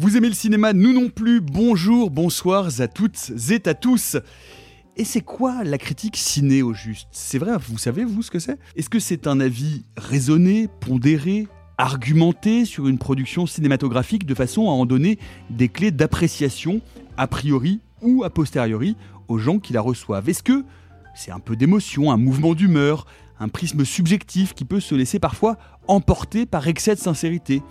Vous aimez le cinéma Nous non plus. Bonjour, bonsoir à toutes et à tous. Et c'est quoi la critique ciné au juste? C'est vrai, vous savez, vous, ce que c'est? Est-ce que c'est un avis raisonné, pondéré, argumenté sur une production cinématographique de façon à en donner des clés d'appréciation, a priori ou a posteriori, aux gens qui la reçoivent? Est-ce que c'est un peu d'émotion, un mouvement d'humeur, un prisme subjectif qui peut se laisser parfois emporter par excès de sincérité?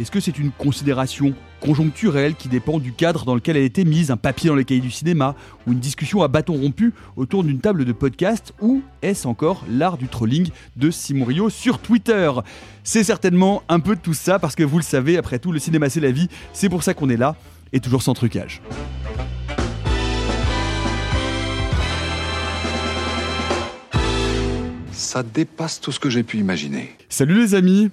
Est-ce que c'est une considération conjoncturelle qui dépend du cadre dans lequel elle a été mise, un papier dans les cahiers du cinéma, ou une discussion à bâton rompu autour d'une table de podcast, ou est-ce encore l'art du trolling de Simon Rio sur Twitter? C'est certainement un peu de tout ça, parce que vous le savez, après tout, le cinéma c'est la vie, c'est pour ça qu'on est là, et toujours sans trucage. Ça dépasse tout ce que j'ai pu imaginer. Salut les amis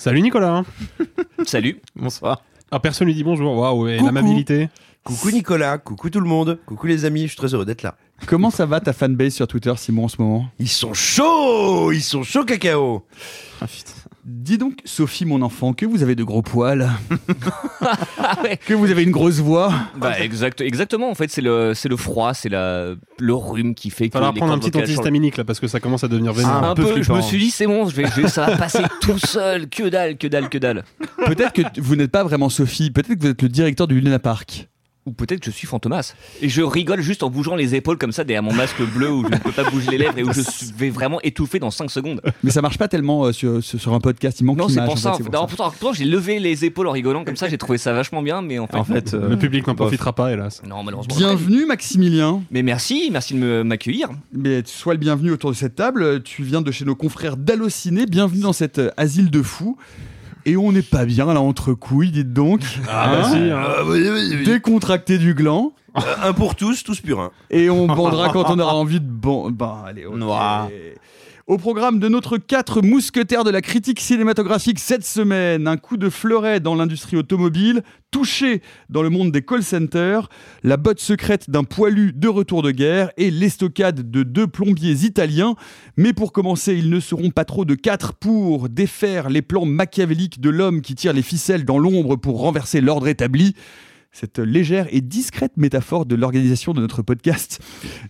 Salut Nicolas. Salut. Bonsoir. Ah, personne lui dit bonjour. Waouh, et Coucou. l'amabilité. Coucou Nicolas, coucou tout le monde, coucou les amis, je suis très heureux d'être là. Comment ça va ta fanbase sur Twitter, Simon, en ce moment? Ils sont chauds Ils sont chauds cacao Ah putain. Dis donc, Sophie, mon enfant, que vous avez de gros poils, Ah que vous avez une grosse voix. Bah exact, exactement. En fait, c'est le, c'est le froid, c'est la, le rhume qui fait que. Falloir prendre un petit antihistaminique là parce que ça commence à devenir vénère. Un, peu peu. Je me suis dit, c'est bon, je vais, je vais- ça va passer tout seul. Que dalle, que dalle, que dalle. Peut-être que vous n'êtes pas vraiment Sophie, peut-être que vous êtes le directeur du Luna Park. Ou peut-être que je suis Fantomas. Et je rigole juste en bougeant les épaules comme ça derrière mon masque bleu où je ne peux pas bouger les lèvres et où je suis- vais vraiment étouffer dans 5 secondes. Mais ça marche pas tellement euh, sur, sur, un podcast, il manque Non, c'est pour en ça. fait, c'est pour ça. pourtant, j'ai levé les épaules en rigolant comme ça, j'ai trouvé ça vachement bien, mais en fait. En fait, euh, Le public n'en profitera pas, hélas. Non, malheureusement. Bienvenue Maximilien. Mais merci, merci de me- m'accueillir. Mais sois le bienvenu autour de cette table. Tu viens de chez nos confrères d'Allociné. Bienvenue dans cet euh, asile de fous. Et on n'est pas bien là entre couilles, dites donc. Ah, bah si, hein. Ah, oui, oui, oui. Décontracté du gland. Euh, un pour tous, tous pour un. Et on bandera quand on aura envie de ban. Bah, allez, ok. Ouah. Au programme de notre quatre mousquetaires de la critique cinématographique cette semaine, un coup de fleuret dans l'industrie automobile, touché dans le monde des call centers, la botte secrète d'un poilu de retour de guerre et l'estocade de deux plombiers italiens. Mais pour commencer, ils ne seront pas trop de quatre pour défaire les plans machiavéliques de l'homme qui tire les ficelles dans l'ombre pour renverser l'ordre établi. Cette légère et discrète métaphore de l'organisation de notre podcast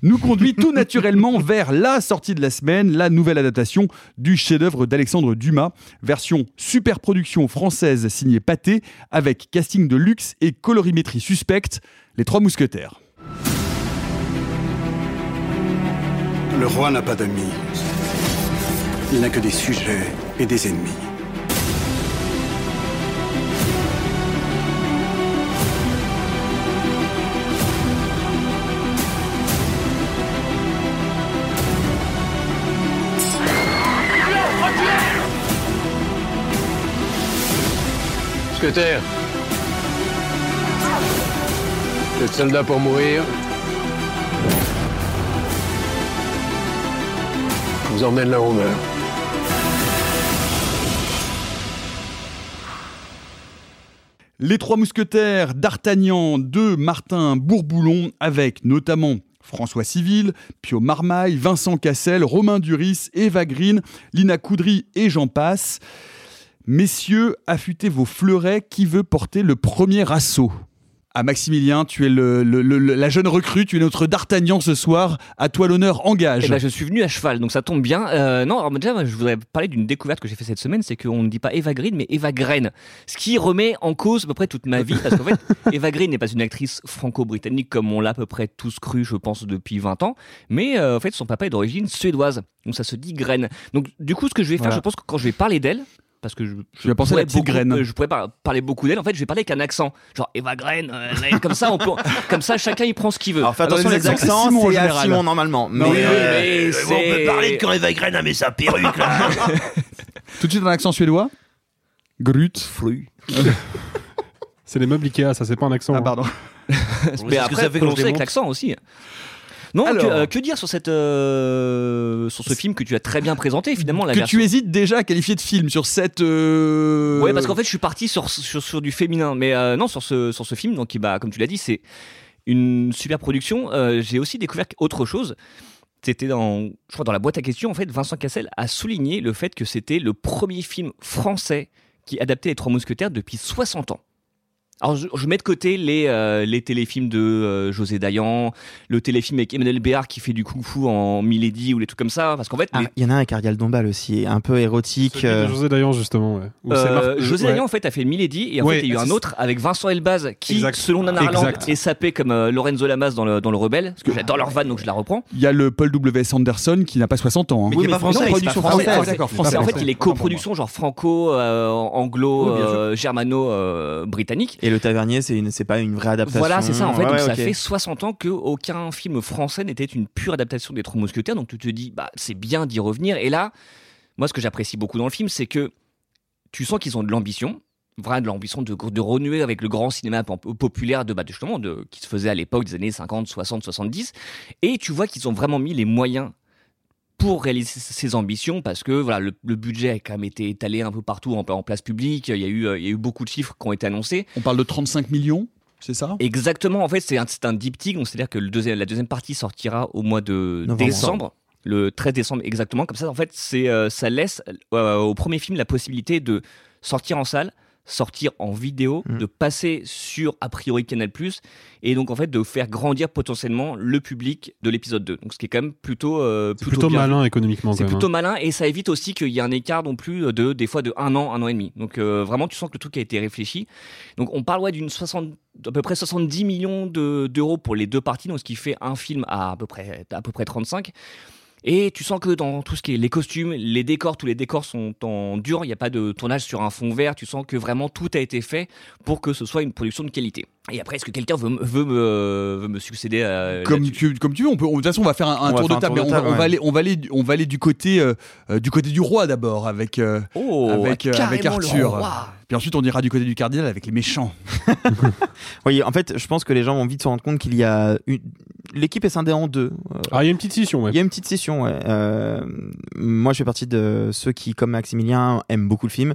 nous conduit tout naturellement vers la sortie de la semaine, la nouvelle adaptation du chef-d'œuvre d'Alexandre Dumas, version super production française signée Pathé, avec casting de luxe et colorimétrie suspecte, les trois mousquetaires. Le roi n'a pas d'amis. Il n'a que des sujets et des ennemis. Pour mourir. Vous. Les trois mousquetaires d'Artagnan de Martin Bourboulon, avec notamment François Civil, Pio Marmaille, Vincent Cassel, Romain Duris, Eva Green, Lina Coudry et j'en passe. Messieurs, affûtez vos fleurets, qui veut porter le premier assaut? À Maximilien. Tu es le, le- le- le- la jeune recrue, tu es notre D'Artagnan ce soir. À toi l'honneur, engage. Eh ben, je suis venu à cheval, donc ça tombe bien. Euh, non, alors déjà, je voudrais parler d'une découverte que j'ai fait cette semaine, c'est qu'on ne dit pas Eva Green, mais Eva Green. Ce qui remet en cause à peu près toute ma vie, parce qu'en fait, Eva Green n'est pas une actrice franco-britannique comme on l'a à peu près tous cru, je pense, depuis 20 ans, mais euh, en fait, son papa est d'origine suédoise, donc ça se dit Green. Donc, du coup, ce que je vais faire, Voilà. je pense que quand je vais parler d'elle, parce que je, vas penser à la petite beaucoup- graine. euh, Je pourrais par- parler beaucoup d'elle. En fait, je vais parler avec un accent, genre Eva Green. euh, comme ça, on peut, comme ça, chacun il prend ce qu'il veut. Alors fais attention, les les accents, c'est à général. Simon normalement. Mais, oui, euh, mais c'est- quand Eva Green a mis sa perruque là. Tout de suite un accent suédois. Grut. Fruit. C'est les meubles Ikea, ça c'est pas un accent. Ah hein. pardon. Mais C'est ce que après, ça fait je avec l'accent aussi. Non, Alors. que, euh, que dire sur cette euh, sur ce film que tu as très bien présenté finalement la que version. tu hésites déjà à qualifier de film sur cette. euh, Ouais, parce qu'en fait, je suis parti sur, sur, sur du féminin, mais euh, non, sur ce, sur ce film, donc, qui, bah, comme tu l'as dit, c'est une super production. J'ai aussi découvert autre chose. C'était dans, je crois, dans la boîte à questions, en fait, Vincent Cassel a souligné le fait que c'était le premier film français qui adaptait les Trois Mousquetaires depuis 60 ans. Alors, je, je mets de côté les, euh, les téléfilms de euh, José Dayan, le téléfilm avec Emmanuel Béard qui fait du kung-fu en Milady ou les trucs comme ça, parce qu'en fait, ah, les- il y en a un avec Ariel Dombal aussi, un peu érotique. Euh, José Dayan justement. Ouais. Euh, José ouais. Dayan en fait a fait Milady et en Ouais, fait il y a eu un autre avec Vincent Elbaz qui Exact. selon Nana Harland Exact. est sapé comme euh, Lorenzo Lamas dans le, dans le Rebelle parce que j'adore leur van donc je la reprends Il y a le Paul W.S. Anderson qui n'a pas 60 ans. hein. Mais qui est pas français, Non, mais c'est production pas française. français. Ah, d'accord, français. En fait français. il est coproduction genre franco anglo Oui, germano britannique Et le tavernier, c'est une, c'est pas une vraie adaptation. voilà, c'est ça en fait. Ouais, donc ouais, ça fait 60 ans qu'aucun film français n'était une pure adaptation des Trois Mousquetaires. Donc tu te dis, bah c'est bien d'y revenir. Et là, moi ce que j'apprécie beaucoup dans le film, c'est que tu sens qu'ils ont de l'ambition, vraiment de l'ambition de, de renouer avec le grand cinéma po- populaire de, bah, de- de, qui se faisait à l'époque des années 50, 60, 70. Et tu vois qu'ils ont vraiment mis les moyens pour réaliser ces ambitions parce que voilà le, le budget a quand même été étalé un peu partout en, en place publique. Il y a eu euh, il y a eu beaucoup de chiffres qui ont été annoncés. On parle de 35 millions, c'est ça? Exactement, en fait, c'est un, un diptyque, donc c'est-à-dire que le deuxième, la deuxième partie sortira au mois de Novembre. décembre. Le 13 décembre exactement, comme ça en fait c'est euh, ça laisse euh, au premier film la possibilité de sortir en salle, sortir en vidéo, Mm. de passer sur a priori Canal+, et donc en fait de faire grandir potentiellement le public de l'épisode 2. Donc ce qui est quand même plutôt euh, plutôt malin économiquement C'est plutôt hein. malin et ça évite aussi qu'il y ait un écart non plus de des fois de un an, un an et demi. Donc euh, vraiment tu sens que le truc a été réfléchi. Donc on parle ouais, d'une 60 à peu près 70 millions de- d'euros pour les deux parties, donc ce qui fait un film à à peu près à peu près 35. Et tu sens que dans tout ce qui est les costumes, les décors, tous les décors sont en dur, il n'y a pas de tournage sur un fond vert, tu sens que vraiment tout a été fait pour que ce soit une production de qualité. Et après, est-ce que quelqu'un veut, me- veut, me, veut me succéder à, Comme tu, comme tu veux, on peut, de toute façon, on va faire un, un On va tour, faire de un table, tour on, va- table, on va ouais. aller, on va aller, du- on va aller du côté, euh, euh, du côté du roi d'abord, avec, euh, Oh, avec, euh, Arthur. Puis ensuite, on ira du côté du cardinal avec les méchants. Oui, en fait, je pense que les gens vont vite se rendre compte qu'il y a une... l'équipe est scindée en deux. Euh, Ah, il y a une petite scission, ouais. Il y a une petite session, ouais. Euh, moi, je fais partie de ceux qui, comme Maximilien, aiment beaucoup le film.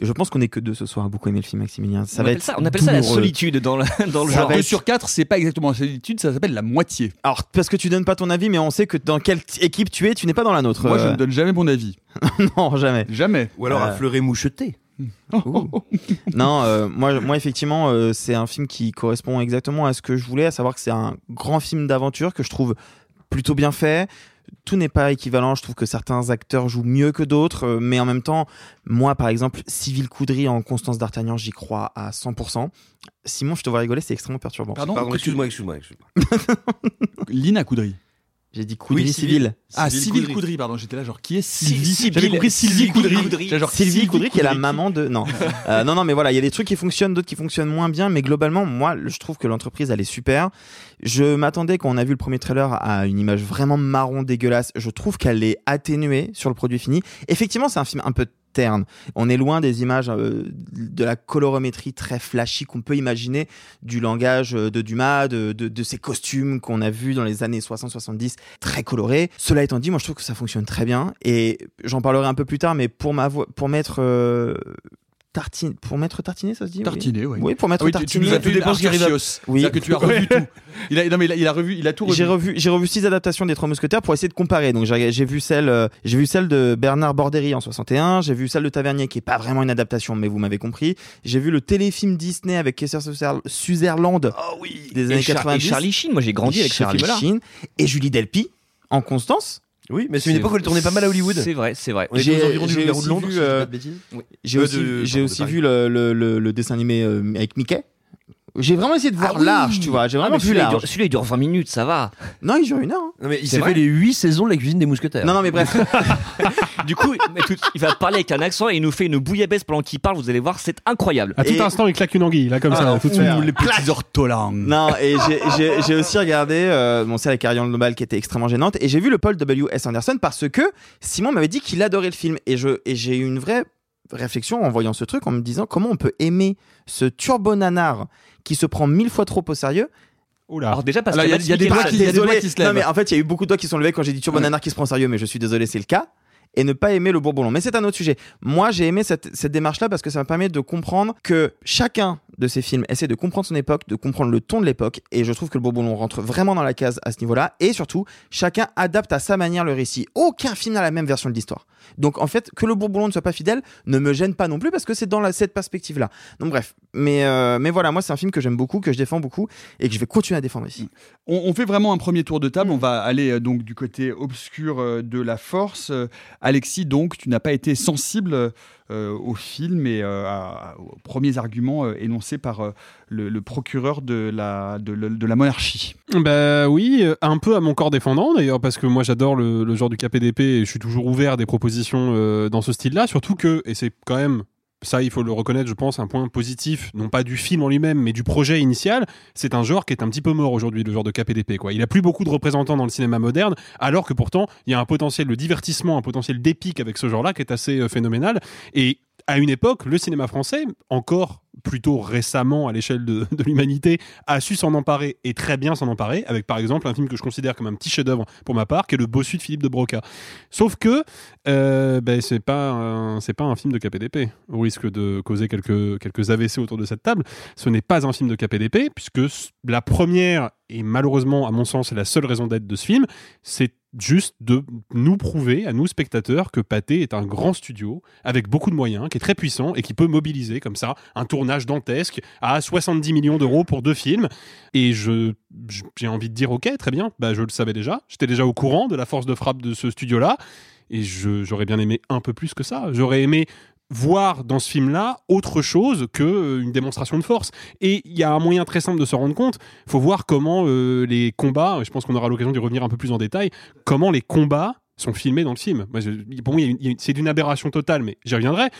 Je pense qu'on est que deux ce soir à beaucoup aimer le film Maximilien. Ça on va appelle être ça, on appelle ça la solitude dans le, dans le Ça genre. va 2 être- sur 4, c'est pas exactement la solitude, ça s'appelle la moitié. Alors, parce que tu donnes pas ton avis, mais on sait que dans quelle équipe tu es, tu n'es pas dans la nôtre. Moi, je Euh, ne donne jamais mon avis. non, jamais. Jamais. Ou alors Euh, un non, euh, moi, moi effectivement, euh, c'est un film qui correspond exactement à ce que je voulais, à savoir que c'est un grand film d'aventure que je trouve plutôt bien fait. Tout n'est pas équivalent. Je trouve que certains acteurs jouent mieux que d'autres, euh, mais en même temps, moi, par exemple, Civil Coudry en Constance d'Artagnan, j'y crois à 100%. Simon, je te vois rigoler, c'est extrêmement perturbant. Pardon, excuse-moi, excuse-moi. excuse-moi. Lina Coudry. J'ai dit Coudry Oui, civil. Civil. Ah, Sylvie Coudry. Pardon, j'étais là, genre, qui est Sylvie J'avais compris Sylvie Coudry. Genre, Sylvie Coudry qui est la maman de non. Euh, non non mais voilà il y a des trucs qui fonctionnent d'autres qui fonctionnent moins bien mais globalement moi je trouve que l'entreprise elle est super. Je m'attendais quand on a vu le premier trailer à une image vraiment marron dégueulasse. Je trouve qu'elle est atténuée sur le produit fini. Effectivement c'est un film un peu terne. On est loin des images euh, de la colorométrie très flashy qu'on peut imaginer du langage euh, de Dumas de, de, de ces costumes qu'on a vus dans les années 60-70 très colorés cela étant dit moi je trouve que ça fonctionne très bien et j'en parlerai un peu plus tard mais pour ma voix- pour mettre euh, tartiner, pour mettre tartiner, ça se dit oui? Tartiner, oui. Oui, pour mettre Ah oui, tu- tartiner. Tu nous as fait Tout dépend ce qui arrive à- Arthur Oui. C'est-à-dire que tu as revu tout. Il a, non, mais il a, il a revu, il a tout revu. J'ai revu, j'ai revu six adaptations des Trois Mousquetaires pour essayer de comparer. Donc j'ai j'ai vu celle, euh, j'ai vu celle de Bernard Borderie en 61, j'ai vu celle de Tavernier qui est pas vraiment une adaptation, mais vous m'avez compris. J'ai vu le téléfilm Disney avec Kessler Sutherland Oh oui. des Et, années et 90. Charlie Sheen, moi j'ai grandi Et avec ce Charlie film-là. Sheen et Julie Delpy en Constance. Oui, mais c'est une époque où elle tournait pas mal à Hollywood. C'est vrai, c'est vrai. J'ai- aussi vu, euh. J'ai Euh, aussi, vu le, le, le, le dessin animé euh, avec Mickey. J'ai vraiment essayé de voir Ah oui large, tu vois. J'ai Ah, vraiment mais vu celui-là, il large. dure- celui-là, il dure 20 minutes, ça va. Non, il dure une heure. hein. Non, mais il C'est s'est vrai fait les 8 saisons de la cuisine des mousquetaires. Non, non, mais bref. Du coup, mais tout- il va parler avec un accent et il nous fait une bouillabaisse pendant qu'il parle. Vous allez voir, c'est incroyable. À tout Et- instant, il claque une anguille, là, comme Ah, ça, tout de suite. les petits ortolans. Non, et j'ai- j'ai j'ai aussi regardé euh, bon, c'est avec Ariane Nobel qui était extrêmement gênante. Et j'ai vu le Paul W.S. Anderson parce que Simon m'avait dit qu'il adorait le film. Et je- et j'ai eu une vraie réflexion en voyant ce truc, en me disant comment on peut aimer ce turbo nanar qui se prend mille fois trop au sérieux. Oula. Alors déjà parce Alors, que il y a- y a des doigts qui- il y a des Désolé. doigts qui se lèvent. Non, mais en fait, il y a eu beaucoup de doigts qui sont levés quand j'ai dit turbo nanar qui se prend au sérieux, mais je suis désolé, c'est le cas. Et ne pas aimer le bourbon long. Mais c'est un autre sujet. Moi, j'ai aimé cette, cette démarche-là parce que ça me permet de comprendre que chacun de ces films essaie de comprendre son époque, de comprendre le ton de l'époque. Et je trouve que le bourbon rentre vraiment dans la case à ce niveau-là. Et surtout, chacun adapte à sa manière le récit. Aucun film n'a la même version de l'histoire. Donc en fait, que le bourbon ne soit pas fidèle ne me gêne pas non plus parce que c'est dans la- cette perspective-là. Donc bref. Mais, euh, mais voilà, moi, c'est un film que j'aime beaucoup, que je défends beaucoup et que je vais continuer à défendre ici. On, on fait vraiment un premier tour de table. On va aller euh, donc du côté obscur euh, de la force. Euh, Alexis, donc, tu n'as pas été sensible euh, au film et euh, aux premiers arguments euh, énoncés par euh, le, procureur de la, de, la monarchie. Bah oui, euh, un peu à mon corps défendant d'ailleurs, parce que moi j'adore le, le genre du KPDP et je suis toujours ouvert à des propositions euh, dans ce style-là, surtout que, et c'est quand même, ça il faut le reconnaître, je pense, un point positif, non pas du film en lui-même, mais du projet initial, c'est un genre qui est un petit peu mort aujourd'hui, le genre de KPDP. Quoi. Il a plus beaucoup de représentants dans le cinéma moderne, alors que pourtant il y a un potentiel de divertissement, un potentiel d'épique avec ce genre-là qui est assez euh, phénoménal. Et à une époque, le cinéma français, encore plutôt récemment à l'échelle de, l'humanité, a su s'en emparer et très bien s'en emparer, avec par exemple un film que je considère comme un petit chef-d'œuvre pour ma part, qui est Le Bossu de Philippe de Broca. Sauf que euh, ben, c'est pas un- film de KPDP, au risque de causer quelques AVC autour de cette table. Ce n'est pas un film de KPDP puisque la première et malheureusement à mon sens la seule raison d'être de ce film, c'est juste de nous prouver à nous spectateurs que Pathé est un grand studio avec beaucoup de moyens, qui est très puissant et qui peut mobiliser comme ça un tournage dantesque à 70 millions d'euros pour deux films. Et je j'ai envie de dire ok très bien, bah je le savais déjà, j'étais déjà au courant de la force de frappe de ce studio là et j'aurais bien aimé un peu plus que ça. J'aurais aimé voir dans ce film-là autre chose que euh, une démonstration de force. Et il y a un moyen très simple de se rendre compte. Faut voir comment euh, les combats, je pense qu'on aura l'occasion d'y revenir un peu plus en détail, comment les combats sont filmés dans le film. Pour moi, c'est d'une aberration totale, mais j'y reviendrai.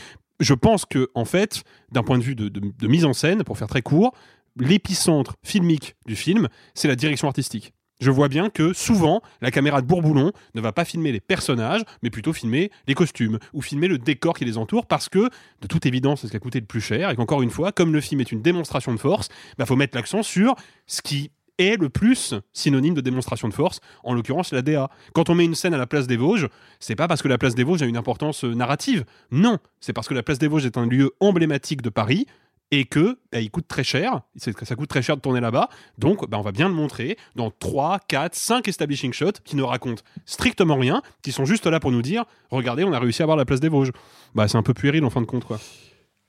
Je pense que, en fait, d'un point de vue de mise en scène, pour faire très court, l'épicentre filmique du film, c'est la direction artistique. Je vois bien que souvent, la caméra de Bourboulon ne va pas filmer les personnages, mais plutôt filmer les costumes ou filmer le décor qui les entoure parce que, de toute évidence, c'est ce qui a coûté le plus cher et qu'encore une fois, comme le film est une démonstration de force, il faut mettre l'accent sur ce qui est le plus synonyme de démonstration de force, en l'occurrence la DA. Quand on met une scène à la place des Vosges, c'est pas parce que la place des Vosges a une importance euh, narrative. Non, c'est parce que la place des Vosges est un lieu emblématique de Paris et que bah, il coûte très cher, c'est- ça coûte très cher de tourner là-bas, donc bah, on va bien le montrer dans 3, 4, 5 establishing shots qui ne racontent strictement rien, qui sont juste là pour nous dire regardez, on a réussi à avoir la place des Vosges. Bah, c'est un peu puéril en fin de compte quoi.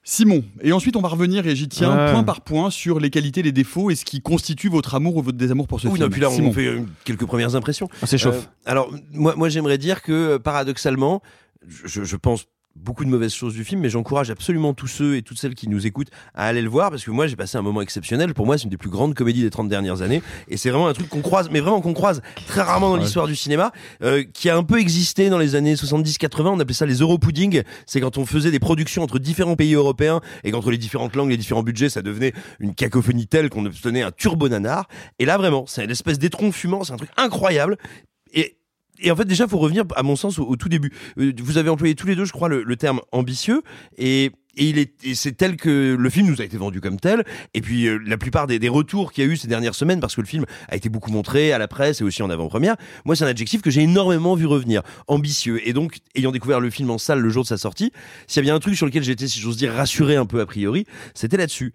Simon, et ensuite on va revenir, et j'y tiens, point par point, sur les qualités, les défauts et ce qui constitue votre amour ou votre désamour pour ce Oui, film. non, puis là, Simon. on fait euh, quelques premières impressions. On s'échauffe. Euh, alors, moi, moi j'aimerais dire que, paradoxalement, je, je pense beaucoup de mauvaises choses du film, mais j'encourage absolument tous ceux et toutes celles qui nous écoutent à aller le voir, parce que moi, j'ai passé un moment exceptionnel. Pour moi, c'est une des plus grandes comédies des 30 dernières années, et c'est vraiment un truc qu'on croise, mais vraiment qu'on croise très rarement dans l'histoire du cinéma, euh, qui a un peu existé dans les années 70-80. On appelait ça les Europudding. C'est quand on faisait des productions entre différents pays européens, et qu'entre les différentes langues, les différents budgets, ça devenait une cacophonie telle qu'on obtenait un turbo nanar. Et là, vraiment, c'est une espèce d'étron fumant, c'est un truc incroyable. Et en fait, déjà, faut revenir, à mon sens, au, tout début. Euh, Vous avez employé tous les deux, je crois, le, terme ambitieux. Et il est, c'est tel que le film nous a été vendu comme tel. Et puis euh, la plupart des, des retours qu'il y a eu ces dernières semaines, parce que le film a été beaucoup montré à la presse et aussi en avant-première, moi c'est un adjectif que j'ai énormément vu revenir, ambitieux. Et donc, ayant découvert le film en salle le jour de sa sortie, s'il y a bien un truc sur lequel j'étais, si j'ose dire, rassuré un peu a priori, c'était là-dessus.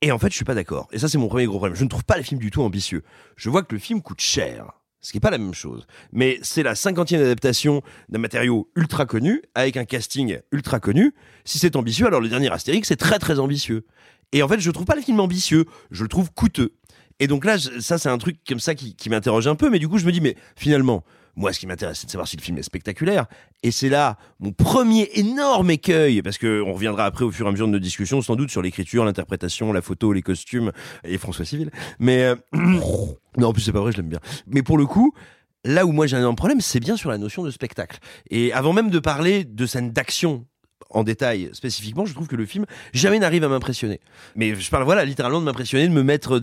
Et en fait, je suis pas d'accord. Et ça, c'est mon premier gros problème. Je ne trouve pas le film du tout ambitieux. Je vois que le film coûte cher. Ce qui n'est pas la même chose. Mais c'est la cinquantième adaptation d'un matériau ultra connu, avec un casting ultra connu. Si c'est ambitieux, alors le dernier Astérix, c'est très très ambitieux. Et en fait, je trouve pas le film ambitieux. Je le trouve coûteux. Et donc là, ça, c'est un truc comme ça qui, qui m'interroge un peu. Mais du coup, je me dis, mais finalement, moi, ce qui m'intéresse, c'est de savoir si le film est spectaculaire. Et c'est là mon premier énorme écueil, parce que on reviendra après au fur et à mesure de nos discussions, sans doute sur l'écriture, l'interprétation, la photo, les costumes et François Civil. Mais euh, non, en plus c'est pas vrai, je l'aime bien. Mais pour le coup, là où moi j'ai un énorme problème, c'est bien sur la notion de spectacle. Et avant même de parler de scènes d'action en détail spécifiquement, je trouve que le film jamais n'arrive à m'impressionner. Mais je parle voilà littéralement de m'impressionner, de me mettre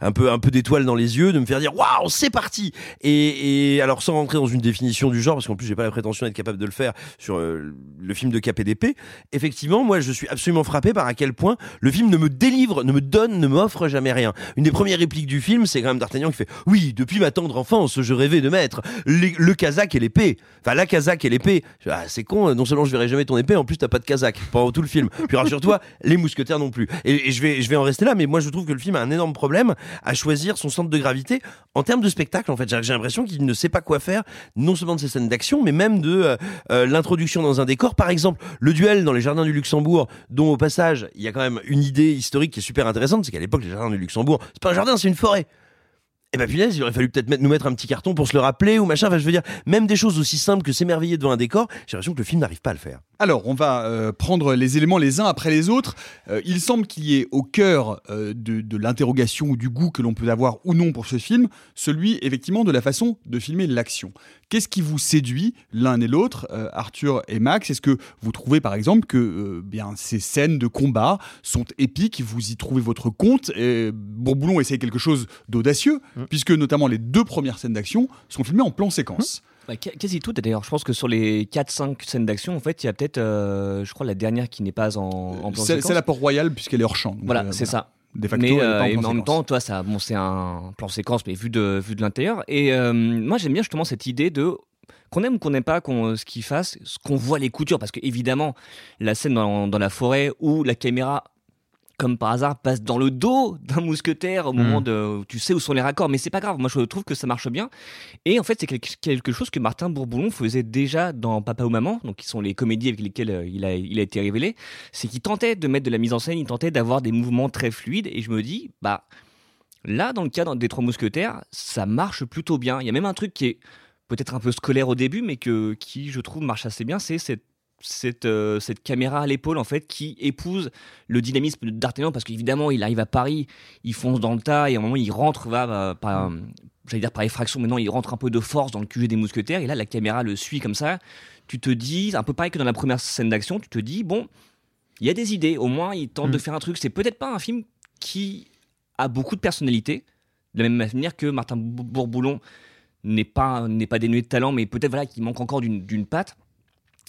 un peu un peu d'étoiles dans les yeux, de me faire dire waouh c'est parti. Et, alors sans rentrer dans une définition du genre, parce qu'en plus j'ai pas la prétention d'être capable de le faire sur euh, le film de KPDP. Effectivement, moi je suis absolument frappé par à quel point le film ne me délivre, ne me donne, ne m'offre jamais rien. Une des premières répliques du film, c'est quand même D'Artagnan qui fait oui depuis ma tendre enfance je rêvais de mettre le casaque et l'épée. Enfin la casaque et l'épée. Ah, c'est con, non seulement je verrai jamais ton épée, en plus t'as pas de casaque pendant tout le film. Puis rassure-toi, les mousquetaires non plus. Et, je vais je vais en rester là, mais moi je trouve que le film a un énorme problème à choisir son centre de gravité en termes de spectacle. En fait, j'ai j'ai l'impression qu'il ne sait pas quoi faire, non seulement de ses scènes d'action, mais même de euh, euh, l'introduction dans un décor. Par exemple, le duel dans les jardins du Luxembourg, dont au passage il y a quand même une idée historique qui est super intéressante, c'est qu'à l'époque les jardins du Luxembourg, c'est pas un jardin, c'est une forêt. Eh ben punaise, il aurait fallu peut-être nous mettre un petit carton pour se le rappeler ou machin. Enfin, je veux dire, même des choses aussi simples que s'émerveiller devant un décor, j'ai l'impression que le film n'arrive pas à le faire. Alors, on va euh, prendre les éléments les uns après les autres. Euh, il semble qu'il y ait au cœur euh, de l'interrogation ou du goût que l'on peut avoir ou non pour ce film, celui effectivement de la façon de filmer l'action. Qu'est-ce qui vous séduit l'un et l'autre, euh, Arthur et Max? Est-ce que vous trouvez par exemple que euh, bien ces scènes de combat sont épiques, vous y trouvez votre compte? Et Bourboulon essaye quelque chose d'audacieux, puisque notamment les deux premières scènes d'action sont filmées en plan séquence. Bah, qua- quasi toutes d'ailleurs. Je pense que sur les 4-5 scènes d'action, en fait, il y a peut-être, euh, je crois, la dernière qui n'est pas en, en plan C'est séquence. c'est la Port-Royal puisqu'elle est hors champ. Donc, Voilà, euh, c'est ça. De facto, mais, euh, en et mais en même temps, toi, ça, bon, c'est un plan séquence, mais vu de, vu de l'intérieur. Et euh, moi, j'aime bien justement cette idée de qu'on aime ou qu'on n'aime pas qu'on, ce qu'il fasse, ce qu'on voit les coutures, parce que évidemment, la scène dans, dans la forêt où la caméra comme par hasard, passe dans le dos d'un mousquetaire au moment de. où Tu sais où sont les raccords, mais c'est pas grave. Moi, je trouve que ça marche bien. Et en fait, c'est quelque- chose que Martin Bourboulon faisait déjà dans Papa ou Maman, donc qui sont les comédies avec lesquelles euh, il a, il a été révélé. C'est qu'il tentait de mettre de la mise en scène, il tentait d'avoir des mouvements très fluides. Et je me dis, bah. Là, dans le cas des Trois Mousquetaires, ça marche plutôt bien. Il y a même un truc qui est peut-être un peu scolaire au début, mais que, qui, je trouve, marche assez bien, c'est cette cette, euh, cette caméra à l'épaule en fait qui épouse le dynamisme d'Artagnan parce qu'évidemment il arrive à Paris, il fonce dans le tas et à un moment il rentre va, va- par, j'allais dire par effraction mais non il rentre un peu de force dans le QG des mousquetaires et là la caméra le suit comme ça. Tu te dis un peu pareil que dans la première scène d'action tu te dis bon il y a des idées au moins il tente de faire un truc. C'est peut-être pas un film qui a beaucoup de personnalité de la même manière que Martin Bou- Bourboulon n'est pas n'est pas dénué de talent mais peut-être voilà qu'il manque encore d'une d'une patte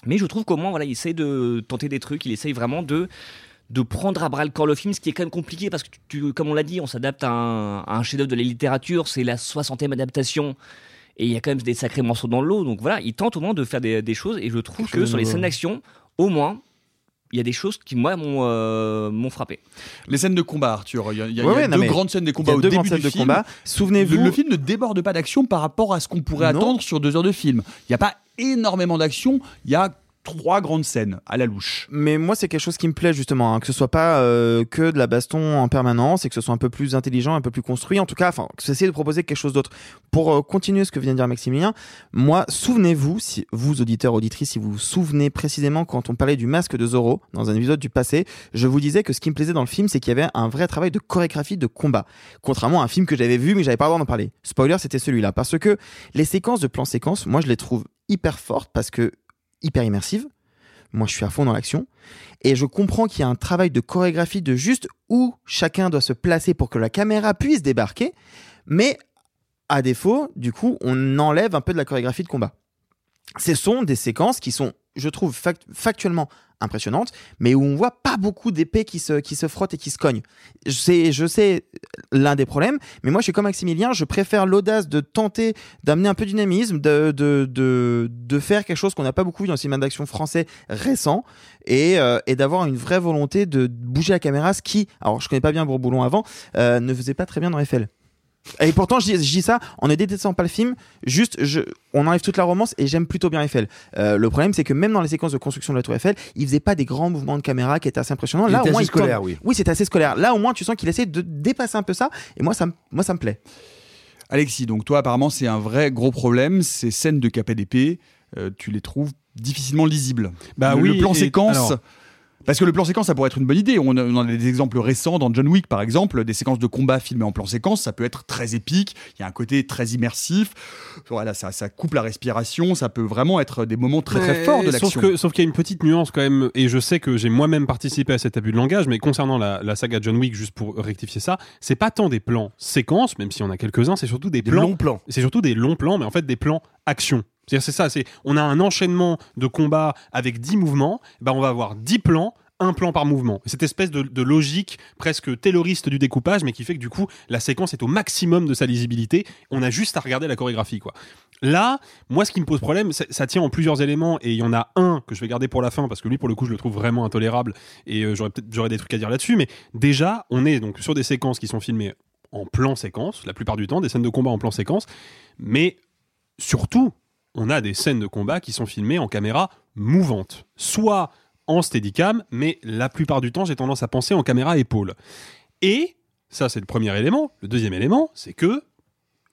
mais je trouve qu'au moins, voilà, il essaye de tenter des trucs, il essaye vraiment de, de prendre à bras le corps le film, ce qui est quand même compliqué parce que, tu, comme on l'a dit, on s'adapte à un, chef-d'œuvre de la littérature, c'est la 60e adaptation. Et il y a quand même des sacrés morceaux dans l'eau. Donc voilà, il tente au moins de faire des, des choses. Et je trouve que sur les scènes d'action, au moins, il y a des choses qui, moi, m'ont euh, m'ont frappé. Les scènes de combat, Arthur. Il y a, y a- Ouais, il y a ouais, non, deux grandes scènes de combat au début du de film. combat. Souvenez-vous- Le, le film ne déborde pas d'action par rapport à ce qu'on pourrait Non. attendre sur deux heures de film. Il n'y a pas énormément d'action. Il y a trois grandes scènes à la louche. Mais moi, c'est quelque chose qui me plaît justement, hein, que ce soit pas euh, que de la baston en permanence et que ce soit un peu plus intelligent, un peu plus construit. En tout cas, enfin, j'essaie de proposer quelque chose d'autre. Pour euh, continuer ce que vient de dire Maximilien, moi, souvenez-vous, si vous auditeurs auditrices, si vous vous souvenez précisément quand on parlait du masque de Zorro dans un épisode du passé, je vous disais que ce qui me plaisait dans le film, c'est qu'il y avait un vrai travail de chorégraphie de combat, contrairement à un film que j'avais vu mais j'avais pas le droit d'en parler. Spoiler, c'était celui-là, parce que les séquences de plan-séquence, moi, je les trouve hyper fortes parce que hyper immersives. Moi, je suis à fond dans l'action. Et je comprends qu'il y a un travail de chorégraphie de juste où chacun doit se placer pour que la caméra puisse débarquer. Mais à défaut, du coup, on enlève un peu de la chorégraphie de combat. ce sont des séquences qui sont, je trouve, fact- factuellement impressionnantes, mais où on voit pas beaucoup d'épées qui se, qui se frottent et qui se cognent. Je sais l'un des problèmes, mais moi je suis comme Maximilien, je préfère l'audace de tenter d'amener un peu de dynamisme, de, de, de, de faire quelque chose qu'on n'a pas beaucoup vu dans le cinéma d'action français récent, et, euh, et d'avoir une vraie volonté de bouger la caméra, ce qui, alors je connais pas bien Bourboulon avant, euh, ne faisait pas très bien dans Eiffel. Et pourtant, je dis, je dis ça en ne détestant pas le film. Juste, je, on enlève toute la romance et j'aime plutôt bien Eiffel. Euh, le problème, c'est que même dans les séquences de construction de la Tour Eiffel, il faisait pas des grands mouvements de caméra qui étaient assez impressionnants. Il Là, était au moins, assez il tourne- scolaire, oui. Oui, c'est assez scolaire. Là, au moins, tu sens qu'il essaie de dépasser un peu ça. Et moi, ça, me- moi, ça me plaît. Alexis, donc toi, apparemment, c'est un vrai gros problème. Ces scènes de KPDP, euh, tu les trouves difficilement lisibles. Bah le, oui, le plan et- séquence. alors- Parce que le plan séquence, ça pourrait être une bonne idée. On a, on en a des exemples récents dans John Wick, par exemple, des séquences de combat filmées en plan séquence. Ça peut être très épique. Il y a un côté très immersif. Voilà, ça, ça coupe la respiration. Ça peut vraiment être des moments très très Ouais, forts de Sauf l'action. sauf qu'il y a une petite nuance quand même, et je sais que j'ai moi-même participé à cet abus de langage, mais concernant la, la saga John Wick, juste pour rectifier ça, c'est pas tant des plans séquences, même si on a quelques-uns, c'est surtout des, Des plans. longs plans. C'est surtout des longs plans, mais en fait des plans action. C'est-à-dire c'est ça, c'est on a un enchaînement de combats avec 10 mouvements, ben on va avoir 10 plans un plan par mouvement. Cette espèce de, logique presque tayloriste du découpage, mais qui fait que du coup, la séquence est au maximum de sa lisibilité. On a juste à regarder la chorégraphie, quoi. Là, moi, ce qui me pose problème, ça tient en plusieurs éléments, et il y en a un que je vais garder pour la fin, parce que lui, pour le coup, je le trouve vraiment intolérable, et euh, j'aurais peut-être j'aurais des trucs à dire là-dessus, mais déjà, on est donc sur des séquences qui sont filmées en plan séquence, la plupart du temps, des scènes de combat en plan séquence, mais surtout, on a des scènes de combat qui sont filmées en caméra mouvante, soit en steadicam, mais la plupart du temps, j'ai tendance à penser en caméra épaule. Et ça, c'est le premier élément. Le deuxième élément, c'est que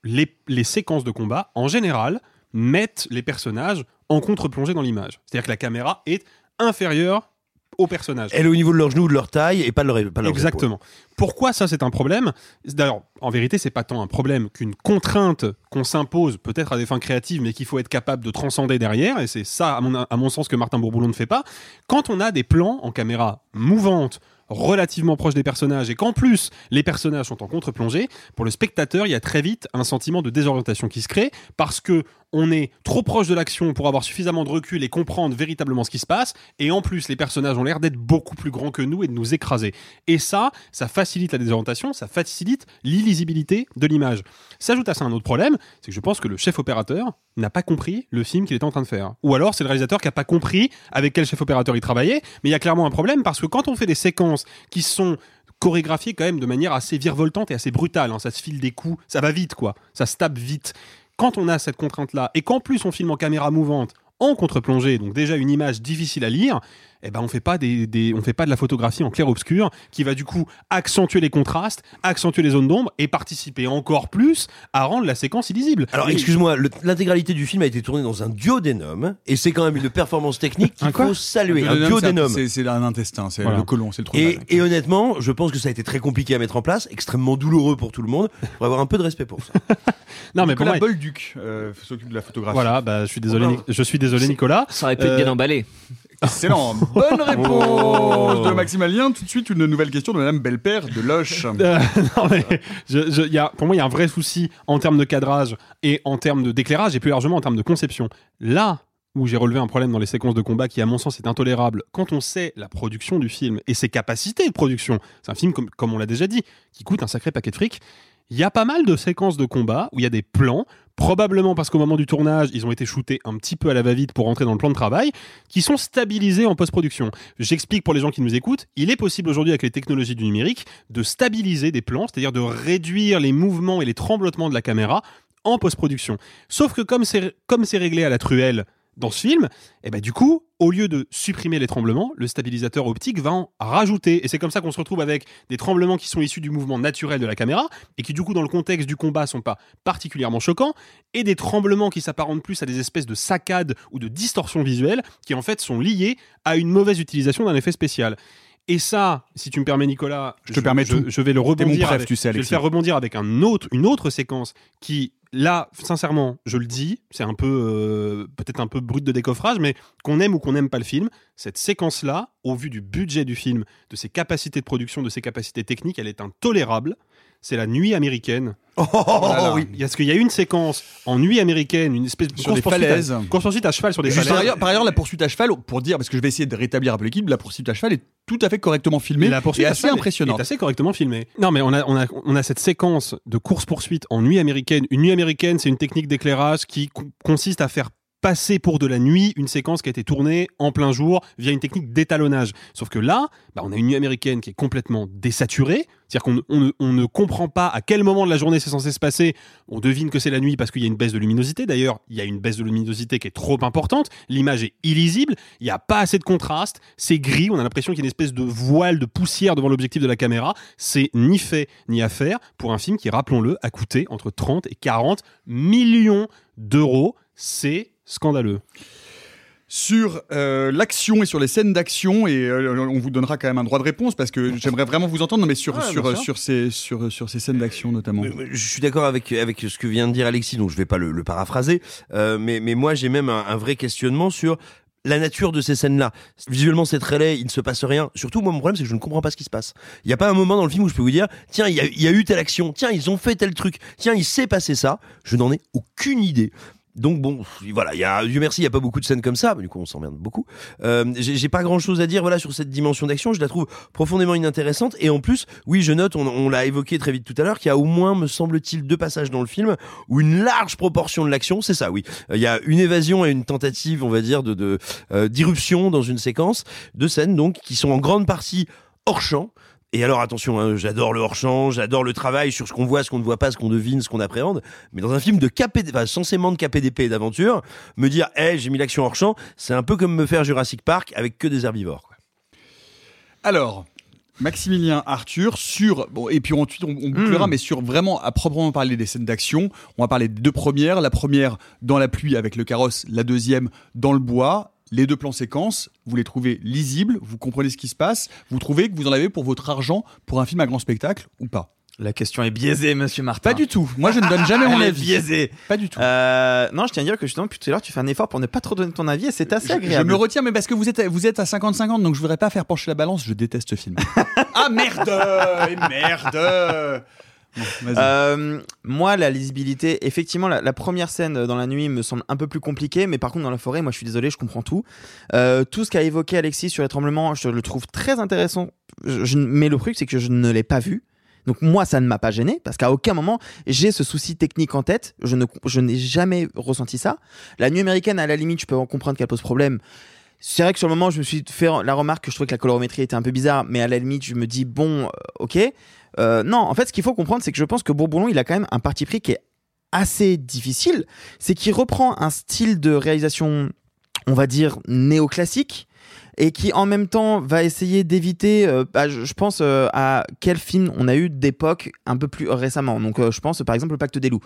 les, les séquences de combat, en général, mettent les personnages en contre-plongée dans l'image. C'est-à-dire que la caméra est inférieure au personnage. Elle est au niveau de leurs genoux, de leur taille et pas de leur pas de Exactement. Pourquoi ça c'est un problème? D'ailleurs, en vérité, c'est pas tant un problème qu'une contrainte qu'on s'impose, peut-être à des fins créatives, mais qu'il faut être capable de transcender derrière. Et c'est ça, à mon, à mon sens, que Martin Bourboulon ne fait pas. Quand on a des plans en caméra mouvante, relativement proche des personnages, et qu'en plus les personnages sont en contre-plongée, pour le spectateur, il y a très vite un sentiment de désorientation qui se crée parce que on est trop proche de l'action pour avoir suffisamment de recul et comprendre véritablement ce qui se passe, et en plus les personnages ont l'air d'être beaucoup plus grands que nous et de nous écraser. Et ça, ça facilite la désorientation, ça facilite l'illisibilité de l'image. S'ajoute à ça un autre problème, c'est que je pense que le chef opérateur n'a pas compris le film qu'il était en train de faire. Ou alors c'est le réalisateur qui n'a pas compris avec quel chef opérateur il travaillait, mais il y a clairement un problème parce que quand on fait des séquences qui sont chorégraphiées quand même de manière assez virevoltante et assez brutale, hein, ça se file des coups, ça va vite quoi, ça se tape vite. Quand on a cette contrainte-là et qu'en plus on filme en caméra mouvante, en contre-plongée, donc déjà une image difficile à lire, eh ben on fait pas des, des- on fait pas de la photographie en clair-obscur qui va du coup accentuer les contrastes, accentuer les zones d'ombre et participer encore plus à rendre la séquence illisible. Alors, excuse-moi, l'intégralité du film a été tournée dans un duodénum, et c'est quand même une performance technique qu'il faut saluer. Un duodénum. c'est- C'est un intestin, c'est Voilà. le côlon, c'est le trou Et, honnêtement, je pense que ça a été très compliqué à mettre en place, extrêmement douloureux pour tout le monde. Il faudrait avoir un peu de respect pour ça. Non, mais pour Nicolas moi- Bolduc euh, s'occupe de la photographie. Voilà, bah, je suis désolé, je suis désolé, Nicolas. Ça aurait pu être bien emballé. Excellent. Bonne réponse Oh. de Maxime Alien. Tout de suite, une nouvelle question de Madame Belpère de Loche. Euh, non, mais je- je- y a, pour moi, il y a un vrai souci en termes de cadrage et en termes de d'éclairage et plus largement en termes de conception. Là où j'ai relevé un problème dans les séquences de combat qui, à mon sens, est intolérable quand on sait la production du film et ses capacités de production. C'est un film, comme, comme on l'a déjà dit, qui coûte un sacré paquet de fric. Il y a pas mal de séquences de combat où il y a des plans, probablement parce qu'au moment du tournage, ils ont été shootés un petit peu à la va-vite pour rentrer dans le plan de travail, qui sont stabilisés en post-production. J'explique pour les gens qui nous écoutent, il est possible aujourd'hui avec les technologies du numérique de stabiliser des plans, c'est-à-dire de réduire les mouvements et les tremblotements de la caméra en post-production. Sauf que comme c'est comme c'est réglé à la truelle dans ce film, et ben du coup, au lieu de supprimer les tremblements, le stabilisateur optique va en rajouter. Et c'est comme ça qu'on se retrouve avec des tremblements qui sont issus du mouvement naturel de la caméra et qui du coup dans le contexte du combat sont pas particulièrement choquants et des tremblements qui s'apparentent plus à des espèces de saccades ou de distorsions visuelles qui en fait sont liés à une mauvaise utilisation d'un effet spécial. Et ça, si tu me permets Nicolas, Je te permets je, vais le mon rebondir préf, avec- tu sais, je vais le faire rebondir avec un autre, une autre séquence qui, là, sincèrement, je le dis, c'est un peu, euh, peut-être un peu brut de décoffrage, mais qu'on aime ou qu'on n'aime pas le film, cette séquence-là, au vu du budget du film, de ses capacités de production, de ses capacités techniques, elle est intolérable. C'est la nuit américaine. Oh, là. oui. Parce qu'il y a une séquence en nuit américaine, une espèce de Sur des à- falaises. course-poursuite à cheval sur des par falaises. ailleurs, par ailleurs, la poursuite à cheval, pour dire, parce que je vais essayer de rétablir un peu l'équipe, la poursuite à cheval est tout à fait correctement filmée la poursuite et assez impressionnante. est assez correctement filmée. Non, mais on a, on a, on a cette séquence de course-poursuite en nuit américaine. Une nuit américaine, c'est une technique d'éclairage qui co- consiste à faire passer pour de la nuit une séquence qui a été tournée en plein jour via une technique d'étalonnage. Sauf que là, bah, on a une nuit américaine qui est complètement désaturée. C'est-à-dire qu'on ne- comprend pas à quel moment de la journée c'est censé se passer. On devine que c'est la nuit parce qu'il y a une baisse de luminosité. D'ailleurs, il y a une baisse de luminosité qui est trop importante. L'image est illisible. Il n'y a pas assez de contraste. C'est gris. On a l'impression qu'il y a une espèce de voile de poussière devant l'objectif de la caméra. C'est ni fait ni à faire pour un film qui, rappelons-le, a coûté entre 30 et 40 millions d'euros. C'est scandaleux. Sur euh, l'action et sur les scènes d'action, et euh, on vous donnera quand même un droit de réponse parce que j'aimerais vraiment vous entendre, non, mais sur, Ouais, sur, euh, sur, ces, sur, sur ces scènes d'action notamment. Je suis d'accord avec avec ce que vient de dire Alexis, donc je vais pas le, le paraphraser, euh, mais mais moi j'ai même un, un vrai questionnement sur la nature de ces scènes-là. Visuellement, c'est très laid, il ne se passe rien. Surtout, moi, mon problème, c'est que je ne comprends pas ce qui se passe. Il n'y a pas un moment dans le film où je peux vous dire, tiens, il y a, il y a eu telle action, tiens, ils ont fait tel truc, tiens, il s'est passé ça. Je n'en ai aucune idée. Donc bon, voilà, il y a Dieu merci, il y a pas beaucoup de scènes comme ça, mais du coup on s'emmerde beaucoup. Euh, j'ai pas grand chose à dire voilà sur cette dimension d'action, je la trouve profondément inintéressante et en plus, oui, je note, on, on l'a évoqué très vite tout à l'heure, qu'il y a au moins, me semble-t-il, deux passages dans le film où une large proportion de l'action, c'est ça, oui, Euh, il y a une évasion et une tentative, on va dire, de euh, d'irruption dans une séquence de scènes donc qui sont en grande partie hors champ. Et alors attention, hein, j'adore le hors-champ, j'adore le travail sur ce qu'on voit, ce qu'on ne voit pas, ce qu'on devine, ce qu'on appréhende. Mais dans un film de KPD, enfin, censément de KPDP et d'aventure, me dire, hey, j'ai mis l'action hors-champ, c'est un peu comme me faire Jurassic Park avec que des herbivores. quoi. Alors, Maximilien Arthur sur bon et puis ensuite on, on bouclera Mm. mais sur vraiment à proprement parler des scènes d'action on va parler des deux premières la première dans la pluie avec le carrosse la deuxième dans le bois les deux plans séquences vous les trouvez lisibles vous comprenez ce qui se passe vous trouvez que vous en avez pour votre argent pour un film à grand spectacle ou pas. La question est biaisée, monsieur Martin. pas du tout. Moi je ne donne jamais mon avis. biaisée. pas du tout. Euh, non, je tiens à dire que justement, depuis tout à l'heure, tu fais un effort pour ne pas trop donner ton avis et c'est assez je, je agréable. me retiens mais parce que vous êtes vous êtes à 50-50 donc je voudrais pas faire pencher la balance. Je déteste ce film. Ah merde et merde Bon. Euh, moi, la lisibilité, effectivement, la, la première scène dans la nuit me semble un peu plus compliquée, mais par contre, dans la forêt, moi, je suis désolé, je comprends tout. Euh, tout ce qu'a évoqué Alexis sur les tremblements, je le trouve très intéressant. Je, je- mais le truc, c'est que je ne l'ai pas vu. Donc moi, ça ne m'a pas gêné parce qu'à aucun moment j'ai ce souci technique en tête. Je ne, je n'ai jamais ressenti ça. La nuit américaine, à la limite, je peux en comprendre qu'elle pose problème. C'est vrai que sur le moment, je me suis fait la remarque que je trouvais que la colorimétrie était un peu bizarre, mais à la limite, je me dis bon, euh, ok. Euh, non, en fait, ce qu'il faut comprendre, c'est que je pense que Bourboulon, il a quand même un parti pris qui est assez difficile. C'est qu'il reprend un style de réalisation, on va dire, néoclassique. Et qui en même temps va essayer d'éviter, euh, bah, je, pense euh, à quel film on a eu d'époque un peu plus récemment. Donc euh, je pense par exemple le Pacte des loups.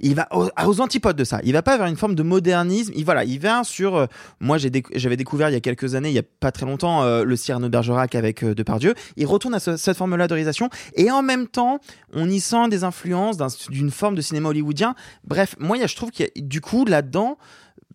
Il va aux, antipodes de ça. Il va pas vers une forme de modernisme. Il voilà, il va sur. moi j'avais découvert il y a quelques années, il y a pas très longtemps, le Cyrano Bergerac avec Depardieu. Il retourne à ce- cette forme-là de réalisation et en même temps on y sent des influences d'un- d'une forme de cinéma hollywoodien. Bref, moi je trouve qu'il y a du coup là-dedans.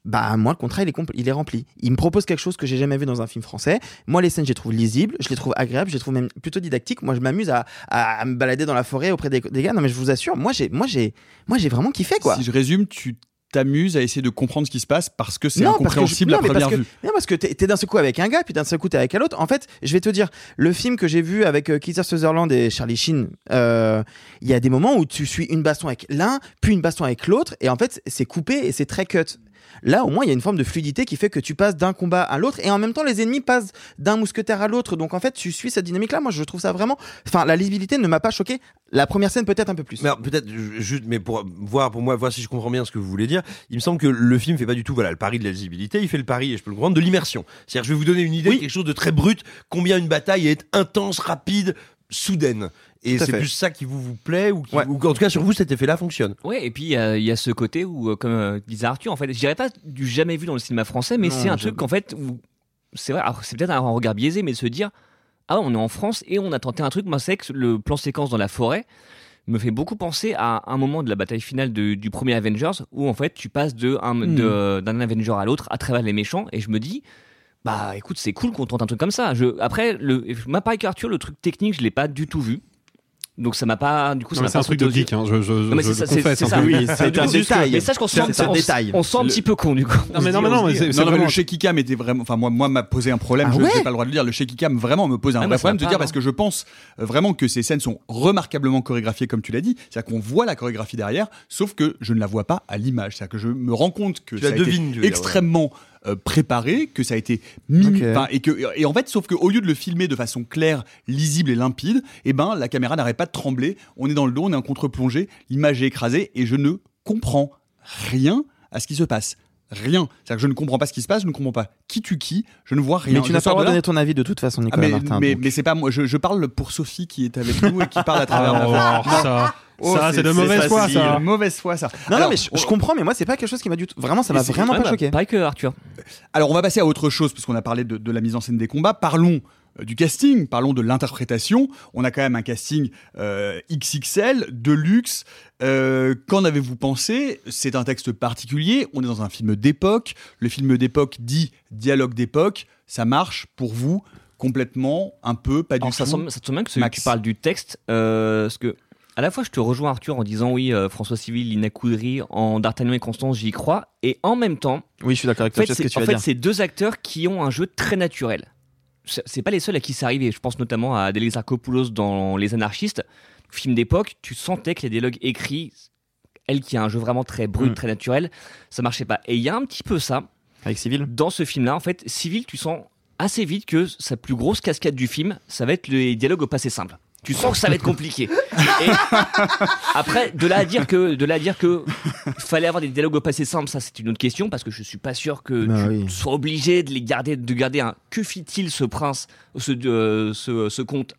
Bah moi le contrat il est, il est rempli. Il me propose quelque chose que j'ai jamais vu dans un film français. Moi les scènes je les trouve lisibles, je les trouve agréables, je les trouve même plutôt didactiques. Moi je m'amuse à, à- à me balader dans la forêt auprès des, des gars. Non mais je vous assure, moi j'ai moi j'ai moi j'ai vraiment kiffé quoi. Si je résume, tu t'amuses à essayer de comprendre ce qui se passe parce que c'est Non, parce que je- incompréhensible à première que- vue. Non, parce que t'es t'es d'un seul coup avec un gars, puis d'un seul coup t'es avec un autre. En fait, je vais te dire, le film que j'ai vu avec euh, Kiefer Sutherland et Charlie Sheen, euh, il y a des moments où tu suis une baston avec l'un, puis une baston avec l'autre, et en fait c'est coupé et c'est très cut. Là, au moins, il y a une forme de fluidité qui fait que tu passes d'un combat à l'autre, et en même temps, les ennemis passent d'un mousquetaire à l'autre. Donc, en fait, tu suis cette dynamique-là. Moi, je trouve ça vraiment. Enfin, la lisibilité ne m'a pas choqué. La première scène, peut-être un peu plus. Peut-être ju- juste, mais pour voir, pour moi, voir si je comprends bien ce que vous voulez dire, il me semble que le film fait pas du tout, voilà, le pari de la lisibilité, il fait le pari, et je peux le comprendre, de l'immersion. C'est-à-dire, je vais vous donner une idée de quelque chose de très brut, combien une bataille est intense, rapide, soudaine. Et c'est plus ça qui vous, vous plaît, ou, qui- ou en tout cas, sur vous, cet effet-là fonctionne. Ouais, et puis il y, a- il y a ce côté où, euh, comme euh, disait Arthur, en fait, je dirais pas du jamais vu dans le cinéma français, mais c'est un truc en fait où c'est vrai, c'est peut-être un regard biaisé, mais de se dire ah on est en France et on a tenté un truc. Moi c'est que le plan séquence dans la forêt me fait beaucoup penser à un moment de la bataille finale de- du premier Avengers où en fait tu passes de un- Hmm. de- d'un Avenger à l'autre à travers les méchants et je me dis bah écoute c'est cool qu'on tente un truc comme ça. Je, après le, ma pareil qu'Arthur le truc technique je l'ai pas du tout vu. Donc ça m'a pas. Du coup, ça m'a c'est un pas truc de geek, hein, je, je, Non, mais je ça, c'est- confesse. c'est un ça, oui. C'est un détail. Mais sache qu'on C'est- sent, c'est un on- détail. on sent un petit peu con du coup. Non, mais non, mais non, mais le shaky cam était vraiment. Enfin, moi, moi, m'a posé un problème. Ah je n'ai pas le droit de le dire. Le shaky cam vraiment me pose un Ah, vrai ça problème de pas, dire parce que je pense euh, vraiment que ces scènes sont remarquablement chorégraphiées, comme tu l'as dit. C'est-à-dire qu'on voit la chorégraphie derrière, sauf que je ne la vois pas à l'image. C'est-à-dire que je me rends compte que ça a été extrêmement préparé, que ça a été mis, et que et en fait, sauf que au lieu de le filmer de façon claire, lisible et limpide, eh ben la caméra n'arrête pas de trembler. On est dans le dos, on est en contre-plongée, l'image est écrasée et je ne comprends rien à ce qui se passe. Rien. C'est-à-dire que je ne comprends pas ce qui se passe, je ne comprends pas qui tue qui, je ne vois rien. Mais tu n'as pas là- donner ton avis de toute façon, ah, Nicolas mais, Martin. mais, donc. mais c'est pas moi, je, je parle pour Sophie qui est avec nous et qui parle à travers Oh, ma voix. ça, Oh, ça, c'est de mauvaise foi, ça. De mauvaise foi, ça. Non, Alors, non, mais je, comprends, mais moi, c'est pas quelque chose qui m'a du tout. Vraiment, ça m'a vraiment pas choqué. Pareil que Arthur. Alors on va passer à autre chose puisqu'on a parlé de, de la mise en scène des combats. Parlons euh, du casting, parlons de l'interprétation. On a quand même un casting euh, XXL, de luxe. Euh, Qu'en avez-vous pensé? C'est un texte particulier. On est dans un film d'époque. Le film d'époque dit dialogue d'époque. Ça marche pour vous complètement, un peu, pas du Alors, ça, tout? semble, ça te semble bien que ce- Max. tu parles du texte, euh, parce que à la fois je te rejoins Arthur en disant oui, euh, François Civil, Lina Coudry, en D'Artagnan et Constance, j'y crois, et en même temps, Oui, je suis d'accord avec toi. en fait, c'est deux acteurs qui ont un jeu très naturel. C'est pas les seuls à qui c'est arrivé. Je pense notamment à Adèle Exarchopoulos dans Les Anarchistes, film d'époque. Tu sentais que les dialogues écrits, elle qui a un jeu vraiment très brut, Mm. très naturel, ça marchait pas. Et il y a un petit peu ça Avec Civil? dans ce film-là. En fait, Civil, tu sens assez vite que sa plus grosse cascade du film, ça va être les dialogues au passé simple. Tu sens que ça va être compliqué. Et après, de là à dire que, de là à dire que fallait avoir des dialogues au passé simple, ça c'est une autre question parce que je suis pas sûr que Bah tu oui. sois obligé de les garder, de garder un. Que fit-il ce prince, ce, euh, ce, ce comte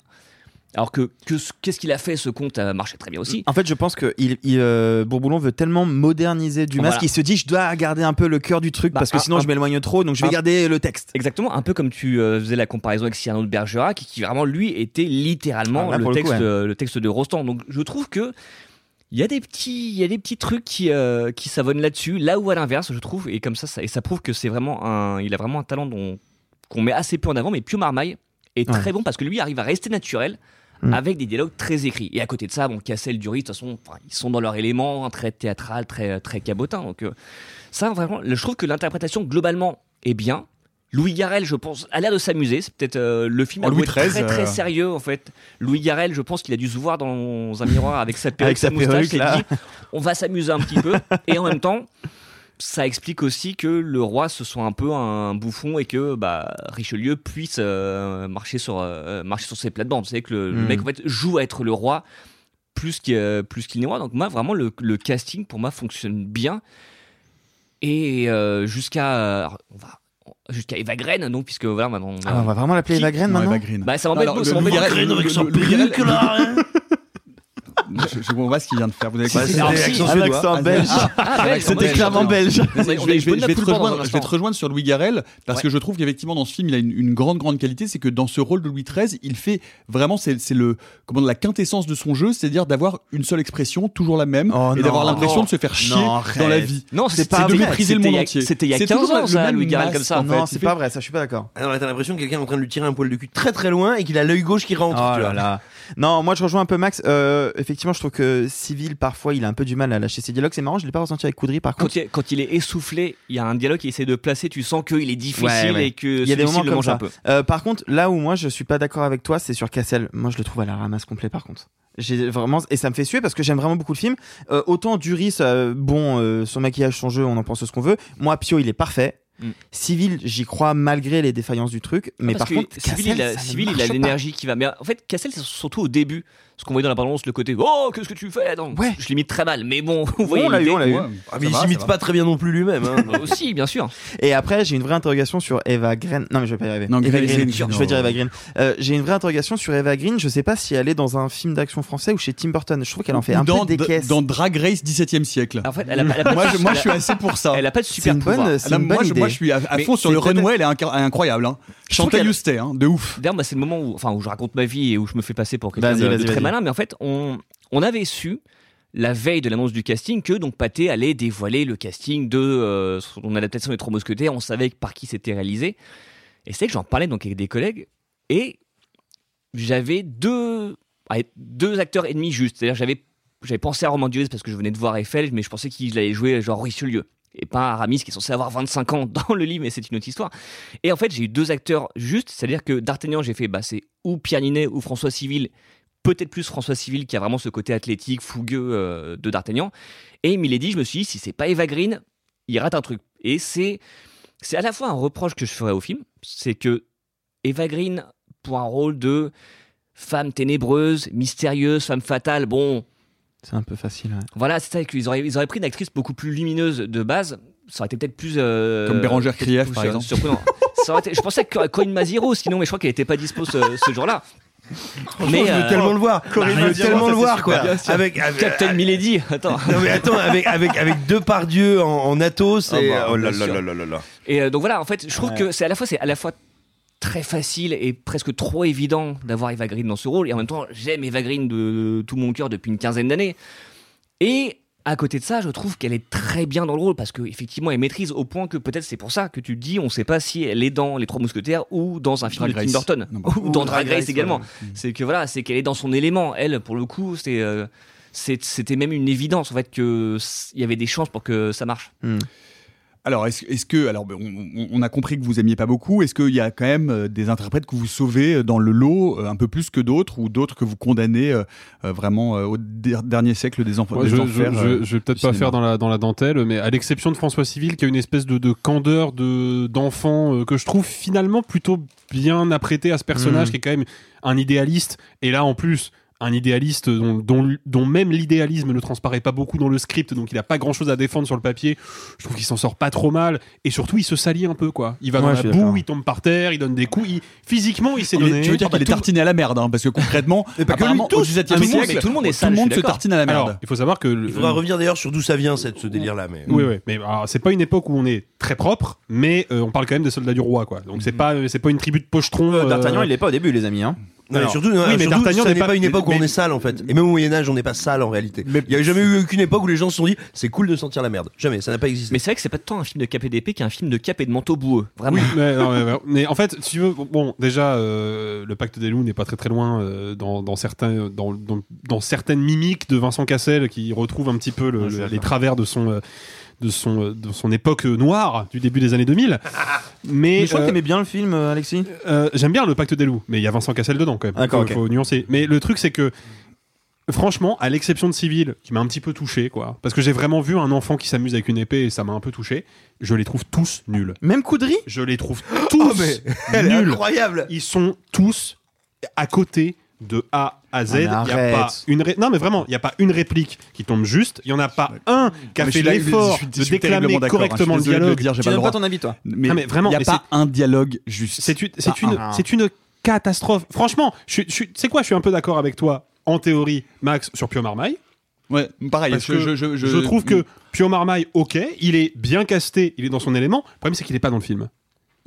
Alors que que- qu'est-ce qu'il a fait ce comte a marché très bien aussi. En fait, je pense que il, il, euh, Bourboulon veut tellement moderniser Dumas Voilà. qu'il se dit je dois garder un peu le cœur du truc Bah, parce que un- sinon un- je m'éloigne trop, donc je vais un- garder le texte. Exactement, un peu comme tu euh, faisais la comparaison avec Cyrano de Bergerac, qui vraiment lui était littéralement Ah, là, le, pour le coup, texte, ouais. euh, le texte de Rostand. Donc je trouve que il y a des petits, il y a des petits trucs qui euh, qui savonnent là-dessus. Là où à l'inverse, je trouve, et comme ça, ça et ça prouve que c'est vraiment un, il a vraiment un talent qu'on met assez peu en avant. Mais Pio Marmaille est Ouais. très bon parce que lui arrive à rester naturel. Mm. Avec des dialogues très écrits. Et à côté de ça, bon, Cassel, Dury, de toute façon, ils sont dans leur élément, hein, très théâtral, très, très cabotin. Donc, euh, ça, vraiment, je trouve que l'interprétation, globalement, est bien. Louis Garrel, je pense, a l'air de s'amuser. C'est peut-être euh, le film Oh, Louis XIII, très très euh. sérieux en fait. Louis Garrel, je pense qu'il a dû se voir dans un miroir avec sa perruque, Avec sa moustache, perruque, s'est là. dit, on va s'amuser un petit peu. Et en même temps, ça explique aussi que le roi se soit un peu un bouffon et que bah, Richelieu puisse euh, marcher sur euh, marcher sur ses plates-bandes. Vous savez que le, le Mm. mec en fait joue à être le roi plus qu'il euh, qu'il n'est roi. Donc moi vraiment le, le casting pour moi fonctionne bien et euh, jusqu'à on va jusqu'à Eva Green donc puisque voilà maintenant on, Ah, on va vraiment l'appeler Eva Green Non, maintenant Eva Green. bah ça m'embête ça beaucoup. Garrel- avec son là, hein. Je, je vois pas ce qu'il vient de faire. Vous avez compris Un accent belge. Ah, C'était clairement belge. Je vais, une je vais- bonne je vais te rejoindre, dans un je vais te instant. rejoindre sur Louis Garrel parce Ouais. que je trouve qu'effectivement dans ce film il a une, une grande grande qualité c'est que dans ce rôle de Louis XIII il fait vraiment c'est c'est le comment dire, la quintessence de son jeu c'est-à-dire d'avoir une seule expression toujours la même Oh et d'avoir l'impression de se faire chier Non, dans la vie Non, C'est pas de vrai. mépriser le C'était monde il y a- entier C'était il y a C'est 15 toujours ans le ça même Louis Garrel comme ça. en fait. Non, c'est pas vrai, ça je suis pas d'accord. Alors, t'as l'impression que quelqu'un est en train de lui tirer un poil de cul très très loin et qu'il a l'œil gauche qui rentre. Oh là. Non, moi je rejoins un peu Max. Euh, effectivement, je trouve que Civil parfois il a un peu du mal à lâcher ses dialogues. C'est marrant, je l'ai pas ressenti avec Coudry par contre. Quand il, quand il est essoufflé, il y a un dialogue qui essaie de placer, tu sens qu'il est difficile Ouais, ouais. et que Il y a des moments comme ça. un peu. Euh, par contre, là où moi je suis pas d'accord avec toi, c'est sur Cassel. Moi je le trouve à la ramasse complet par contre. J'ai vraiment et ça me fait suer parce que j'aime vraiment beaucoup le film. Euh, autant Duris, euh, bon, euh, son maquillage, son jeu, on en pense ce qu'on veut. Moi Pio, il est parfait. Mm. Civil, j'y crois malgré les défaillances du truc, mais par contre, Civil, Cassel, il a, Civil, il a l'énergie qui va. Mais en fait, Cassel, c'est surtout au début. Ce qu'on voyait dans la bande le côté Oh, qu'est-ce que tu fais Non, Ouais. Je l'imite très mal, mais bon, vous voyez on l'a eu, on l'a eu. Ouais, Ah, ça mais il s'imite pas très bien non plus lui-même. hein. Aussi, bien sûr. Et après, j'ai une vraie interrogation sur Eva Green. Non, mais je vais pas y arriver. Non, Eva Green, Green. Je vais dire Eva Green. Euh, j'ai une vraie interrogation sur Eva Green. Je sais pas si elle est dans un film d'action français ou chez Tim Burton. Je trouve qu'elle en fait un dans, peu des caisses. dans Drag Race 17e siècle En fait, elle a, pas- elle a pas moi, je, moi je suis assez pour ça Elle a pas de super pouvoir. bonne, c'est Là, une moi, bonne je, idée. moi, je suis à, fond sur le runway, elle est inc- incroyable. Hein. Chantal Hustet, hein, de ouf. D'ailleurs, bah, c'est le moment où, enfin, où je raconte ma vie et où je me fais passer pour quelqu'un de, de très malin. Mais en fait, on, on avait su la veille de l'annonce du casting que donc Pathé allait dévoiler le casting de euh, son adaptation des Trois Mousquetaires. On savait par qui c'était réalisé. Et c'est que j'en parlais donc avec des collègues et j'avais deux, deux acteurs et demi juste. C'est-à-dire, j'avais, j'avais pensé à Romain Duez parce que je venais de voir Eiffel, mais je pensais qu'il allait jouer genre Richelieu. Et pas Aramis qui est censé avoir 25 ans dans le livre, mais c'est une autre histoire. Et en fait, j'ai eu deux acteurs justes, c'est-à-dire que D'Artagnan, j'ai fait, bah, c'est ou Pierre Ninet ou François Civil, peut-être plus François Civil qui a vraiment ce côté athlétique, fougueux euh, de D'Artagnan. Et Milady, je me suis dit, si c'est pas Eva Green, il rate un truc. Et c'est, c'est à la fois un reproche que je ferais au film, c'est que Eva Green, pour un rôle de femme ténébreuse, mystérieuse, femme fatale, bon, C'est un peu facile. ouais. voilà, c'est ça qu'ils auraient, ils auraient pris une actrice beaucoup plus lumineuse de base. Ça aurait été peut-être plus. euh, Comme Bérangère Krief, par euh, exemple. surprenant. Ça aurait été- je pensais que Corinne Maziro, sinon, mais je crois qu'elle n'était pas dispo ce, ce jour-là. Mais je veux euh, tellement le voir. Corinne je veux tellement ça, le voir, quoi. bien. Avec, avec- Captain Milady, attends. Non mais attends, avec avec avec deux pardieux en, en Athos, et Ah bah, oh là là là là là là. Et euh, donc voilà, en fait, je trouve Ouais. que c'est à la fois c'est à la fois très facile et presque trop évident d'avoir Eva Green dans ce rôle et en même temps, j'aime Eva Green de tout mon cœur depuis une quinzaine d'années. Et à côté de ça, je trouve qu'elle est très bien dans le rôle parce qu'effectivement, elle maîtrise au point que peut-être c'est pour ça que tu dis, on sait pas si elle est dans Les Trois Mousquetaires ou dans un film Drag de Tim. Burton Non, bah. ou dans Ou Drag Drag Race également. C'est que voilà, c'est qu'elle est dans son élément. Elle, pour le coup, c'est euh, c'était même une évidence en fait que s- il y avait des chances pour que ça marche. Alors, est-ce que, alors, ben, on, a compris que vous aimiez pas beaucoup. Est-ce qu'il y a quand même euh, des interprètes que vous sauvez euh, dans le lot euh, un peu plus que d'autres, ou d'autres que vous condamnez euh, vraiment euh, au der- dernier siècle des, enfants je, enfers je- je vais peut-être pas faire dans la, dans la dentelle, mais à l'exception de François Civil, qui a une espèce de, de candeur de, d'enfant euh, que je trouve finalement plutôt bien apprêté à ce personnage, Mhm. qui est quand même un idéaliste. Et là, en plus, un idéaliste dont, dont, dont même l'idéalisme ne transparaît pas beaucoup dans le script, donc il a pas grand chose à défendre sur le papier. Je trouve qu'il s'en sort pas trop mal. Et surtout, il se salit un peu, quoi. Il va Ouais, dans la boue, il tombe par terre, il donne des coups. Il- Physiquement, il s'est donné. tu veux dire qu'il est tartiné à la merde, hein, parce que concrètement, pas que lui, tous. Ah, tout le monde est tout le monde se d'accord. tartine à la merde. Alors, il faut savoir que. le- Il faudra revenir d'ailleurs sur d'où ça vient cette, ce délire-là. Mais... Oui, oui, mais alors, c'est pas une époque où on est très propre, mais euh, on parle quand même des soldats du roi, quoi. Donc c'est pas, c'est pas une tribu de pochetrons. Euh, D'Artagnan, euh, il est pas au début, les amis. Hein. Non, mais surtout, non, oui, mais surtout, D'Artagnan ça n'est pas- pas une époque où mais- on est sale en fait. Et même au Moyen Âge, on n'est pas sale en réalité. Il y a jamais eu aucune époque où les gens se sont dit c'est cool de sentir la merde. Jamais, ça n'a pas existé. Mais c'est vrai que c'est pas tant un film de cap et d'épée qu'un film de cap et de manteau boueux. Vraiment. Oui, mais, non, mais, mais en fait, si tu veux, bon, déjà, euh, le pacte des loups n'est pas très très loin euh, dans, dans certains, dans, dans, dans certaines mimiques de Vincent Cassel qui retrouve un petit peu le- le- les travers de son, euh, de son, de son époque noire du début des années 2000. Mais, Mais je crois euh, que t'aimais bien le film, euh, Alexis. Euh, J'aime bien le pacte des loups, mais il y a Vincent Cassel dedans quand même. D'accord, faut, nuancer. Mais le truc c'est que franchement, à l'exception de Civil, qui m'a un petit peu touché, quoi, parce que j'ai vraiment vu un enfant qui s'amuse avec une épée et ça m'a un peu touché. Je les trouve tous nuls. Même Coudry Je les trouve tous Oh, mais elle est nuls. incroyable. Ils sont tous à côté de A à Z. Ah, Il y a pas une ré- non mais vraiment, il n'y a pas une réplique qui tombe juste. Il y en a pas un qui a fait l'effort de déclamer d'accord, hein. correctement le dialogue. dire, Tu pas ton avis, toi. Mais mais vraiment, il n'y a pas un dialogue juste. C'est une, c'est c'est catastrophe. Franchement, je, je, sais quoi, je suis un peu d'accord avec toi en théorie, Max, sur Pio Marmaille? Ouais, pareil. Parce je, que je, je, je trouve que Pio Marmaille, ok, il est bien casté, il est dans son élément. Le problème, c'est qu'il est pas dans le film.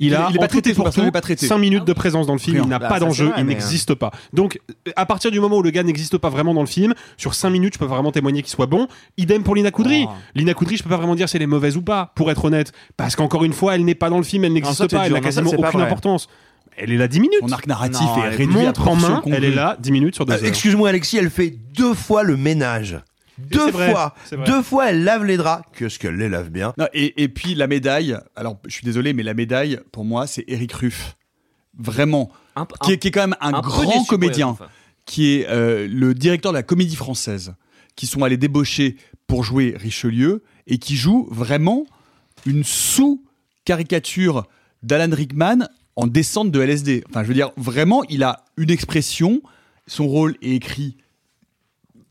Il, Il a il est en pas tout traité, pour tout est pas traité. 5 minutes de présence dans le film, Rien. il n'a Bah, pas d'enjeu, il mais, n'existe pas. Donc, euh, à partir du moment où le gars n'existe pas vraiment dans le film, sur 5 minutes, je peux vraiment témoigner qu'il soit bon. Idem pour Lina Coudry. Oh. Lina Coudry, je peux pas vraiment dire si elle est mauvaise ou pas, pour être honnête. Parce qu'encore une fois, elle n'est pas dans le film, elle n'existe pas, elle n'a quasiment aucune vrai. importance. Elle est là 10 minutes. Son arc narratif Non, est réduit en main, elle est là 10 minutes sur deux Euh, heures. Excuse-moi Alexis, elle fait deux fois le ménage. Deux vrai, fois. Deux fois elle lave les draps. Qu'est-ce qu'elle les lave bien. Non, et, et puis la médaille, alors je suis désolé, mais la médaille, pour moi, c'est Eric Ruff. Vraiment. Un- Qui est, qui est quand même un, grand comédien, qui est euh, le directeur de la comédie française, qui sont allés débaucher pour jouer Richelieu, et qui joue vraiment une sous-caricature d'Alan Rickman en descente de LSD. Enfin, je veux dire, vraiment, il a une expression, son rôle est écrit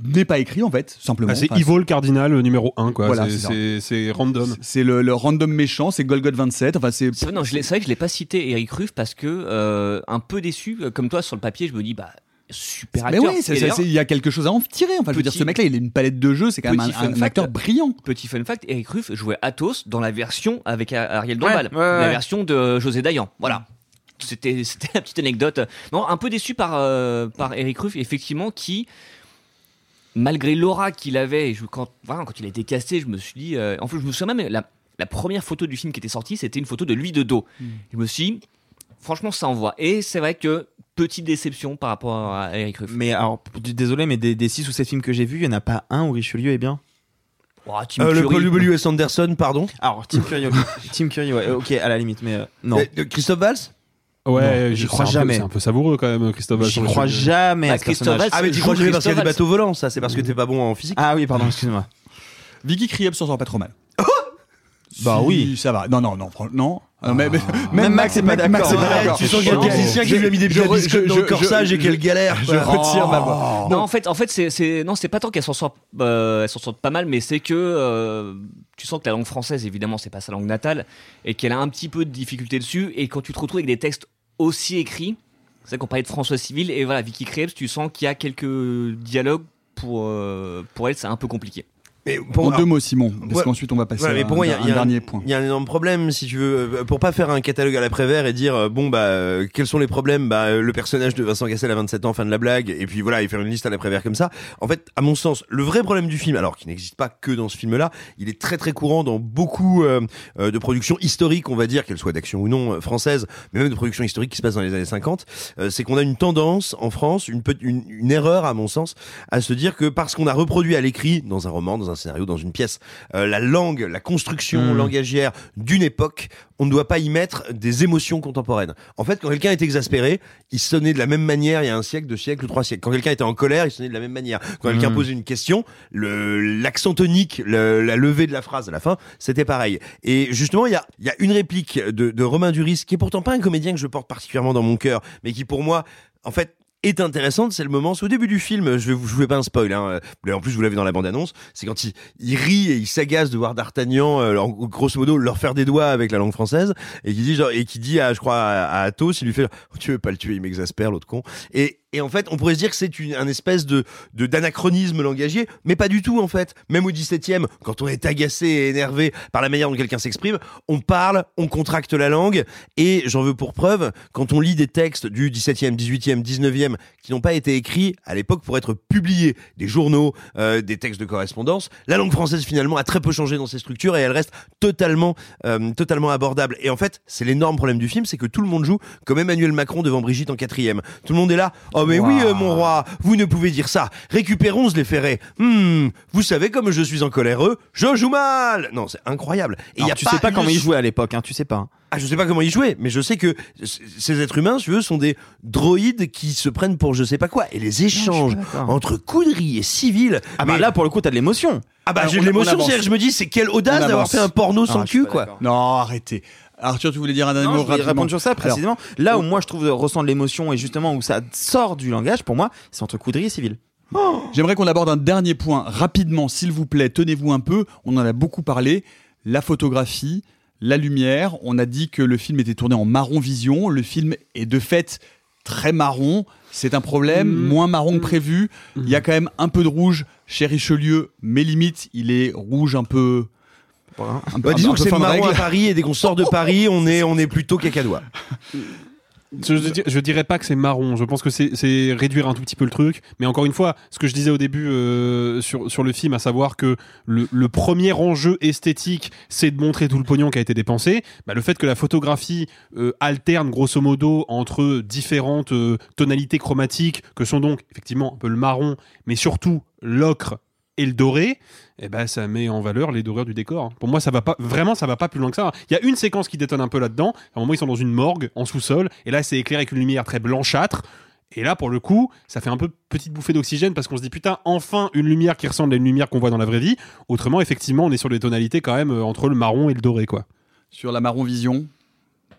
n'est pas écrit en fait, simplement. Ah, c'est Enfin, Evil Cardinal euh, numéro 1, quoi. Voilà, C'est- c'est ça. c'est c'est random. C'est le, le random méchant, c'est Golgot 27. Enfin, c'est. C'est vrai, non, je l'ai- c'est vrai que je l'ai pas cité Eric Ruff parce que euh, un peu déçu, euh, comme toi sur le papier, je me dis bah super Mais acteur. oui, c'est- Et c'est- d'ailleurs, c'est- il y a quelque chose à en tirer. Enfin, je veux dire, Petit- ce mec-là, il a une palette de jeux, c'est quand même un, Petit fun un fact. acteur brillant. Petit fun fact, Eric Ruff jouait Athos dans la version avec Ariel Dombal, Ouais, ouais, ouais. la version de José Dayan. Voilà. C'était c'était la petite anecdote. Non, un peu déçu par euh, par Eric Ruff, effectivement, qui malgré l'aura qu'il avait, et je- quand voilà, quand il a été casté, je me suis dit, euh, en fait, je me souviens même la la première photo du film qui était sortie, c'était une photo de lui de dos. Hmm. Je me suis dit, franchement, ça envoie. Et c'est vrai que petite déception par rapport à Eric Ruff. Mais alors, désolé, mais des, des 6 ou 7 films que j'ai vus, il n'y en a pas un où Richelieu est bien? Oh, Tim Euh, le. Paul W.S. Anderson, pardon. Alors, Tim Curry, ok. Tim Curry, ouais, ok, à la limite, mais euh, non. Christophe Valls Ouais, Non, j'y crois jamais. C'est un peu savoureux quand même, Christophe Valls. J'y crois jamais Bah, à ce Christophe Ah, mais tu crois jamais parce qu'il y a des bateaux volants, ça, c'est parce que t'es pas bon en physique. Ah oui, pardon, excuse-moi. Vicky Kriep s'en sort pas trop mal. Bah Si, oui. ça va. Non, non, non, fran- non. Ah, mais- mais- Même Max est pas d'accord. Max est pas Ouais, d'accord. tu sens qu'il y a Oh. quel musicien qui lui a mis des pieds biscotte dans je- le corsage je- et quelle galère. Je retire ma voix. Non, en fait, en fait, c'est, c'est, non, c'est pas tant qu'elle s'en sort, euh, elle s'en sort pas mal, mais c'est que euh, tu sens que la langue française, évidemment, c'est pas sa langue natale, et qu'elle a un petit peu de difficulté dessus. Et quand tu te retrouves avec des textes aussi écrits, c'est vrai qu'on parlait de François Civil et voilà, Vicky Krebs, tu sens qu'il y a quelques dialogues pour euh, pour elle, c'est un peu compliqué. Mais En pour, deux mots, Simon, parce Ouais. qu'ensuite on va passer Ouais, mais à pour moi, y un, a- y a un dernier point. Il y a un énorme problème, si tu veux, euh, pour pas faire un catalogue à l'après-vert et dire euh, bon bah euh, quels sont les problèmes, bah euh, le personnage de Vincent Cassel à 27 ans, fin de la blague, et puis voilà, et faire une liste à l'après-vert comme ça. En fait, à mon sens, le vrai problème du film, alors qu'il n'existe pas que dans ce film-là, il est très très courant dans beaucoup euh, de productions historiques, on va dire, qu'elles soient d'action ou non françaises, mais même de productions historiques qui se passent dans les années 50, euh, c'est qu'on a une tendance en France, une, une erreur à mon sens, à se dire que parce qu'on a reproduit à l'écrit, dans un roman, dans un scénario, dans une pièce, euh, la langue, la construction Mm. langagière d'une époque, on ne doit pas y mettre des émotions contemporaines. En fait, quand quelqu'un est exaspéré, il sonnait de la même manière il y a un siècle, deux siècles trois siècles. Quand quelqu'un était en colère, il sonnait de la même manière. Quand quelqu'un Mm. posait une question, l'accent tonique, le- la levée de la phrase à la fin, c'était pareil. Et justement, il y a, il y a une réplique de, de Romain Duris, qui est pourtant pas un comédien que je porte particulièrement dans mon cœur, mais qui pour moi, en fait, est intéressante, c'est le moment, c'est au début du film, je vais vous, fais pas un spoil, hein, en plus vous l'avez dans la bande-annonce, c'est quand il, il rit et il s'agace de voir D'Artagnan, euh, grosso modo, leur faire des doigts avec la langue française, et qui dit genre, et qui dit à, je crois, à, à Athos, il lui fait, oh, tu veux pas le tuer, il m'exaspère, l'autre con. Et, et en fait, on pourrait se dire que c'est une, un espèce de, d'anachronisme langagier, mais pas du tout, en fait. Même au 17e, quand on est agacé et énervé par la manière dont quelqu'un s'exprime, on parle, on contracte la langue, et j'en veux pour preuve, quand on lit des textes du 17e, 18e, 19e, qui n'ont pas été écrits à l'époque pour être publiés, des journaux, euh, des textes de correspondance, la langue française finalement a très peu changé dans ses structures et elle reste totalement, euh, totalement abordable. Et en fait, c'est l'énorme problème du film, c'est que tout le monde joue comme Emmanuel Macron devant Brigitte en quatrième. Tout le monde est là. Oh mais oui, euh, mon roi, vous ne pouvez dire ça. Récupérons les ferrets. Hmm, vous savez comme je suis en colère, je joue mal. Non, c'est incroyable. Et il y Alors, a tu sais pas une comment il jouait à l'époque, hein, tu sais pas. ah, je sais pas comment ils jouaient, mais je sais que ces êtres humains, si tu veux, sont des droïdes qui se prennent pour je sais pas quoi. Et les échanges d'accord. entre couderie et civil. Ah bah mais- là, pour le coup, t'as de l'émotion. ah bah j'ai de on l'émotion, avance. c'est-à-dire que je me dis, c'est quelle audace d'avoir fait un porno sans Ah, je suis cul, quoi. Non, arrêtez. Arthur, tu voulais dire un dernier mot je voulais rapidement répondre sur ça Alors, précisément. Là où moi je trouve euh, ressent de l'émotion et justement où ça sort du langage, pour moi, c'est entre coudry et civil. J'aimerais qu'on aborde un dernier point rapidement, s'il vous plaît. Tenez-vous un peu. On en a beaucoup parlé. La photographie, la lumière. On a dit que le film était tourné en marron vision. Le film est de fait très marron. C'est un problème, Mm. moins marron que prévu. Il y a quand même un peu de rouge chez Richelieu, mais limite, il est rouge un peu. Un peu- Bah, disons un que c'est règle. à Paris et dès qu'on sort de Paris, on est, on est plutôt cacadois. Je, je, dirais pas que c'est marron. Je pense que c'est c'est réduire un tout petit peu le truc. Mais encore une fois, ce que je disais au début euh, sur, sur le film, à savoir que le, le premier enjeu esthétique, c'est de montrer tout le pognon qui a été dépensé. Bah, le fait que la photographie euh, alterne grosso modo entre différentes euh, tonalités chromatiques, que sont donc effectivement un peu le marron, mais surtout l'ocre et le doré, eh ben ça met en valeur les dorures du décor. Pour moi, ça va pas vraiment, ça va pas plus loin que ça. Il y a une séquence qui détonne un peu là-dedans. À un moment, ils sont dans une morgue en sous-sol, et là, c'est éclairé avec une lumière très blanchâtre. Et là, pour le coup, ça fait un peu petite bouffée d'oxygène parce qu'on se dit putain, enfin une lumière qui ressemble à une lumière qu'on voit dans la vraie vie. Autrement, effectivement, on est sur des tonalités quand même euh, entre le marron et le doré, quoi. Sur la marron vision.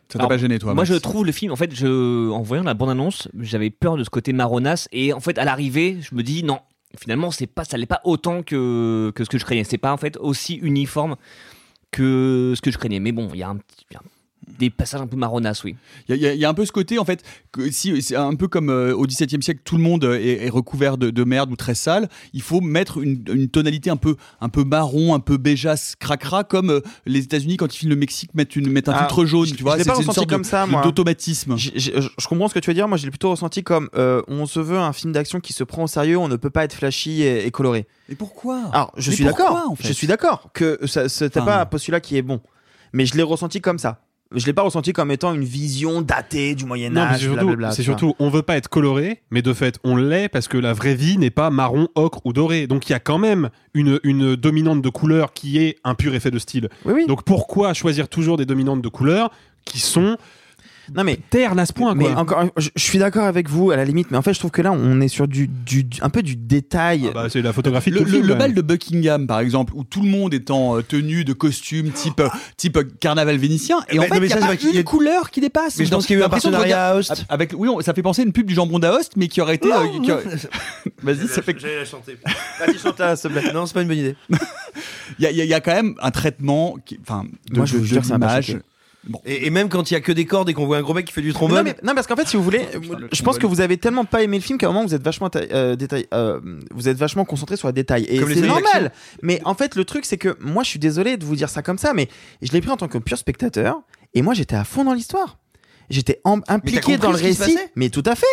Ça t'a pas gêné, toi Moi, Max je trouve le film, en fait, je, en voyant la bande-annonce, j'avais peur de ce côté marronasse. Et en fait, à l'arrivée, je me dis non, finalement, c'est pas, ça l'est pas autant que, ce que je craignais. C'est pas en fait aussi uniforme que ce que je craignais. Mais bon, il y a un petit. Des passages un peu marronasses, oui. Il y, a- y y un peu ce côté, en fait, que si c'est un peu comme euh, au XVIIe siècle, tout le monde est, est recouvert de, de merde ou très sale. Il faut mettre une, une tonalité un peu, un peu marron, un peu béjasse, cracra, comme euh, les États-Unis quand ils filment le Mexique mettent, une, mettent un Ah, filtre jaune. je- tu vois, je l'ai c'est pas une ressenti de- comme ça, moi. d'automatisme. J'ai- j'ai- Je, je comprends ce que tu veux dire. Moi, je l'ai plutôt ressenti comme euh, on se veut un film d'action qui se prend au sérieux. On ne peut pas être flashy et, et coloré. Et pourquoi? Alors, je Mais suis d'accord. en fait? Je suis d'accord que ça, ça- t'as Enfin. pas un postulat qui est bon, mais je l'ai ressenti comme ça. Je l'ai pas ressenti comme étant une vision datée du Moyen Âge. c'est surtout, on veut pas être coloré, mais de fait, on l'est parce que la vraie vie n'est pas marron, ocre ou doré. Donc il y a quand même une, une dominante de couleur qui est un pur effet de style. Donc pourquoi choisir toujours des dominantes de couleur qui sont non mais terne à ce point Mais quoi. encore, je, je suis d'accord avec vous à la limite, mais en fait, je trouve que là, on est sur du, un peu du détail. bah, c'est la photographie de Le, tout le le- film, le quand bal de Buckingham, par exemple, où tout le monde est en euh, tenue de costume type, euh, type euh, carnaval vénitien, et en Mais- fait, non, mais il y a pas y une couleur qui dépasse. Mais je pense qu'il y a eu un de partenariat à Host. Avec, oui, on- ça fait penser à une pub du jambon d'Aoste, mais qui aurait été. euh, qui aurait- Vas-y, ça fait. J'allais la chanter. Vas-y, te plaît. Non, c'est pas une bonne idée. Il y, a- y y quand même un traitement, qui- enfin, de, Moi, je de- de l'image. Et, et même quand il y a que des cordes et qu'on voit un gros mec qui fait du trombone. Non, mais, non, parce qu'en fait, si vous voulez, je pense que vous avez tellement pas aimé le film qu'à un moment vous êtes vachement euh, détail, euh, vous êtes vachement concentré sur les détails. Et c'est normal. Mais en fait, le truc, c'est que moi, je suis désolé de vous dire ça comme ça, mais je l'ai pris en tant que pur spectateur. Et moi, j'étais à fond dans l'histoire. J'étais impliqué dans le récit. Mais tout à fait.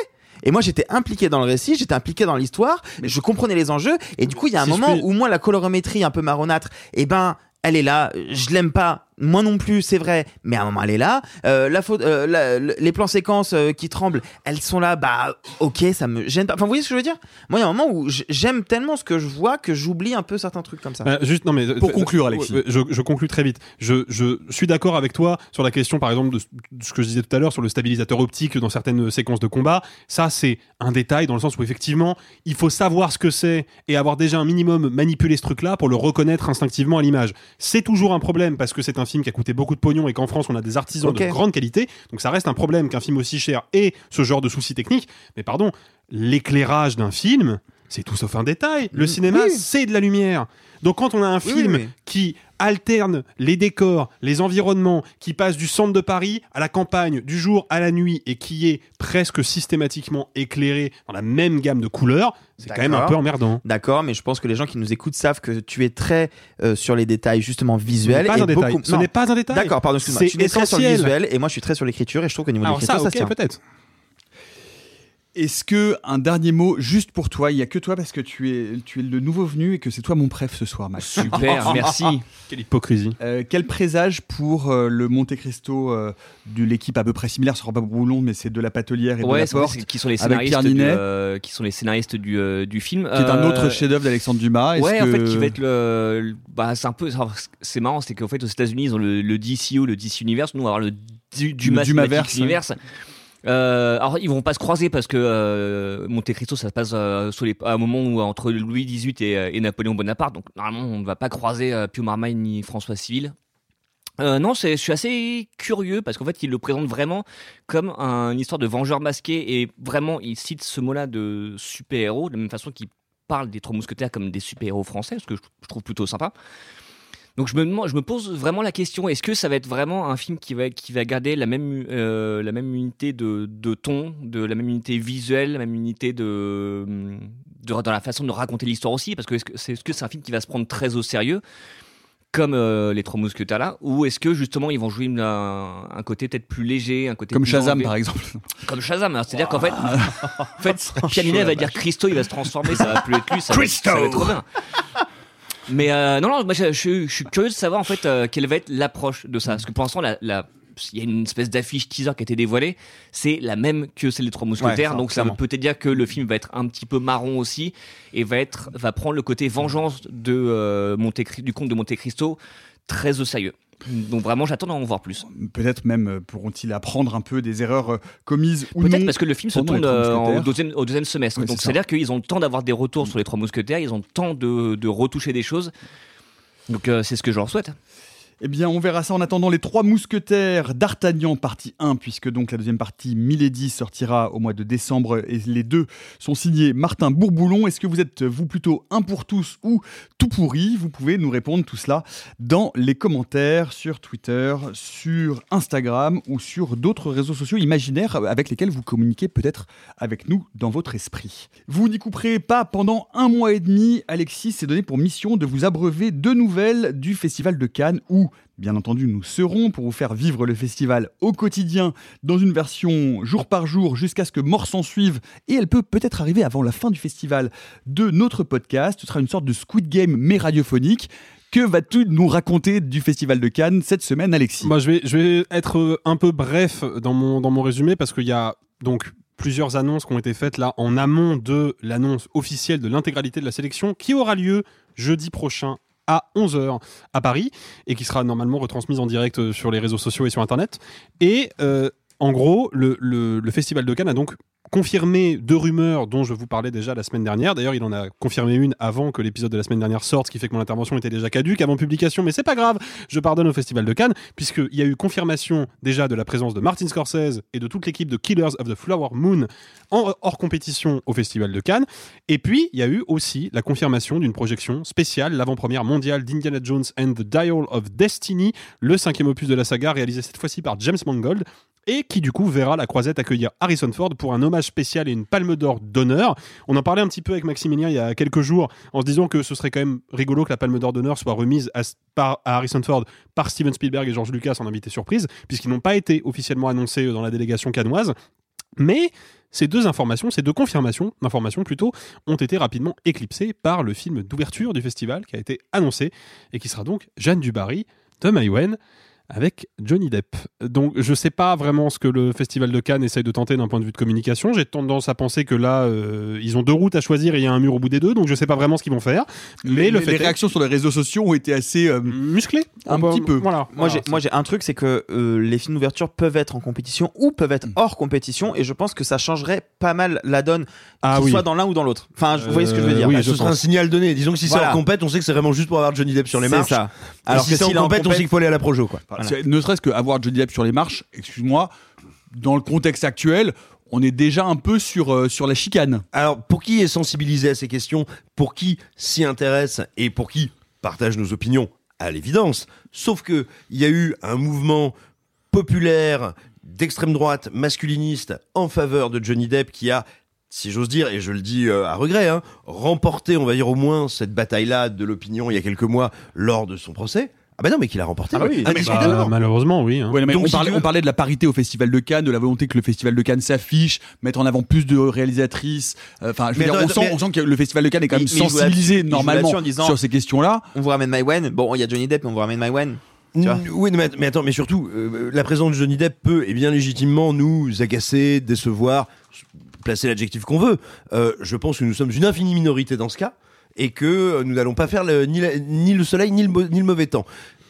Et moi, j'étais impliqué dans le récit, j'étais impliqué dans l'histoire, je comprenais les enjeux. Et du coup, il y a un Si moment où moi, la colorimétrie un peu marronâtre, eh ben, elle est là. Je l'aime pas. Moi non plus, c'est vrai. Mais à un moment, elle est là. Euh, la faute, euh, la- les plans séquences euh, qui tremblent, elles sont là. Bah, ok, ça me gêne pas. Enfin, vous voyez ce que je veux dire? Moi, il y a un moment où j'aime tellement ce que je vois que j'oublie un peu certains trucs comme ça. Juste, non, mais, Pour conclure, Alexis. Je, je conclus très vite. Je, je suis d'accord avec toi sur la question, par exemple, de ce- de ce que je disais tout à l'heure sur le stabilisateur optique dans certaines séquences de combat. Ça, c'est un détail dans le sens où, effectivement, il faut savoir ce que c'est et avoir déjà un minimum manipulé ce truc-là pour le reconnaître instinctivement à l'image. C'est toujours un problème parce que c'est un film qui a coûté beaucoup de pognon et qu'en France, on a des artisans de grande qualité. Donc, ça reste un problème qu'un film aussi cher ait ce genre de soucis techniques. Mais pardon, l'éclairage d'un film, c'est tout sauf un détail. Le Mm, cinéma, oui. c'est de la lumière. Donc quand on a un Oui, film oui, qui alterne les décors, les environnements, qui passe du centre de Paris à la campagne, du jour à la nuit, et qui est presque systématiquement éclairé dans la même gamme de couleurs, c'est quand même un peu emmerdant. D'accord, mais je pense que les gens qui nous écoutent savent que tu es très euh, sur les détails justement visuels. Ce n'est pas et un détail. beaucoup- Ce Non. n'est pas un détail. D'accord, pardon, excuse-moi. C'est Tu es très sur le essentiel. visuel et moi je suis très sur l'écriture et je trouve qu'au niveau de l'écriture ça, ça, ok, se tient. peut-être. Est-ce que un dernier mot juste pour toi Il y a que toi parce que tu es tu es le nouveau venu et que c'est toi mon préf ce soir, Max? Super, merci. Quelle hypocrisie. Euh, quel présage pour euh, le Monte Cristo euh, de l'équipe à peu près similaire, ce sera pas Boulon, mais c'est de la Patelière et de la Porte, qui sont les avec scénaristes, Pierre du, Ninet, euh, qui sont les scénaristes du, euh, du film. qui est un autre Euh, chef-d'œuvre d'Alexandre Dumas. Est-ce Ouais, en fait, qui va être le. le- Bah, c'est un peu. C'est marrant, c'est qu'en fait, aux États-Unis, ils ont le, le DCU, le DC Universe. Nous, on va avoir le du, Dumas Dumaverse, Cinematic Universe. Euh, alors, ils vont pas se croiser parce que euh, Monte Cristo, ça se passe euh, à un moment où entre Louis XVIII et, euh, et Napoléon Bonaparte. Donc, normalement, on ne va pas croiser Pio Marmaille ni François Civil. Non, je suis assez curieux parce qu'en fait, il le présente vraiment comme un- une histoire de vengeur masqué et vraiment, il cite ce mot-là de super-héros de la même façon qu'il parle des Trois Mousquetaires comme des super-héros français, ce que je trouve plutôt sympa. Donc je me, demande- je me pose vraiment la question est-ce que ça va être vraiment un film qui va, qui va garder la même, euh, la même unité de, de ton, de la même unité visuelle, la même unité de, de- dans la façon de raconter l'histoire aussi? Parce que est-ce que c'est un film qui va se prendre très au sérieux comme euh, les trois mousquetaires là, ou est-ce que justement ils vont jouer un, un côté peut-être plus léger, un côté Comme Shazam enlevé? par exemple. Comme Shazam, hein. c'est-à-dire qu'en fait, en fait Pianinet va dire Christo, il va se transformer, ça va plus être lui, ça, va, ça va être trop bien. Mais euh, non, non, moi je, je- je suis curieux de savoir en fait euh, quelle va être l'approche de ça, parce que pour l'instant, la, la- il y a une espèce d'affiche teaser qui a été dévoilée, c'est la même que celle des Trois Mousquetaires, Ouais, ça, donc ça veut peut-être dire que le film va être un petit peu marron aussi et va être, va prendre le côté vengeance de euh, Monte du comte de Monte Cristo très au sérieux. Donc vraiment, j'attends d'en voir plus. Peut-être même euh, pourront-ils apprendre un peu des erreurs euh, commises ou Peut-être parce que le film se tourne euh, au deuxième, au deuxième semestre. Donc c'est-à-dire qu'ils ont le temps d'avoir des retours sur les trois mousquetaires, ils ont le temps de, de retoucher des choses. Donc euh, c'est ce que je leur souhaite. Eh bien, on verra ça en attendant les trois mousquetaires d'Artagnan, partie 1, puisque donc la deuxième partie, Milady, sortira au mois de décembre et les deux sont signés Martin Bourboulon. Est-ce que vous êtes, vous, plutôt un pour tous ou tout pourri? Vous pouvez nous répondre tout cela dans les commentaires sur Twitter, sur Instagram ou sur d'autres réseaux sociaux imaginaires avec lesquels vous communiquez peut-être avec nous dans votre esprit. Vous n'y couperez pas pendant un mois et demi. Alexis s'est donné pour mission de vous abreuver de nouvelles du Festival de Cannes où Bien entendu, nous serons pour vous faire vivre le festival au quotidien dans une version jour par jour jusqu'à ce que mort s'en suive et elle peut peut-être arriver avant la fin du festival de notre podcast. Ce sera une sorte de Squid Game mais radiophonique. Que vas-tu nous raconter du Festival de Cannes cette semaine, Alexis? Moi, je vais, je vais être euh, un peu bref dans mon, dans mon résumé parce qu'il y a donc plusieurs annonces qui ont été faites là en amont de l'annonce officielle de l'intégralité de la sélection qui aura lieu jeudi prochain à 11h à Paris et qui sera normalement retransmise en direct euh, sur les réseaux sociaux et sur Internet. Et euh, en gros, le, le- le Festival de Cannes a donc confirmé deux rumeurs dont je vous parlais déjà la semaine dernière. D'ailleurs, il en a confirmé une avant que l'épisode de la semaine dernière sorte, ce qui fait que mon intervention était déjà caduque avant publication, mais c'est pas grave, je pardonne au Festival de Cannes, puisqu'il y a eu confirmation déjà de la présence de Martin Scorsese et de toute l'équipe de Killers of the Flower Moon en hors compétition au Festival de Cannes. Et puis, il y a eu aussi la confirmation d'une projection spéciale, l'avant-première mondiale d'Indiana Jones and the Dial of Destiny, le cinquième opus de la saga, réalisé cette fois-ci par James Mangold, et qui du coup verra la croisette accueillir Harrison Ford pour un hommage spécial et une palme d'or d'honneur. On en parlait un petit peu avec Maximilien il y a quelques jours en se disant que ce serait quand même rigolo que la palme d'or d'honneur soit remise à, par, à Harrison Ford par Steven Spielberg et George Lucas en invité surprise, puisqu'ils n'ont pas été officiellement annoncés dans la délégation canoise. Mais ces deux informations, ces deux confirmations d'informations plutôt, ont été rapidement éclipsées par le film d'ouverture du festival qui a été annoncé et qui sera donc Jeanne Dubarry de Maïwen avec Johnny Depp. Donc je sais pas vraiment ce que le Festival de Cannes essaye de tenter d'un point de vue de communication. J'ai tendance à penser que là, euh, ils ont deux routes à choisir et il y a un mur au bout des deux, donc je sais pas vraiment ce qu'ils vont faire. Mais les, le les fait est- réactions sur les réseaux sociaux ont été assez euh, musclées, un Bah, petit peu. Voilà. Moi, Voilà, j'ai, moi, j'ai un truc, c'est que euh, les films d'ouverture peuvent être en compétition ou peuvent être hors compétition, et je pense que ça changerait pas mal la donne, Ah qu'il oui. soit dans l'un ou dans l'autre. Enfin, vous voyez ce que je veux dire oui, Bah, je ce sera un pense. signal donné. Disons que si Voilà. c'est en compète, on sait que c'est vraiment juste pour avoir Johnny Depp sur les marches. ça. Alors si que c'est en s'il est en compète, on sait qu'il faut aller à la Projo, quoi. Voilà. Ne serait-ce qu'avoir Johnny Depp sur les marches, excuse-moi, dans le contexte actuel, on est déjà un peu sur, euh, sur la chicane. Alors, pour qui est sensibilisé à ces questions, pour qui s'y intéresse et pour qui partage nos opinions, à l'évidence. Sauf que il y a eu un mouvement populaire d'extrême droite masculiniste en faveur de Johnny Depp qui a si j'ose dire, et je le dis euh, à regret, hein, remporté, on va dire au moins, cette bataille-là de l'opinion il y a quelques mois lors de son procès. Ah ben non, mais qu'il a remporté. Ah bah oui, indiscutablement. Bah, malheureusement, oui. hein. Ouais, mais Donc, on, parlait, on de la parité au Festival de Cannes, de la volonté que le Festival de Cannes s'affiche, mettre en avant plus de réalisatrices. Euh, Enfin, je veux Mais dire, attends, on, sent, mais- on sent que le Festival de Cannes est quand même mais sensibilisé normalement là-dessus en disant- sur ces questions-là. On vous ramène Maïwen. Bon, il y a Johnny Depp, mais on vous ramène Maïwen. Oui, mais, mais attends, mais surtout, euh, la présence de Johnny Depp peut et bien légitimement nous agacer, décevoir, placer l'adjectif qu'on veut. Euh, je pense que nous sommes une infinie minorité dans ce cas et que nous n'allons pas faire le- ni, la- ni le soleil ni le, mo- ni le mauvais temps.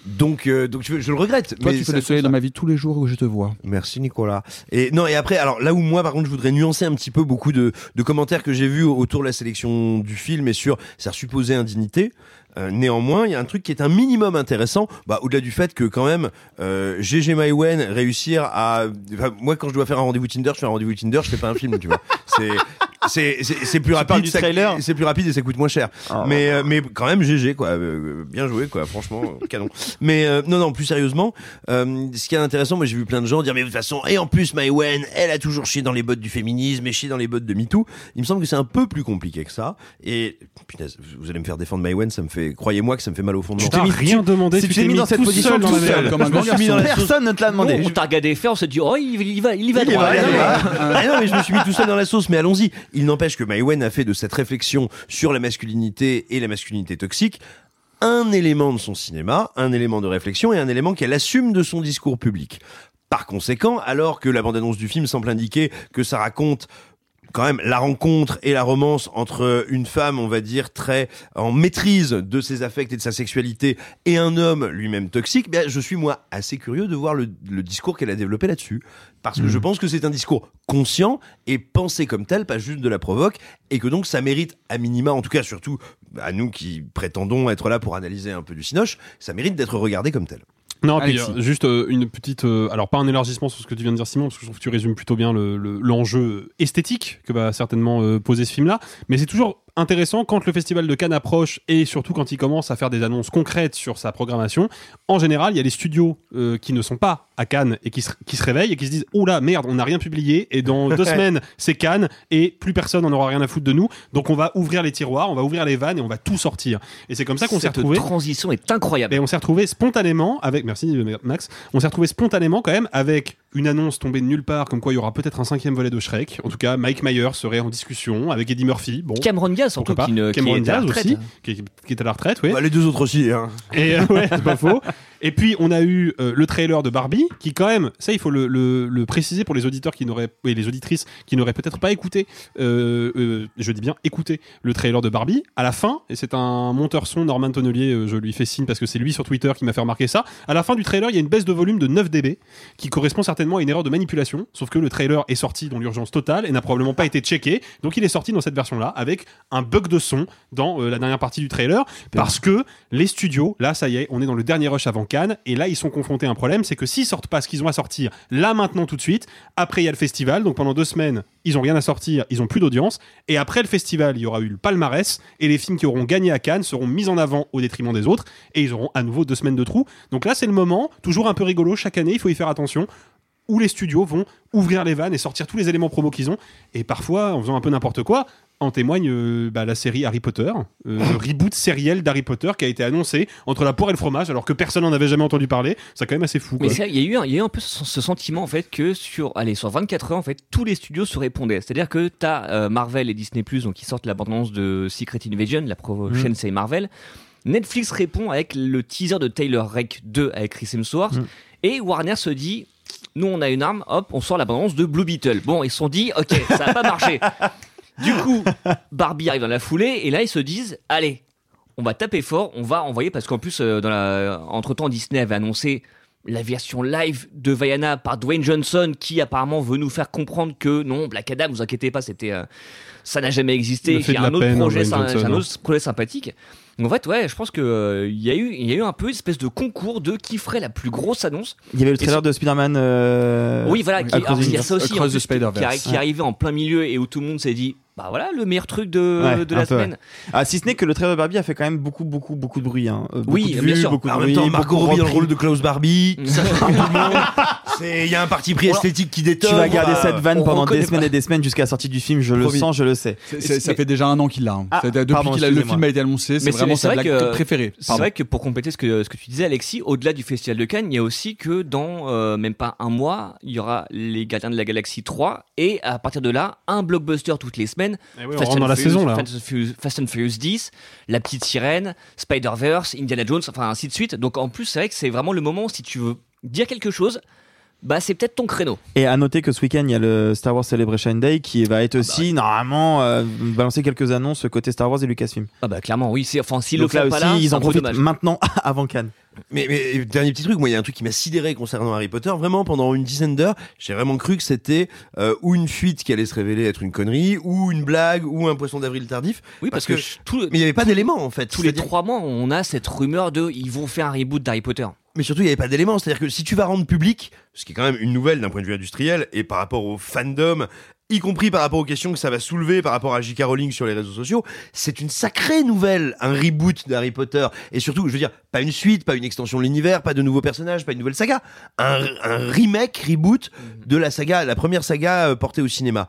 Donc, euh, donc je, je le regrette. Toi, mais tu fais le soleil dans ma vie tous les jours où je te vois. Merci Nicolas. Et non et après alors là où moi par contre je voudrais nuancer un petit peu beaucoup de, de commentaires que j'ai vus autour de la sélection du film et sur sa supposée indignité. Euh, néanmoins, il y a un truc qui est un minimum intéressant, bah, au-delà du fait que quand même euh, GG Maïwen réussir à, enfin, moi quand je dois faire un rendez-vous Tinder, je fais un rendez-vous Tinder, je fais pas un film, tu vois. C'est c'est plus rapide, c'est plus rapide et ça coûte moins cher. Ah, mais euh, mais quand même GG quoi, Euh, bien joué quoi, franchement euh, canon. Mais euh, non non plus sérieusement, euh, ce qui est intéressant, moi j'ai vu plein de gens dire mais de toute façon et en plus Maïwen, elle a toujours chié dans les bottes du féminisme et chié dans les bottes de MeToo. Il me semble que c'est un peu plus compliqué que ça. Et punaise, vous allez me faire défendre Maïwen, ça me fait, croyez-moi que ça me fait mal au fond de mon T'as cœur. rien demandé, Si tu tu t'es mis dans cette position tout seul, merde. comme un Je me grand suis mis dans garçon. la sauce. Personne ne te l'a demandé. on t'a regardé faire, on s'est dit, oh, il, il va, il va Il est droit. Ah non, mais je me suis mis tout seul dans la sauce, mais allons-y. Il n'empêche que Maïwen a fait de cette réflexion sur la masculinité et la masculinité toxique un élément de son cinéma, un élément de réflexion et un élément qu'elle assume de son discours public. Par conséquent, alors que la bande-annonce du film semble indiquer que ça raconte quand même la rencontre et la romance entre une femme, on va dire, très en maîtrise de ses affects et de sa sexualité et un homme lui-même toxique, bien, je suis moi assez curieux de voir le, le discours qu'elle a développé là-dessus. Parce que je pense que c'est un discours conscient et pensé comme tel, pas juste de la provoque, et que donc ça mérite à minima, en tout cas surtout à nous qui prétendons être là pour analyser un peu du cinoche, ça mérite d'être regardé comme tel. Non, puis euh, juste euh, une petite, euh, alors pas un élargissement sur ce que tu viens de dire Simon, parce que je trouve que tu résumes plutôt bien le- le- l'enjeu esthétique que va certainement euh, poser ce film-là, mais c'est toujours intéressant quand le festival de Cannes approche et surtout quand il commence à faire des annonces concrètes sur sa programmation. En général, il y a les studios euh, qui ne sont pas à Cannes et qui se, qui se réveillent et qui se disent oh là merde, on n'a rien publié et dans deux semaines c'est Cannes et plus personne n'en aura rien à foutre de nous, donc on va ouvrir les tiroirs, on va ouvrir les vannes et on va tout sortir. Et c'est comme ça qu'on s'est Cette retrouvé. transition est incroyable. Et on s'est retrouvé spontanément avec, merci Max, on s'est retrouvé spontanément quand même avec une annonce tombée de nulle part comme quoi il y aura peut-être un cinquième volet de Shrek. En tout cas, Mike Myers serait en discussion avec Eddie Murphy. Bon. Cameron Diaz surtout qui, ne- qui Cameron est à la Diaz retraite. aussi, qui, qui est à la retraite, oui. Bah, les deux autres aussi. Hein. Et euh, ouais, c'est pas faux. Et puis on a eu euh, le trailer de Barbie, qui quand même, ça il faut le, le- le préciser pour les auditeurs qui n'auraient, et les auditrices qui n'auraient peut-être pas écouté, euh, euh, je dis bien écouté le trailer de Barbie. À la fin, et c'est un monteur son Norman Tonnelier, je lui fais signe parce que c'est lui sur Twitter qui m'a fait remarquer ça. À la fin du trailer, il y a une baisse de volume de 9 dB, qui correspond certainement à une erreur de manipulation. Sauf que le trailer est sorti dans l'urgence totale et n'a probablement pas été checké. Donc il est sorti dans cette version-là avec un bug de son dans la dernière partie du trailer parce que les studios, là ça y est, on est dans le dernier rush avant Et là ils sont confrontés à un problème, c'est que s'ils sortent pas ce qu'ils ont à sortir là maintenant tout de suite, après il y a le festival, donc pendant deux semaines ils ont rien à sortir, ils ont plus d'audience. Et après le festival il y aura eu le palmarès. Et les films qui auront gagné à Cannes seront mis en avant au détriment des autres. Et ils auront à nouveau deux semaines de trou. Donc là c'est le moment, toujours un peu rigolo chaque année, il faut y faire attention où les studios vont ouvrir les vannes et sortir tous les éléments promo qu'ils ont. Et parfois, en faisant un peu n'importe quoi, en témoigne euh, bah, la série Harry Potter, euh, le reboot sériel d'Harry Potter qui a été annoncé entre la poire et le fromage, alors que personne n'en avait jamais entendu parler. C'est quand même assez fou. Mais quoi. il y, a eu un- il y a eu un peu ce, ce sentiment en fait que sur, allez, sur 24 heures en fait, tous les studios se répondaient. C'est-à-dire que t'as euh, Marvel et Disney Plus donc qui sortent l'abondance de Secret Invasion, la prochaine Mm. série Marvel. Netflix répond avec le teaser de Taylor Rake 2 avec Chris Hemsworth Mm. et Warner se dit nous on a une arme, hop, on sort l'abondance de Blue Beetle. Bon, ils se sont dit ok, ça va pas marcher. Du coup, Barbie arrive dans la foulée et là ils se disent allez, on va taper fort, on va envoyer parce qu'en plus euh, dans la entre temps Disney avait annoncé la version live de Vaiana par Dwayne Johnson qui apparemment veut nous faire comprendre que non Black Adam vous inquiétez pas c'était euh, ça n'a jamais existé il y a un autre peine, projet Johnson, un hein. autre projet sympathique Donc, en fait ouais je pense que euh, il y a eu il y a eu un peu une espèce de concours de qui ferait la plus grosse annonce Il y avait le Et trailer de Spider-Man. euh, oui, voilà, qui, Across alors, the il y a ça aussi Across en the plus, Spider-Verse. qui, arri- qui Ouais. arrivait en plein milieu et où tout le monde s'est dit, bah voilà, le meilleur truc de, Ouais, de la peu, ouais. semaine. Ah, si ce n'est que le trailer de Barbie a fait quand même beaucoup, beaucoup, beaucoup de bruit. Hein. Euh, beaucoup Oui, de bien vues, sûr. beaucoup de En bruit. même temps, Margot beaucoup Robbie dans le rôle de Klaus Barbie, ça fait tout le monde. C'est- Il y a un parti pris esthétique qui détonne. Tu vas garder bah, cette vanne on pendant des semaines pas. et des semaines jusqu'à la sortie du film, je le sens, je le sais. Ça fait déjà un an qu'il l'a. hein. Ah, Depuis a- le film a été annoncé, c'est vraiment sa vrai blague que- préférée. C'est vrai que pour compléter ce que, ce que tu disais, Alexis, au-delà du Festival de Cannes, il y a aussi que dans euh, même pas un mois, il y aura les Gardiens de la Galaxie 3 et à partir de là, un blockbuster toutes les semaines. Eh oui, on dans la Furious- saison là. Fast and Furious- Fast and Furious 10, La Petite Sirène, Spider-Verse, Indiana Jones, enfin ainsi de suite. Donc en plus, c'est vrai que c'est vraiment le moment, si tu veux dire quelque chose, bah c'est peut-être ton créneau. Et à noter que ce week-end, il y a le Star Wars Celebration Day qui va être aussi, normalement, euh, balancer quelques annonces côté Star Wars et Lucasfilm. Ah bah clairement, oui. c'est- Enfin, s'ils le là font aussi, là, ils en profitent dommage. maintenant avant Cannes. Mais, mais dernier petit truc, moi il y a un truc qui m'a sidéré concernant Harry Potter. Vraiment, pendant une dizaine d'heures, j'ai vraiment cru que c'était euh, ou une fuite qui allait se révéler être une connerie, ou une blague, ou un poisson d'avril tardif. Oui, parce, Parce que, que- tout- Mais il n'y avait pas d'éléments en fait. tous les trois mois, on a cette rumeur de ils vont faire un reboot d'Harry Potter. Mais surtout, il n'y avait pas d'éléments. C'est-à-dire que si tu vas rendre public, ce qui est quand même une nouvelle d'un point de vue industriel, et par rapport au fandom, y compris par rapport aux questions que ça va soulever par rapport à J.K. Rowling sur les réseaux sociaux, c'est une sacrée nouvelle, un reboot d'Harry Potter. Et surtout, je veux dire, pas une suite, pas une extension de l'univers, pas de nouveaux personnages, pas une nouvelle saga. Un, un remake, reboot de la saga, la première saga euh, portée au cinéma.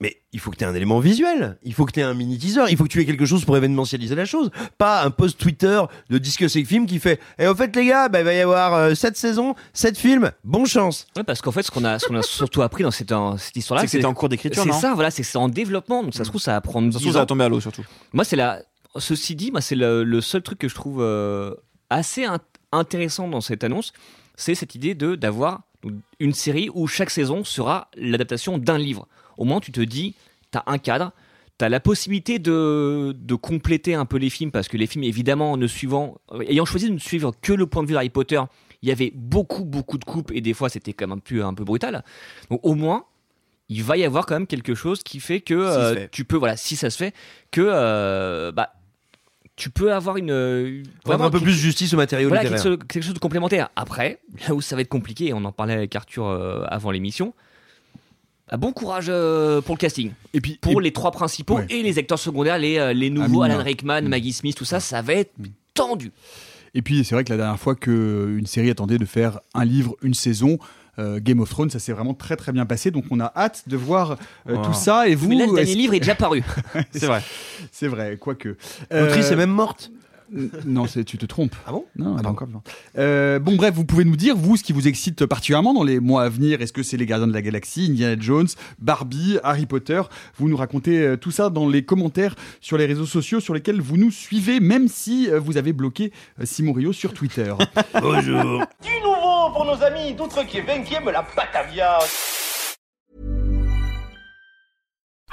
Mais il faut que tu aies un élément visuel, il faut que tu aies un mini teaser, il faut que tu aies quelque chose pour événementialiser la chose. Pas un post Twitter de avec Film qui fait Et au fait, les gars, bah, il va y avoir 7 saisons, 7 films, bonne chance. Ouais, parce qu'en fait, ce qu'on a, ce qu'on a surtout appris dans cette, histoire-là, C'est que c'était en cours d'écriture, C'est ça, voilà, c'est que c'est en développement, donc ça se trouve, ça va prendre Ça se 10 trouve, ça va tomber à l'eau surtout. Moi, c'est la. Ceci dit, moi, c'est le, le seul truc que je trouve euh, assez in- intéressant dans cette annonce, c'est cette idée de d'avoir une série où chaque saison sera l'adaptation d'un livre. Au moins, tu te dis, t'as un cadre, t'as la possibilité de, de compléter un peu les films parce que les films, évidemment, ne suivant, ayant choisi de ne suivre que le point de vue d'Harry Potter, il y avait beaucoup, beaucoup de coupes et des fois, c'était quand même un peu, un peu brutal. Donc, au moins il va y avoir quand même quelque chose qui fait que euh, fait. tu peux voilà si ça se fait que euh, bah tu peux avoir une, Rendre un peu plus justice au matériau voilà, littéraire. quelque, chose, quelque chose de complémentaire. Après, là où ça va être compliqué, et on en parlait avec Arthur euh, avant l'émission, bon courage euh, pour le casting. Et puis, Pour et- les trois principaux Ouais. et les acteurs secondaires, les, euh, les nouveaux. Alan Rickman, Mm. Maggie Smith, tout ça, ça va être tendu. Et puis c'est vrai que la dernière fois qu'une série attendait de faire un livre, une saison, euh, Game of Thrones, ça s'est vraiment très très bien passé. Donc on a hâte de voir euh, Wow. tout ça. Et vous, Mais là, le dernier livre est déjà paru. C'est vrai. c'est vrai, quoique. L'autrice Euh, est même morte. Non, c'est tu te trompes. Ah bon? Non, elle est encore. Euh, bon, bref, vous pouvez nous dire, vous, ce qui vous excite particulièrement dans les mois à venir? Est-ce que c'est les Gardiens de la Galaxie, Indiana Jones, Barbie, Harry Potter? Vous nous racontez euh, tout ça dans les commentaires sur les réseaux sociaux sur lesquels vous nous suivez, même si euh, vous avez bloqué euh, Simon Rio sur Twitter. Bonjour. Du nouveau pour nos amis d'outre qui la Batavia.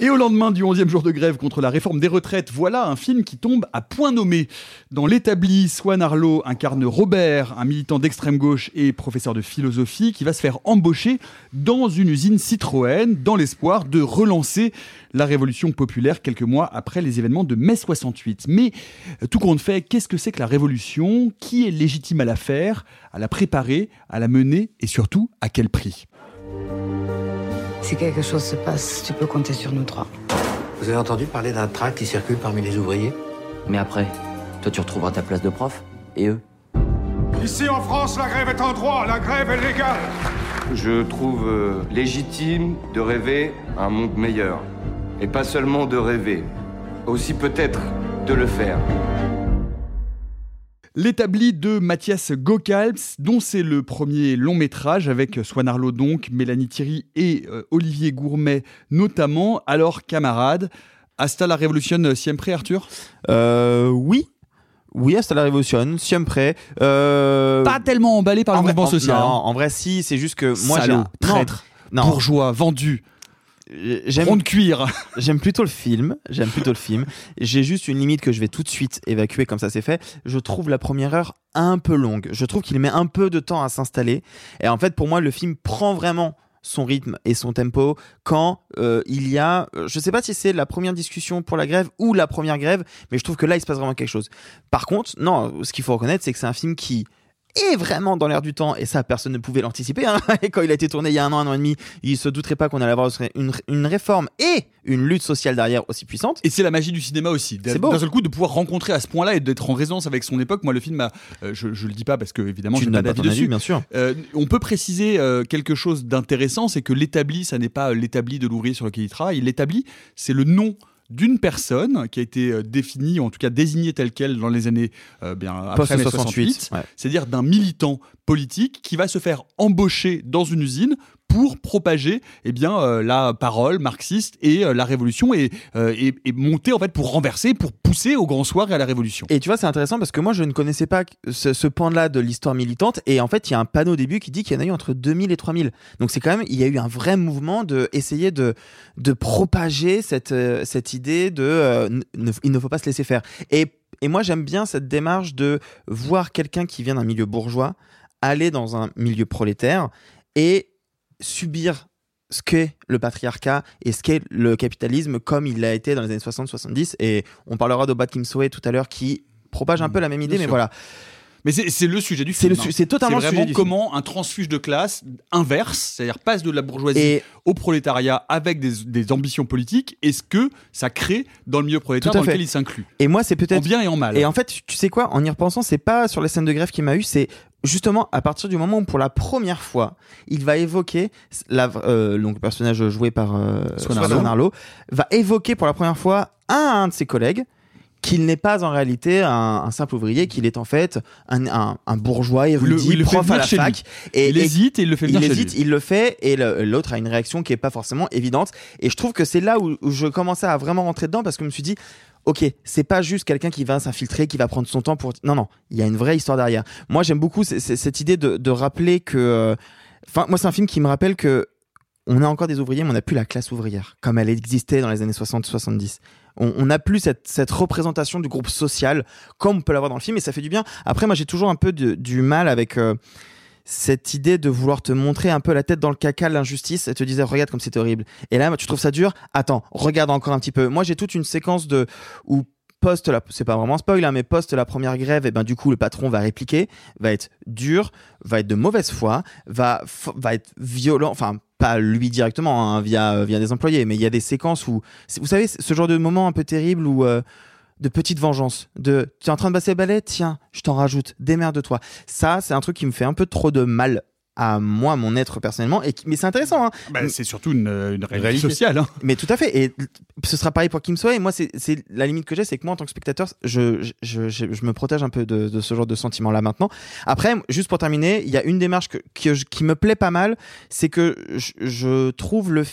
Et au lendemain du 11e jour de grève contre la réforme des retraites, voilà un film qui tombe à point nommé. Dans l'établi, Swan Arlo incarne Robert, un militant d'extrême gauche et professeur de philosophie qui va se faire embaucher dans une usine Citroën dans l'espoir de relancer la révolution populaire quelques mois après les événements de mai 68. Mais tout compte fait, qu'est-ce que c'est que la révolution? Qui est légitime à la faire, à la préparer, à la mener et surtout à quel prix? Si quelque chose se passe, tu peux compter sur nous trois. Vous avez entendu parler d'un tract qui circule parmi les ouvriers? Mais après, toi tu retrouveras ta place de prof. Et eux Ici en France, la grève est en droit, la grève est légale. Je trouve euh, légitime de rêver un monde meilleur. Et pas seulement de rêver, aussi peut-être de le faire. L'établi de Mathias Gokalps, dont c'est le premier long métrage avec Swan Arlo donc, Mélanie Thierry et euh, Olivier Gourmet notamment. Alors camarades, hasta la révolution siempre Arthur? Euh, oui. Oui, hasta la révolution, siempre. Euh... Pas tellement emballé par le en vrai- mouvement en- social. Non, hein. en vrai, si, c'est juste que moi, j'ai un traître, Non. bourgeois, vendu. J'aime de cuir. J'aime plutôt le film. J'aime plutôt le film. J'ai juste une limite que je vais tout de suite évacuer comme ça c'est fait. Je trouve la première heure un peu longue. Je trouve qu'il met un peu de temps à s'installer. Et en fait, pour moi, le film prend vraiment son rythme et son tempo quand euh, il y a, euh, je sais pas si c'est la première discussion pour la grève ou la première grève, mais je trouve que là il se passe vraiment quelque chose. Par contre, non, ce qu'il faut reconnaître, c'est que c'est un film qui est vraiment dans l'air du temps et ça personne ne pouvait l'anticiper hein. et quand il a été tourné il y a un an un an et demi il se douterait pas qu'on allait avoir une, une réforme et une lutte sociale derrière aussi puissante Et c'est la magie du cinéma aussi. D'un seul coup, de pouvoir rencontrer à ce point-là et d'être en résonance avec son époque. Moi, le film, a, euh, je, je le dis pas parce que évidemment, je ne n'ai pas d'avis dessus. avis, bien sûr. Euh, on peut préciser euh, quelque chose d'intéressant, c'est que l'établi, ça n'est pas l'établi de l'ouvrier sur lequel il travaille. L'établi, c'est le nom d'une personne qui a été euh, définie, ou en tout cas désignée telle qu'elle dans les années euh, bien après Post mai 68, 68, ouais. c'est-à-dire d'un militant politique qui va se faire embaucher dans une usine pour propager eh bien euh, la parole marxiste et euh, la révolution et, euh, et, et monter en fait pour renverser pour pousser au grand soir et à la révolution. Et tu vois, c'est intéressant parce que moi, je ne connaissais pas ce, ce pan-là de l'histoire militante. Et en fait, il y a un panneau au début qui dit qu'il y en a eu entre 2000 et 3000. Donc, c'est quand même, il y a eu un vrai mouvement de essayer de, de propager cette, cette idée de il ne faut pas se laisser faire. Et, et moi, j'aime bien cette démarche de voir quelqu'un qui vient d'un milieu bourgeois aller dans un milieu prolétaire et subir ce qu'est le patriarcat et ce qu'est le capitalisme comme il l'a été dans les années 60-70 et on parlera de Kim Soe tout à l'heure qui propage un peu la même idée mais sûr. voilà Mais c'est le sujet du film. hein. c'est totalement le sujet du film. comment un transfuge de classe inverse, c'est-à-dire passe de la bourgeoisie Et- au prolétariat avec des, des ambitions politiques, et ce que ça crée dans le milieu prolétaire dans fait. lequel il s'inclut? Et moi, c'est peut-être. En bien et en mal. Et en fait, tu sais quoi, en y repensant, c'est pas sur les scènes de grève qui m'a eu, c'est justement à partir du moment où, pour la première fois, il va évoquer, la, euh, donc le personnage joué par euh, Swan Arlo. Va évoquer pour la première fois un, un de ses collègues qu'il n'est pas en réalité un, un simple ouvrier, qu'il est en fait un, un, un bourgeois érudit, il le prof à la fac. Et, Il hésite et il le fait venir il chez hésite, lui. il le fait et l'autre a une réaction qui est pas forcément évidente. Et je trouve que c'est là où, où je commençais à vraiment rentrer dedans parce que je me suis dit, ok, c'est pas juste quelqu'un qui va s'infiltrer, qui va prendre son temps pour. Non, non, il y a une vraie histoire derrière. Moi, j'aime beaucoup cette idée de, rappeler que. euh, Enfin, moi, c'est un film qui me rappelle que on a encore des ouvriers, mais on n'a plus la classe ouvrière comme elle existait dans les années 60-70. On n'a plus cette, représentation du groupe social comme on peut l'avoir dans le film et ça fait du bien. Après, moi, j'ai toujours un peu du mal avec euh, cette idée de vouloir te montrer un peu la tête dans le caca, l'injustice et te dire regarde comme c'est horrible. Et là, tu trouves ça dur? Attends, regarde encore un petit peu. Moi, j'ai toute une séquence de où post la c'est pas vraiment spoil hein, mais post la première grève et ben du coup le patron va répliquer va être dur va être de mauvaise foi va va être violent enfin pas lui directement hein, via via des employés mais il y a des séquences où vous savez ce genre de moment un peu terrible où euh, de petites vengeances de tu es en train de passer le balai? Tiens je t'en rajoute démerde-toi ça c'est un truc qui me fait un peu trop de mal à moi mon être personnellement et qui- mais c'est intéressant hein. Bah, c'est surtout une, une réalité, sociale. hein. Mais tout à fait. Et ce sera pareil pour Kim Soe. Et moi, c'est c'est la limite que j'ai, c'est que moi, en tant que spectateur, je, je, je, me protège un peu de, de ce genre de sentiment-là maintenant. Après, juste pour terminer, il y a une démarche que, que je- qui me plaît pas mal, c'est que je, je trouve le,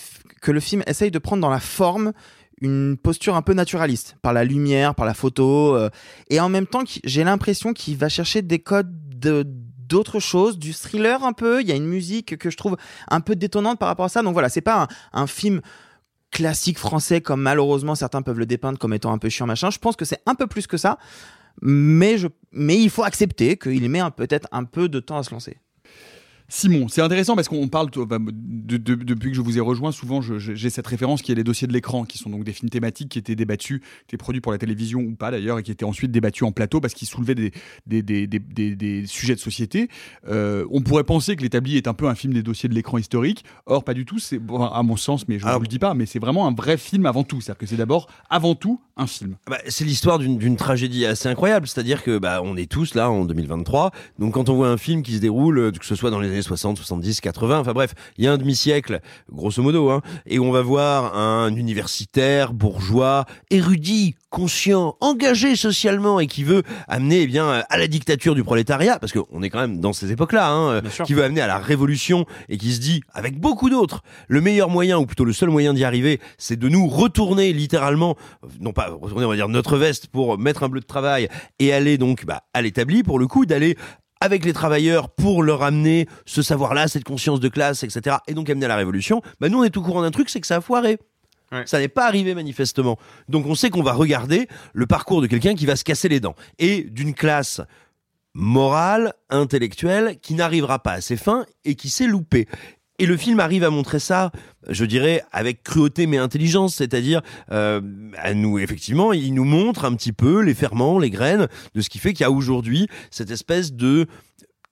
que le film essaye de prendre dans la forme une posture un peu naturaliste, par la lumière, par la photo, euh, et en même temps, j'ai l'impression qu'il va chercher des codes de d'autres choses, du thriller un peu. Il y a une musique que je trouve un peu détonnante par rapport à ça. Donc voilà, c'est pas un, film classique français comme malheureusement certains peuvent le dépeindre comme étant un peu chiant machin. Je pense que c'est un peu plus que ça, mais il faut accepter qu'il met peut-être un peu de temps à se lancer. Simon, c'est intéressant parce qu'on parle, bah, de- de- depuis que je vous ai rejoint, souvent j'ai cette référence qui est les dossiers de l'écran, qui sont donc des films thématiques qui étaient débattus, qui étaient produits pour la télévision ou pas d'ailleurs, et qui étaient ensuite débattus en plateau parce qu'ils soulevaient des, des, des, des, des- des sujets de société. Euh, on pourrait penser que L'établi est un peu un film des dossiers de l'écran historique, or pas du tout, c'est bon, à mon sens, mais je ne vous le dis pas, mais c'est vraiment un vrai film avant tout, c'est-à-dire que c'est d'abord, avant tout, un film. Bah, c'est l'histoire d'une d'une tragédie assez incroyable, c'est-à-dire que bah, on est tous là en 2023, donc quand on voit un film qui se déroule, euh, que ce soit dans les années 60, 70, 80, enfin bref, il y a un demi-siècle, grosso modo, hein, et on va voir un universitaire, bourgeois, érudit, conscient, engagé socialement et qui veut amener eh bien à la dictature du prolétariat, parce qu'on est quand même dans ces époques-là, hein, euh, qui veut amener à la révolution et qui se dit, avec beaucoup d'autres, le meilleur moyen, ou plutôt le seul moyen d'y arriver, c'est de nous retourner littéralement, euh, non pas retourner, on va dire notre veste pour mettre un bleu de travail et aller donc bah, à l'établi pour le coup, d'aller avec les travailleurs pour leur amener ce savoir-là, cette conscience de classe, etc. Et donc amener à la révolution. Bah nous, on est au courant d'un truc, c'est que ça a foiré. Ça n'est pas arrivé manifestement. Donc on sait qu'on va regarder le parcours de quelqu'un qui va se casser les dents et d'une classe morale, intellectuelle, qui n'arrivera pas à ses fins et qui s'est loupée. Et le film arrive à montrer ça, je dirais, avec cruauté mais intelligence, c'est-à-dire, euh, à nous, effectivement, il nous montre un petit peu les ferments, les graines de ce qui fait qu'il y a aujourd'hui cette espèce de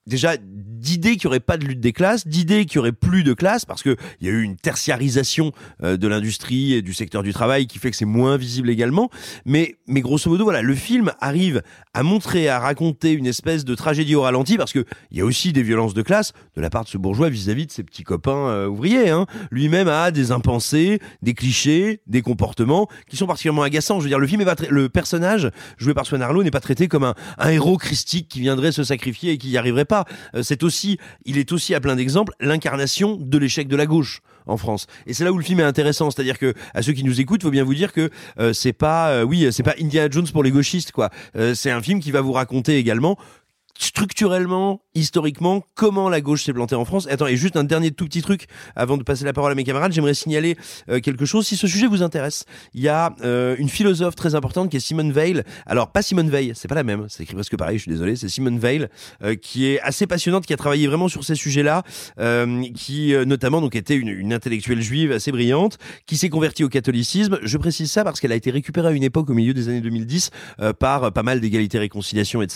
déjà d'idées qu'il n'y aurait pas de lutte des classes, d'idées qu'il n'y aurait plus de classes, parce qu'il y a eu une tertiarisation euh, de l'industrie et du secteur du travail qui fait que c'est moins visible également. Mais, mais grosso modo, voilà, le film arrive à montrer, à raconter une espèce de tragédie au ralenti, parce qu'il y a aussi des violences de classe de la part de ce bourgeois vis-à-vis de ses petits copains euh, ouvriers. Hein. Lui-même a des impensés, des clichés, des comportements qui sont particulièrement agaçants. Je veux dire, le film est pas le personnage joué par Swan Arlo n'est pas traité comme un, un héros christique qui viendrait se sacrifier et qui y arriverait pas. Euh, c'est aussi, il est aussi à plein d'exemples l'incarnation de l'échec de la gauche en France. Et c'est là où le film est intéressant, c'est-à-dire que à ceux qui nous écoutent, faut bien vous dire que euh, c'est pas, euh, oui, c'est pas Indiana Jones pour les gauchistes, quoi. Euh, c'est un film qui va vous raconter également structurellement, historiquement, comment la gauche s'est plantée en France. Attends, et juste un dernier tout petit truc avant de passer la parole à mes camarades, j'aimerais signaler euh, quelque chose. Si ce sujet vous intéresse, il y a euh, une philosophe très importante qui est Simone Veil. Alors pas Simone Veil, c'est pas la même, c'est écrit presque pareil. Je suis désolé, c'est Simone Veil euh, qui est assez passionnante, qui a travaillé vraiment sur ces sujets-là, euh, qui euh, notamment donc était une, une intellectuelle juive assez brillante, qui s'est convertie au catholicisme. Je précise ça parce qu'elle a été récupérée à une époque au milieu des années 2010 euh, par pas mal d'égalité, réconciliation et de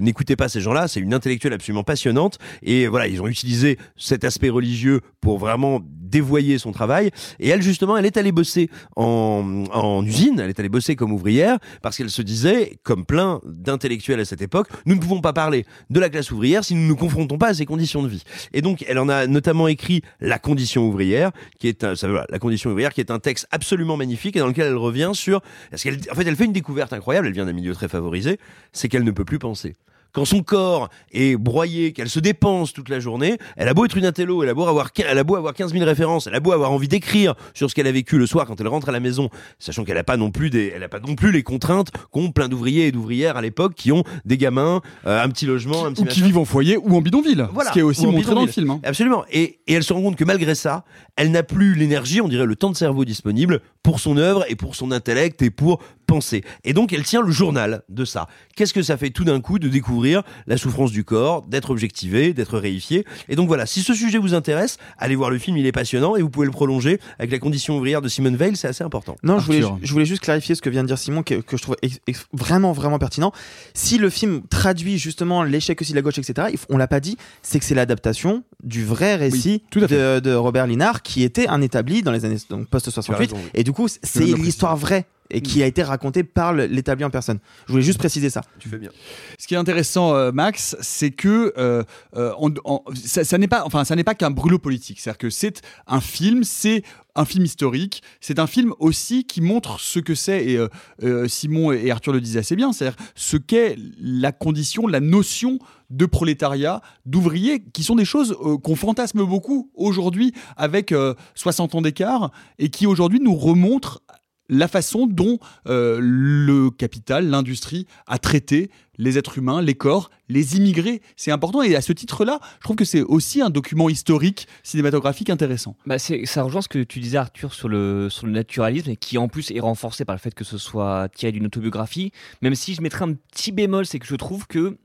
N'écoutez n'écoutez pas ces gens-là. C'est une intellectuelle absolument passionnante. Et voilà, ils ont utilisé cet aspect religieux pour vraiment dévoyer son travail. Et elle, justement, elle est allée bosser en, usine. Elle est allée bosser comme ouvrière parce qu'elle se disait, comme plein d'intellectuels à cette époque, nous ne pouvons pas parler de la classe ouvrière si nous ne nous confrontons pas à ses conditions de vie. Et donc, elle en a notamment écrit La condition ouvrière, qui est un, la condition ouvrière, qui est un texte absolument magnifique et dans lequel elle revient sur, parce qu'elle, en fait, elle fait une découverte incroyable. Elle vient d'un milieu très favorisé, c'est qu'elle ne peut plus penser quand son corps est broyé, qu'elle se dépense toute la journée, elle a beau être une intello, elle a beau avoir, elle a beau avoir 15 000 références, elle a beau avoir envie d'écrire sur ce qu'elle a vécu le soir quand elle rentre à la maison, sachant qu'elle a pas non plus des, elle a pas non plus les contraintes qu'ont plein d'ouvriers et d'ouvrières à l'époque qui ont des gamins, euh, un petit logement, un petit Ou qui vivent en foyer ou en bidonville. voilà, Ce qui est aussi montré dans le film. hein. Absolument. Et, et elle se rend compte que malgré ça, elle n'a plus l'énergie, on dirait le temps de cerveau disponible pour son œuvre et pour son intellect et pour penser. Et donc elle tient le journal de ça. Qu'est-ce que ça fait tout d'un coup de découvrir la souffrance du corps, d'être objectivé, d'être réifié? Et donc voilà, si ce sujet vous intéresse, allez voir le film, il est passionnant et vous pouvez le prolonger avec la condition ouvrière de Simone Veil, c'est assez important. Non, je voulais, Arthur. je voulais juste clarifier ce que vient de dire Simon, que, que je trouve ex- ex- vraiment, vraiment pertinent. Si le film traduit justement l'échec aussi de la gauche, etc., on l'a pas dit, c'est que c'est l'adaptation du vrai récit de, de Robert Linard, qui était un établi dans les années donc, post-68. Tu as raison, oui. Et du coup, c'est l'histoire vraie et qui a été racontée par l'établi en personne. Je voulais juste préciser ça. Tu fais bien. Ce qui est intéressant, euh, Max, c'est que euh, euh, on- on- ça, ça n'est pas, enfin, ça n'est pas qu'un brûlot politique. C'est-à-dire que c'est un film, c'est un film historique. C'est un film aussi qui montre ce que c'est. Et euh, euh, Simon et Arthur le disaient assez bien. C'est-à-dire ce qu'est la condition, la notion de prolétariat, d'ouvrier, qui sont des choses euh, qu'on fantasme beaucoup aujourd'hui avec euh, 60 ans d'écart et qui aujourd'hui nous remontrent la façon dont euh, le capital, l'industrie a traité les êtres humains, les corps, les immigrés. C'est important et à ce titre-là, je trouve que c'est aussi un document historique, cinématographique intéressant. Bah ça rejoint ce que tu disais Arthur sur le, sur le naturalisme et qui en plus est renforcé par le fait que ce soit tiré d'une autobiographie. Même si je mettrais un petit bémol, c'est que je trouve que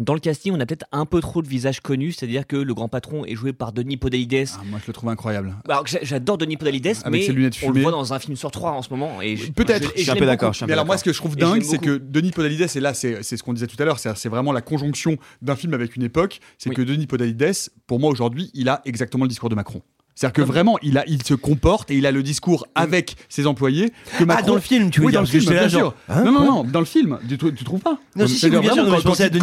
dans le casting, on a peut-être un peu trop de visages connus, c'est-à-dire que le grand patron est joué par Denis Podalides. moi, je le trouve incroyable. Alors que j'a- j'adore Denis Podalides, Avec mais ses lunettes on le voit dans un film sur trois en ce moment. Et je- Peut-être. je- et je l'aime beaucoup. Mais alors moi, ce que je trouve dingue, c'est que Denis Podalides, et là, c'est c'est ce qu'on disait tout à l'heure, c'est c'est vraiment la conjonction d'un film avec une époque. C'est que Denis Podalides, pour moi aujourd'hui, il a exactement le discours de Macron. C'est-à-dire que vraiment, il, a, il se comporte et il a le discours avec ses employés que Macron. Ah, dans le film, tu veux oui, dire, dans le parce que film, bien sûr. hein, non, non, non, dans le film, tu, tu trouves pas Non, si, si, bien sûr, je quand pensais à il- Denis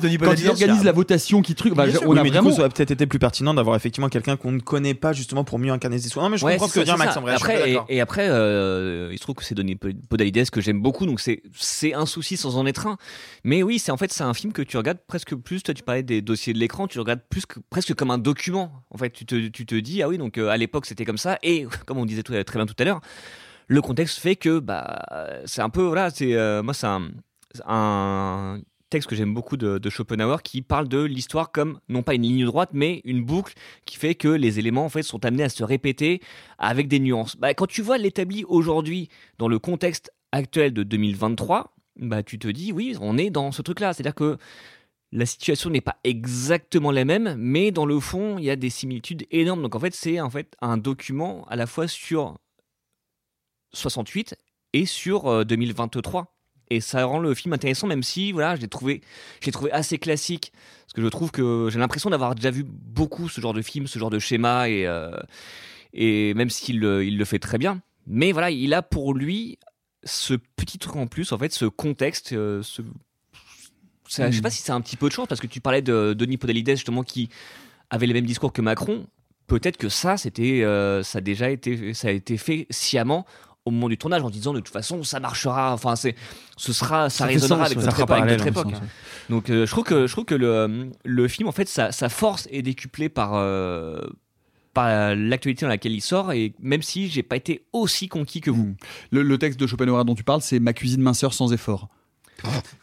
Denis Quand Podalides, il organise la votation, qui truc, bah, Bien on oui, a mais du vraiment. coup, ça aurait peut-être été plus pertinent d'avoir effectivement quelqu'un qu'on ne connaît pas justement pour mieux incarner ses histoires. Non, mais je Ouais, comprends ce que veut dire Max Après, et, et après, euh, il se trouve que c'est Denis Pod- Podalides que j'aime beaucoup, donc c'est c'est un souci sans en être un. Mais oui, c'est en fait c'est un film que tu regardes presque plus. Toi, tu parlais des dossiers de l'écran, tu regardes plus que, presque comme un document. En fait, tu te, tu te dis ah oui, donc euh, à l'époque c'était comme ça. Et comme on disait tout- très bien tout à l'heure, le contexte fait que bah c'est un peu voilà, c'est euh, moi c'est un, texte que j'aime beaucoup de, Schopenhauer qui parle de l'histoire comme non pas une ligne droite mais une boucle qui fait que les éléments en fait sont amenés à se répéter avec des nuances. Bah, quand tu vois l'établi aujourd'hui dans le contexte actuel de 2023, bah tu te dis oui, on est dans ce truc-là, c'est-à-dire que la situation n'est pas exactement la même, mais dans le fond, il y a des similitudes énormes. Donc en fait, c'est en fait un document à la fois sur 68 et sur euh, 2023. Et ça rend le film intéressant, même si voilà, je l'ai trouvé, je l'ai trouvé assez classique, parce que je trouve que j'ai l'impression d'avoir déjà vu beaucoup ce genre de film, ce genre de schéma, et, euh, et même s'il le- il le fait très bien. Mais voilà, il a pour lui ce petit truc en plus, en fait, ce contexte, euh, ce, Je sais pas si c'est un petit peu de chance parce que tu parlais de Denis Podalides justement qui avait les mêmes discours que Macron. Peut-être que ça, c'était, euh, ça a déjà été, ça a été fait sciemment au moment du tournage en disant de toute façon ça marchera. Enfin, c'est, ce sera, ça, Ça résonnera sens, avec notre époque. avec notre parallèle, époque. dans le Donc, euh, je trouve que je trouve que le, le film en fait sa, sa force est décuplée par euh, par l'actualité dans laquelle il sort et même si j'ai pas été aussi conquis que vous. Le, le texte de Schopenhauer dont tu parles, c'est Ma cuisine minceur sans effort.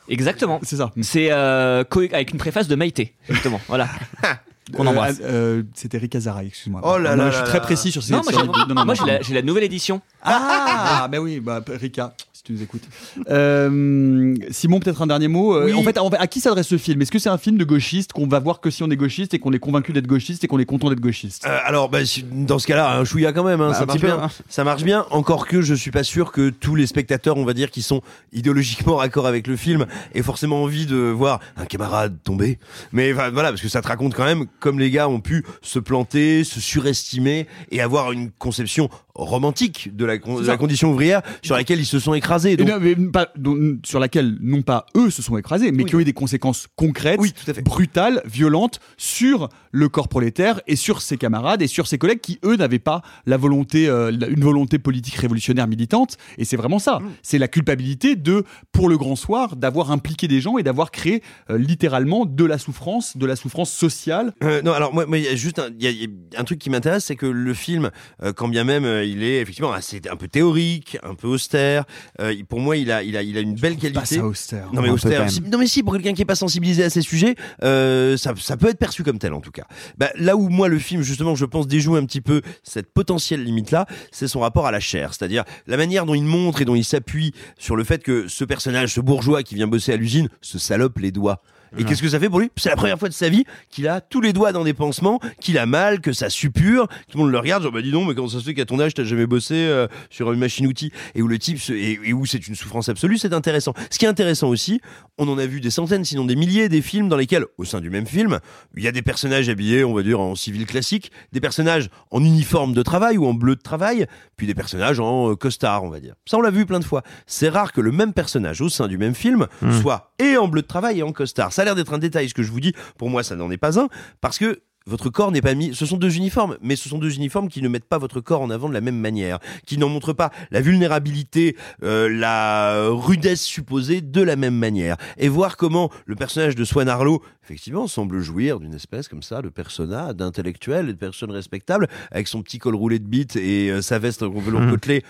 Exactement. C'est ça. C'est euh, avec une préface de Maïté, justement. Voilà. Qu'on Euh, embrasse. euh, C'était Rick Azaray, excuse-moi. Oh là Non, là Je suis très précis sur ces Non, moi, j'ai- non, non, moi, non, j'ai la, nouvelle édition. Ah, bah oui, bah, Rika. si tu nous écoutes. Euh, Simon, peut-être un dernier mot. Euh, Oui. En fait, en fait, à qui s'adresse ce film? Est-ce que c'est un film de gauchiste qu'on va voir que si on est gauchiste et qu'on est convaincu d'être gauchiste et qu'on est content d'être gauchiste? Euh, alors, bah, dans ce cas-là, un chouïa quand même, hein, Bah, ça marche bien. hein. Ça marche bien. Encore que je suis pas sûr que tous les spectateurs, on va dire, qui sont idéologiquement raccord avec le film, aient forcément envie de voir un camarade tomber. Mais voilà, parce que ça te raconte quand même comme les gars ont pu se planter, se surestimer et avoir une conception romantique de la, con- C'est de ça. la condition ouvrière sur laquelle ils se sont écrasés. Donc, non, mais pas- dont- sur laquelle non pas eux se sont écrasés, mais qui ont eu des conséquences concrètes, brutales, violentes sur le corps prolétaire et sur ses camarades et sur ses collègues qui eux n'avaient pas la volonté, euh, une volonté politique révolutionnaire militante. Et c'est vraiment ça. C'est la culpabilité de, pour le grand soir, d'avoir impliqué des gens et d'avoir créé euh, littéralement de la souffrance, de la souffrance sociale. Euh, non, alors moi, il y a juste un, il y a- il y a un truc qui m'intéresse, c'est que le film, quand bien même il est effectivement assez un peu théorique, un peu austère, euh, pour moi, il a, il a, il a une belle qualité. pas ça austère. Non mais austère. si- non mais si, pour quelqu'un qui est pas sensibilisé à ces sujets, euh, ça, ça peut être perçu comme tel en tout cas. Bah, là où moi le film justement, je pense déjoue un petit peu cette potentielle limite là, c'est son rapport à la chair, c'est-à-dire la manière dont il montre et dont il s'appuie sur le fait que ce personnage, ce bourgeois qui vient bosser à l'usine, se salope les doigts. Et Ouais. qu'est-ce que ça fait pour lui? C'est la première fois de sa vie qu'il a tous les doigts dans des pansements, qu'il a mal, que ça suppure. Tout le monde le regarde, genre bah dis donc, mais comment ça se fait qu'à ton âge t'as jamais bossé euh, sur une machine-outil et où le type se- et, et où c'est une souffrance absolue, c'est intéressant. Ce qui est intéressant aussi, on en a vu des centaines, sinon des milliers, des films dans lesquels, au sein du même film, il y a des personnages habillés, on va dire en civil classique, des personnages en uniforme de travail ou en bleu de travail, puis des personnages en euh, costard, on va dire. Ça on l'a vu plein de fois. C'est rare que le même personnage au sein du même film Hmm. soit et en bleu de travail et en costard. Ça a l'air d'être un détail, ce que je vous dis. Pour moi, ça n'en est pas un, parce que votre corps n'est pas mis. Ce sont deux uniformes, mais ce sont deux uniformes qui ne mettent pas votre corps en avant de la même manière, qui n'en montrent pas la vulnérabilité, euh, la rudesse supposée de la même manière. Et voir comment le personnage de Swan Arlo, effectivement, semble jouir d'une espèce comme ça de persona, d'intellectuel et de personne respectable, avec son petit col roulé de bite et euh, sa veste en velours Mhm. côtelé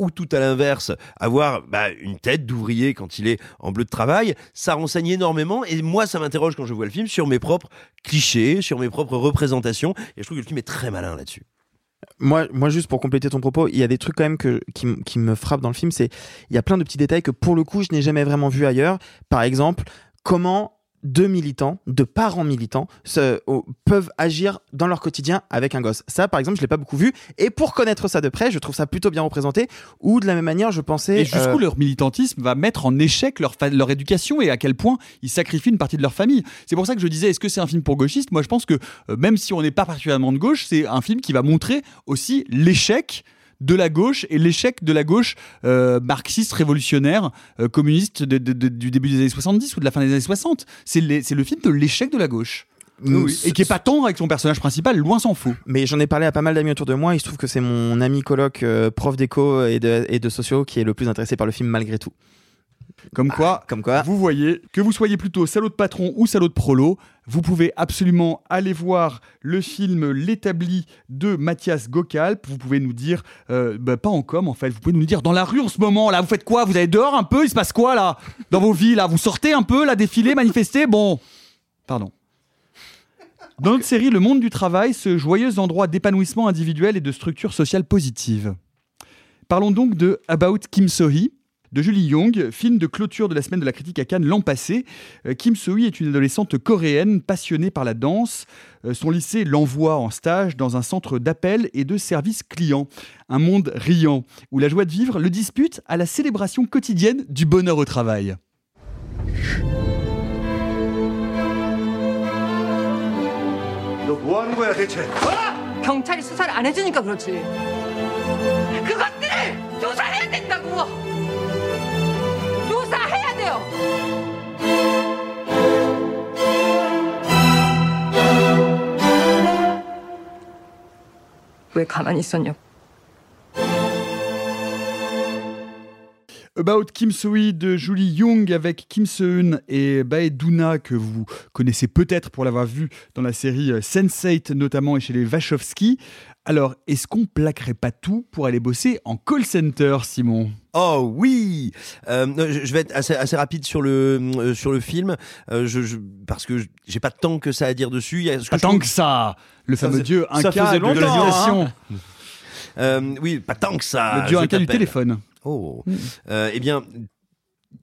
ou tout à l'inverse, avoir bah, une tête d'ouvrier quand il est en bleu de travail, ça renseigne énormément. Et moi, ça m'interroge quand je vois le film sur mes propres clichés, sur mes propres représentations. Et je trouve que le film est très malin là-dessus. Moi, moi, juste pour compléter ton propos, il y a des trucs quand même qui me frappent dans le film. C'est il y a plein de petits détails que pour le coup, je n'ai jamais vraiment vu ailleurs. Par exemple, comment deux militants, deux parents militants, se, oh, peuvent agir dans leur quotidien avec un gosse. Ça, par exemple, je l'ai pas beaucoup vu. Et pour connaître ça de près, je trouve ça plutôt bien représenté. Ou de la même manière, je pensais. Et jusqu'où euh, leur militantisme va mettre en échec leur, leur éducation et à quel point ils sacrifient une partie de leur famille? C'est pour ça que je disais, est-ce que c'est un film pour gauchistes? Moi, je pense que euh, même si on n'est pas particulièrement de gauche, c'est un film qui va montrer aussi l'échec de la gauche et l'échec de la gauche euh, marxiste, révolutionnaire, euh, communiste de- de- de- du début des années 70 ou de la fin des années 60. C'est le film de l'échec de la gauche. Et qui est pas tendre avec son personnage principal, loin s'en faut. Mais j'en ai parlé à pas mal d'amis autour de moi. Il se trouve que c'est mon ami coloc, euh, prof d'éco et de, et de sociaux, qui est le plus intéressé par le film malgré tout. Comme quoi, comme quoi, vous voyez, que vous soyez plutôt salaud de patron ou salaud de prolo, vous pouvez absolument aller voir le film L'établi de Mathias Gokalp. Vous pouvez nous dire, euh, bah, pas en com en fait, vous pouvez nous dire dans la rue en ce moment là, vous faites quoi? Vous allez dehors un peu? Il se passe quoi là? Dans vos vies là Vous sortez un peu là, défiler, manifester? Bon, pardon. Dans notre série Le monde du travail, ce joyeux endroit d'épanouissement individuel et de structure sociale positive. Parlons donc de About Kim So-hee de Julie Young, film de clôture de la semaine de la critique à Cannes l'an passé. Euh, Kim So-hee est une adolescente coréenne passionnée par la danse. Euh, Son lycée l'envoie en stage dans un centre d'appel et de service client. Un monde riant, où la joie de vivre le dispute à la célébration quotidienne du bonheur au travail. 너 뭐 하는 거야 대체? 경찰이 수사를 안 해주니까 그렇지. 그것들을 조사해야 된다고. 왜 가만히 있었냐고. About Kim So-hee de Julie Young avec Kim Se-eun et Bae Doona que vous connaissez peut-être pour l'avoir vu dans la série euh, Sense8 notamment et chez les Wachowski. Alors, est-ce qu'on plaquerait pas tout pour aller bosser en call center, Simon? Oh oui Euh, je, vais être assez, assez rapide sur le, euh, sur le film, euh, je, je- parce que j'ai pas tant que ça à dire dessus. Il y a ce que Pas tant que ça Le Ça fameux dieu ça Inca faisait de longtemps, la hein. oui, pas tant que ça. Le dieu je Inca du téléphone. Oh. Euh, eh bien,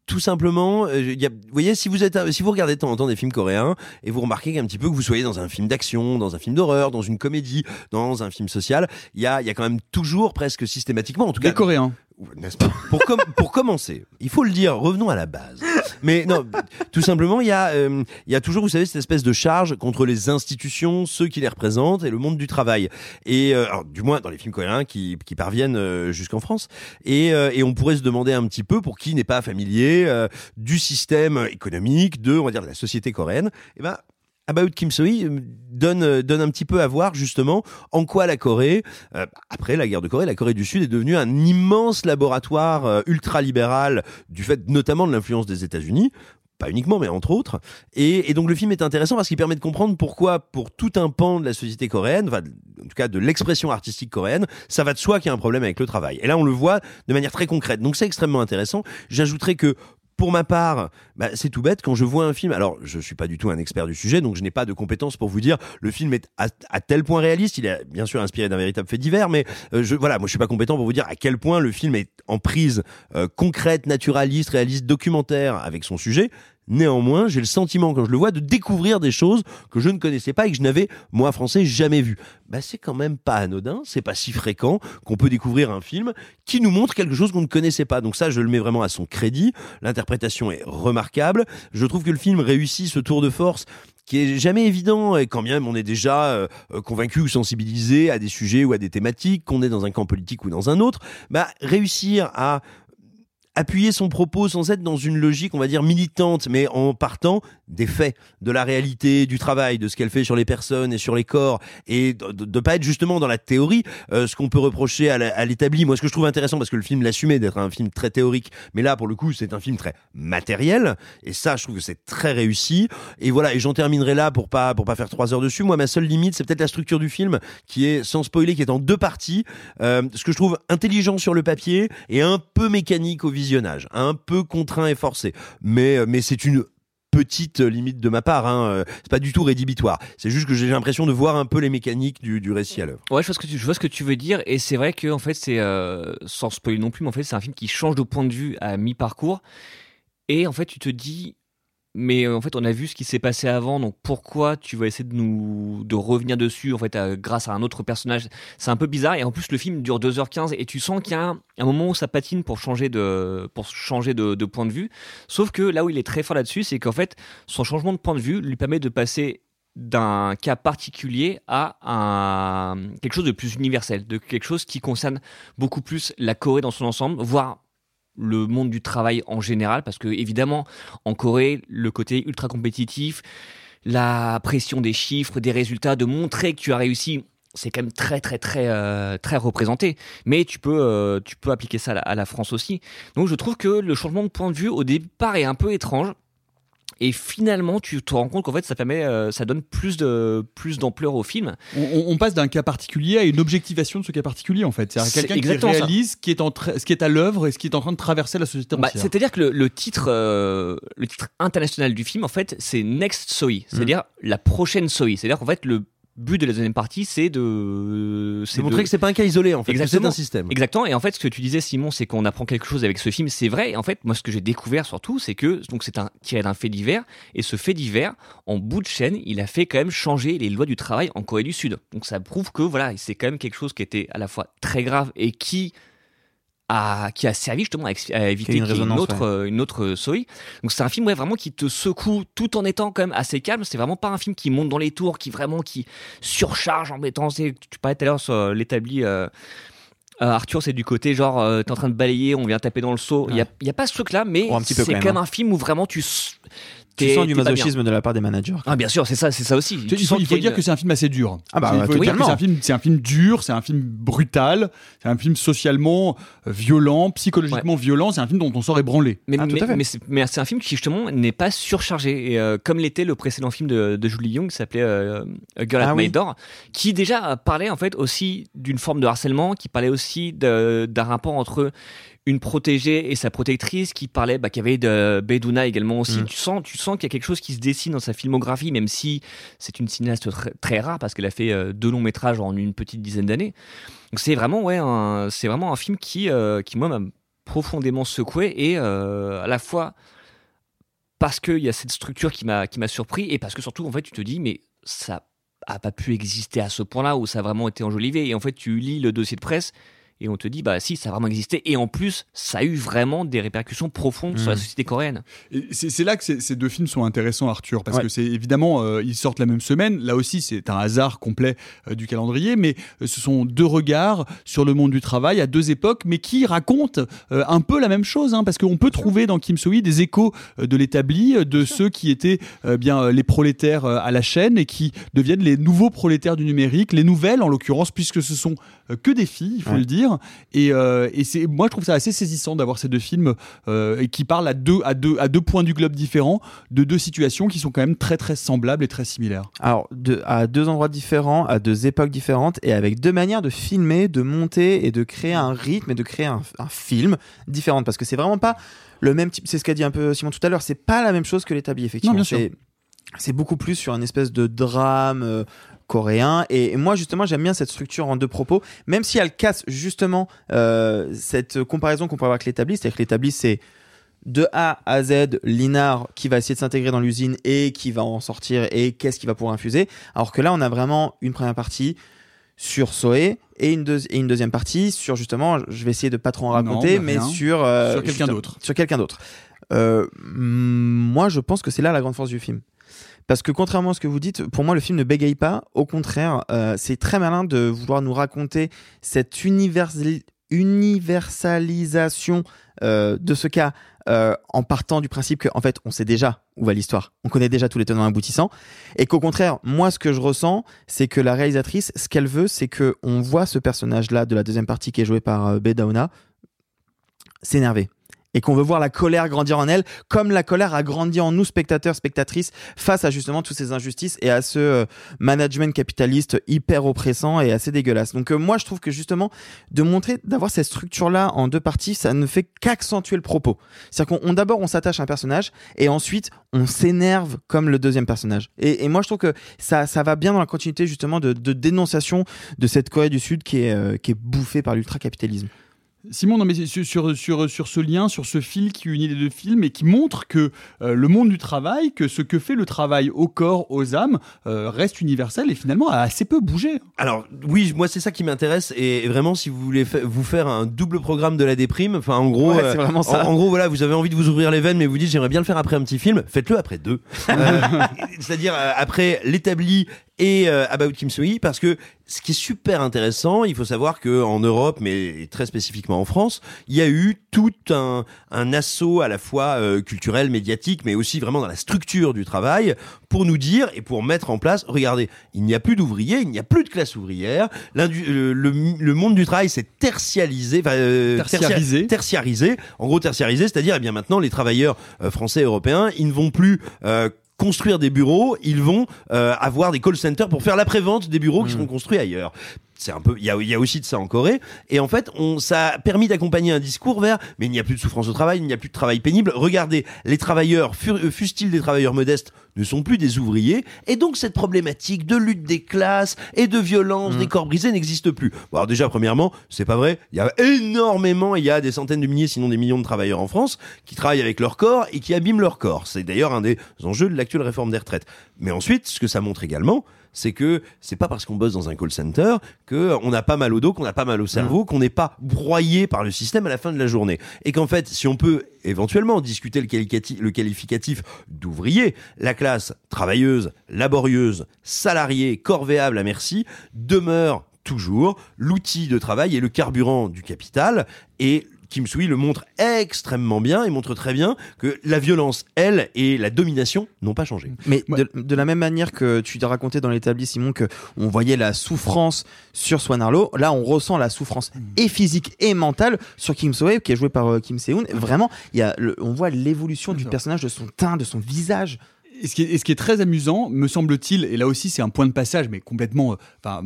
tout simplement, euh, il y a- vous voyez, si vous êtes, si vous regardez de temps en temps des films coréens et vous remarquez un petit peu que vous soyez dans un film d'action, dans un film d'horreur, dans une comédie, dans un film social, il y a, il y a quand même toujours, presque systématiquement, en tout Des cas, Coréens. n'est-ce pas pour, com- pour commencer, il faut le dire, revenons à la base. Mais non, tout simplement, il y, a, euh, il y a toujours, vous savez, cette espèce de charge contre les institutions, ceux qui les représentent et le monde du travail. Et euh, alors, du moins dans les films coréens qui, qui parviennent euh, jusqu'en France. Et, euh, et on pourrait se demander un petit peu, pour qui n'est pas familier euh, du système économique, de, on de la société coréenne, eh ben, Kim Soo-hee euh, donne euh, donne un petit peu à voir justement en quoi la Corée après la guerre de Corée la Corée du Sud est devenue un immense laboratoire euh, ultra libéral du fait notamment de l'influence des États-Unis pas uniquement, mais entre autres. Et, donc le film est intéressant parce qu'il permet de comprendre pourquoi, pour tout un pan de la société coréenne, enfin, en tout cas de l'expression artistique coréenne, ça va de soi qu'il y a un problème avec le travail. Et là, on le voit de manière très concrète. Donc c'est extrêmement intéressant. J'ajouterais que pour ma part, bah, c'est tout bête quand je vois un film. Alors, je suis pas du tout un expert du sujet, donc je n'ai pas de compétences pour vous dire le film est à, tel point réaliste. Il est bien sûr inspiré d'un véritable fait divers, mais euh, je, voilà, moi je suis pas compétent pour vous dire à quel point le film est en prise euh, concrète, naturaliste, réaliste, documentaire avec son sujet. Néanmoins, j'ai le sentiment quand je le vois de découvrir des choses que je ne connaissais pas et que je n'avais moi français jamais vues. Bah c'est quand même pas anodin, c'est pas si fréquent qu'on peut découvrir un film qui nous montre quelque chose qu'on ne connaissait pas. Donc ça, je le mets vraiment à son crédit. L'interprétation est remarquable. Je trouve que le film réussit ce tour de force qui est jamais évident et quand même on est déjà euh, convaincu ou sensibilisé à des sujets ou à des thématiques, qu'on est dans un camp politique ou dans un autre, bah réussir à appuyer son propos sans être dans une logique, on va dire, militante, mais en partant des faits, de la réalité, du travail, de ce qu'elle fait sur les personnes et sur les corps, et de, de pas être justement dans la théorie, euh, ce qu'on peut reprocher à l'établi. Moi, ce que je trouve intéressant, parce que le film l'assumait d'être un film très théorique, mais là, pour le coup, c'est un film très matériel, et ça, je trouve que c'est très réussi. Et voilà, et j'en terminerai là pour pas pour pas faire trois heures dessus. Moi, ma seule limite, c'est peut-être la structure du film, qui est sans spoiler, qui est en deux parties. Euh, ce que je trouve intelligent sur le papier et un peu mécanique au un peu contraint et forcé. Mais mais c'est une petite limite de ma part. Hein. Euh, C'est pas du tout rédhibitoire. C'est juste que j'ai l'impression de voir un peu les mécaniques du, du récit à l'œuvre. Ouais, je vois ce que tu, je vois ce que tu veux dire, et c'est vrai que en fait, c'est euh, sans spoiler non plus, mais en fait, c'est un film qui change de point de vue à mi-parcours, et en fait, tu te dis, mais euh, en fait, on a vu ce qui s'est passé avant, donc pourquoi tu vas essayer de nous de revenir dessus, en fait, euh, grâce à un autre personnage? C'est un peu bizarre, et en plus, le film dure 2h15, et tu sens qu'il y a un, moment où ça patine pour changer de pour changer de, point de vue. Sauf que là où il est très fort là-dessus, c'est qu'en fait, son changement de point de vue lui permet de passer d'un cas particulier à quelque chose de plus universel, de quelque chose qui concerne beaucoup plus la Corée dans son ensemble, voire le monde du travail en général, parce que évidemment, en Corée, le côté ultra compétitif, la pression des chiffres, des résultats, de montrer que tu as réussi, c'est quand même très très très euh, très représenté. Mais tu peux euh, tu peux appliquer ça à la, à la France aussi. Donc je trouve que le changement de point de vue au départ est un peu étrange. Et finalement, tu te rends compte qu'en fait, ça permet, euh, ça donne plus de plus d'ampleur au film. On, on- on passe d'un cas particulier à une objectivation de ce cas particulier en fait. C'est-à-dire C'est quelqu'un qui réalise ce qui est en ce qui est à l'œuvre et ce qui est en train de traverser la société Bah. C'est-à-dire que le, le titre, euh, le titre international du film, en fait, c'est Next Soi, c'est-à-dire la prochaine Soi. C'est-à-dire qu'en fait, le but de la deuxième partie, c'est de, C'est montrer que c'est pas un cas isolé en fait, que c'est Exactement. un système. Exactement. Et en fait, ce que tu disais, Simon, c'est qu'on apprend quelque chose avec ce film. C'est vrai. En fait, moi, ce que j'ai découvert surtout, c'est que donc c'est un tiré d'un fait divers. Et ce fait divers, en bout de chaîne, il a fait quand même changer les lois du travail en Corée du Sud. Donc ça prouve que voilà, c'est quand même quelque chose qui était à la fois très grave et qui qui a servi justement à, éviter une autre, euh, une autre Soi. Donc c'est un film ouais, vraiment qui te secoue tout en étant quand même assez calme. C'est vraiment pas un film qui monte dans les tours, qui vraiment qui surcharge en mettant. Tu parlais tout à l'heure sur euh, l'établi. euh, euh, Arthur, c'est du côté genre euh, t'es en train de balayer, on vient taper dans le seau. Il y a, il y a pas ce truc-là, mais c'est quand même, hein. un film où vraiment tu Tu sens du masochisme de la part des managers. Ah bien sûr, c'est ça, c'est ça aussi. Tu il faut, il dire une- que c'est un film assez dur. Ah bah, il faut dire que totalement. c'est un film, c'est un film dur, c'est un film brutal, c'est un film socialement euh, violent, psychologiquement violent, c'est un film dont on sort ébranlé. Mais, Ah, mais, mais c'est un film qui justement n'est pas surchargé, et, euh, comme l'était le précédent film de, de Julie Young qui s'appelait euh, A Girl at Ah My oui. Door, qui déjà parlait en fait aussi d'une forme de harcèlement, qui parlait aussi d'un rapport entre une protégée et sa protectrice, qui parlait, bah, qu'il y avait de Beduna également aussi. Mm. Tu sens, tu sens qu'il y a quelque chose qui se dessine dans sa filmographie, même si c'est une cinéaste très, très rare parce qu'elle a fait euh, deux longs métrages en une petite dizaine d'années. Donc c'est vraiment ouais, c'est vraiment un film qui, euh, qui moi m'a profondément secoué et euh, à la fois parce qu'il y a cette structure qui m'a qui m'a surpris et parce que surtout en fait tu te dis mais ça a pas pu exister à ce point-là où ça a vraiment été enjolivé et en fait tu lis le dossier de presse et on te dit bah si ça a vraiment existé et en plus ça a eu vraiment des répercussions profondes sur la Mm. société coréenne. C'est là que ces deux films sont intéressants, Arthur, parce Ouais. que c'est évidemment, euh, ils sortent la même semaine. Là aussi, c'est un hasard complet euh, du calendrier, mais euh, ce sont deux regards sur le monde du travail à deux époques, mais qui racontent euh, un peu la même chose, hein, parce qu'on peut trouver dans Kim So-hee des échos euh, de l'établi, de ceux qui étaient euh, bien les prolétaires euh, à la chaîne et qui deviennent les nouveaux prolétaires du numérique, les nouvelles en l'occurrence, puisque ce sont euh, que des filles, il faut Ouais. le dire. Et, euh, et c'est, moi, je trouve ça assez saisissant d'avoir ces deux films euh, qui parlent à deux, à, deux, à deux points du globe différents, de deux situations qui sont quand même très très semblables et très similaires. Alors, de- à deux endroits différents, à deux époques différentes, et avec deux manières de filmer, de monter et de créer un rythme et de créer un, un film différentes. Parce que c'est vraiment pas le même type. C'est ce qu'a dit un peu Simon tout à l'heure. C'est pas la même chose que l'établi, effectivement. Non, bien sûr. C'est- C'est beaucoup plus sur un espèce de drame. Coréen et, moi justement j'aime bien cette structure en deux propos même si elle casse justement euh, cette comparaison qu'on peut avoir avec l'établi c'est-à-dire que l'établi c'est de A à Z, Linard qui va essayer de s'intégrer dans l'usine et qui va en sortir et qu'est-ce qu'il va pouvoir infuser. Alors que là, on a vraiment une première partie sur Soé et une, deuxi- et une deuxième partie sur justement, je vais essayer de pas trop en raconter, bah mais sur euh, Sur quelqu'un d'autre. Sur quelqu'un d'autre. Euh, moi, je pense que c'est là la grande force du film. Parce que contrairement à ce que vous dites, pour moi, le film ne bégaye pas. Au contraire, euh, c'est très malin de vouloir nous raconter cette universali- universalisation euh, de ce cas euh, en partant du principe qu'en fait, on sait déjà où va l'histoire. On connaît déjà tous les tenants aboutissants. Et qu'au contraire, moi, ce que je ressens, c'est que la réalisatrice, ce qu'elle veut, c'est que on voit ce personnage-là de la deuxième partie qui est joué par euh, Bedauna s'énerver. Et qu'on veut voir la colère grandir en elle, comme la colère a grandi en nous, spectateurs, spectatrices, face à justement toutes ces injustices et à ce euh, management capitaliste hyper oppressant et assez dégueulasse. Donc euh, moi, je trouve que justement, de montrer, d'avoir cette structure-là en deux parties, ça ne fait qu'accentuer le propos. C'est-à-dire qu'on on- d'abord, on s'attache à un personnage et ensuite, on s'énerve comme le deuxième personnage. Et, et moi, je trouve que ça, ça va bien dans la continuité justement de, de dénonciation de cette Corée du Sud qui est, euh, qui est bouffée par l'ultra-capitalisme. Simon, non, mais sur, sur, sur, sur ce lien, sur ce fil qui unit les deux films et qui montre que euh, le monde du travail, que ce que fait le travail au corps, aux âmes, euh, reste universel et finalement a assez peu bougé. Alors oui, moi c'est ça qui m'intéresse et vraiment si vous voulez fa- vous faire un double programme de la déprime, enfin en gros, Ouais, euh, c'est vraiment ça. En, en gros voilà, vous avez envie de vous ouvrir les veines, mais vous dites j'aimerais bien le faire après un petit film, faites-le après deux, Euh, c'est-à-dire euh, après l'établi et euh, About Kim So-hee parce que ce qui est super intéressant, il faut savoir que en Europe, mais très spécifiquement en France, il y a eu tout un, un assaut à la fois euh, culturel, médiatique, mais aussi vraiment dans la structure du travail pour nous dire et pour mettre en place, regardez, il n'y a plus d'ouvriers, il n'y a plus de classe ouvrière, le, le, le monde du travail s'est tertialisé, enfin, euh, Tertiarisé. tertia- tertiarisé, en gros tertiarisé, c'est-à-dire eh bien maintenant les travailleurs euh, français et européens, ils ne vont plus euh, construire des bureaux, ils vont euh, avoir des call centers pour faire l'après-vente des bureaux qui seront construits ailleurs. C'est un peu, il y a, y a aussi de ça en Corée. Et en fait, on, ça a permis d'accompagner un discours vers, mais il n'y a plus de souffrance au travail, il n'y a plus de travail pénible. Regardez, les travailleurs, euh, fussent-ils des travailleurs modestes, ne sont plus des ouvriers. Et donc, cette problématique de lutte des classes et de violence des corps brisés n'existe plus. Bon, alors déjà, premièrement, c'est pas vrai. Il y a énormément, il y a des centaines de milliers, sinon des millions de travailleurs en France qui travaillent avec leur corps et qui abîment leur corps. C'est d'ailleurs un des enjeux de l'actuelle réforme des retraites. Mais ensuite, ce que ça montre également, c'est que c'est pas parce qu'on bosse dans un call center que on n'a pas mal au dos, qu'on n'a pas mal au cerveau, qu'on n'est pas broyé par le système à la fin de la journée. Et qu'en fait, si on peut éventuellement discuter le qualificatif, le qualificatif d'ouvrier, la classe travailleuse, laborieuse, salariée, corvéable à merci, demeure toujours l'outil de travail et le carburant du capital. Et Kim Sui le montre extrêmement bien et montre très bien que la violence, elle, et la domination n'ont pas changé. Mais de, de la même manière que tu t'as raconté dans l'établi, Simon, que on voyait la souffrance sur Swan Arlo, là on ressent la souffrance et physique et mentale sur Kim So-hee, qui est joué par euh, Kim Se-hoon. Vraiment, il y a le- on voit l'évolution du personnage, de son teint, de son visage. Et ce, qui est, et ce qui est très amusant, me semble-t-il, et là aussi c'est un point de passage, mais complètement, euh, enfin,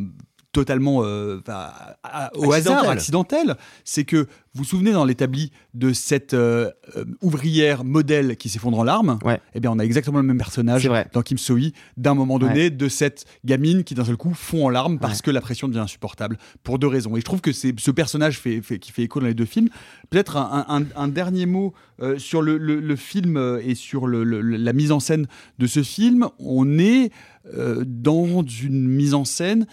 totalement euh, à- au Accidentel. hasard, accidentel. C'est que vous vous souvenez dans l'établi de cette euh, euh, ouvrière modèle qui s'effondre en larmes Eh bien, on a exactement le même personnage dans Kim So-hee d'un moment donné de cette gamine qui d'un seul coup fond en larmes parce que la pression devient insupportable pour deux raisons. Et je trouve que c'est ce personnage fait, fait- qui fait écho dans les deux films. Peut-être un, un- un dernier mot euh, sur le, le- le film et sur le- la mise en scène de ce film. On est dans une mise en scène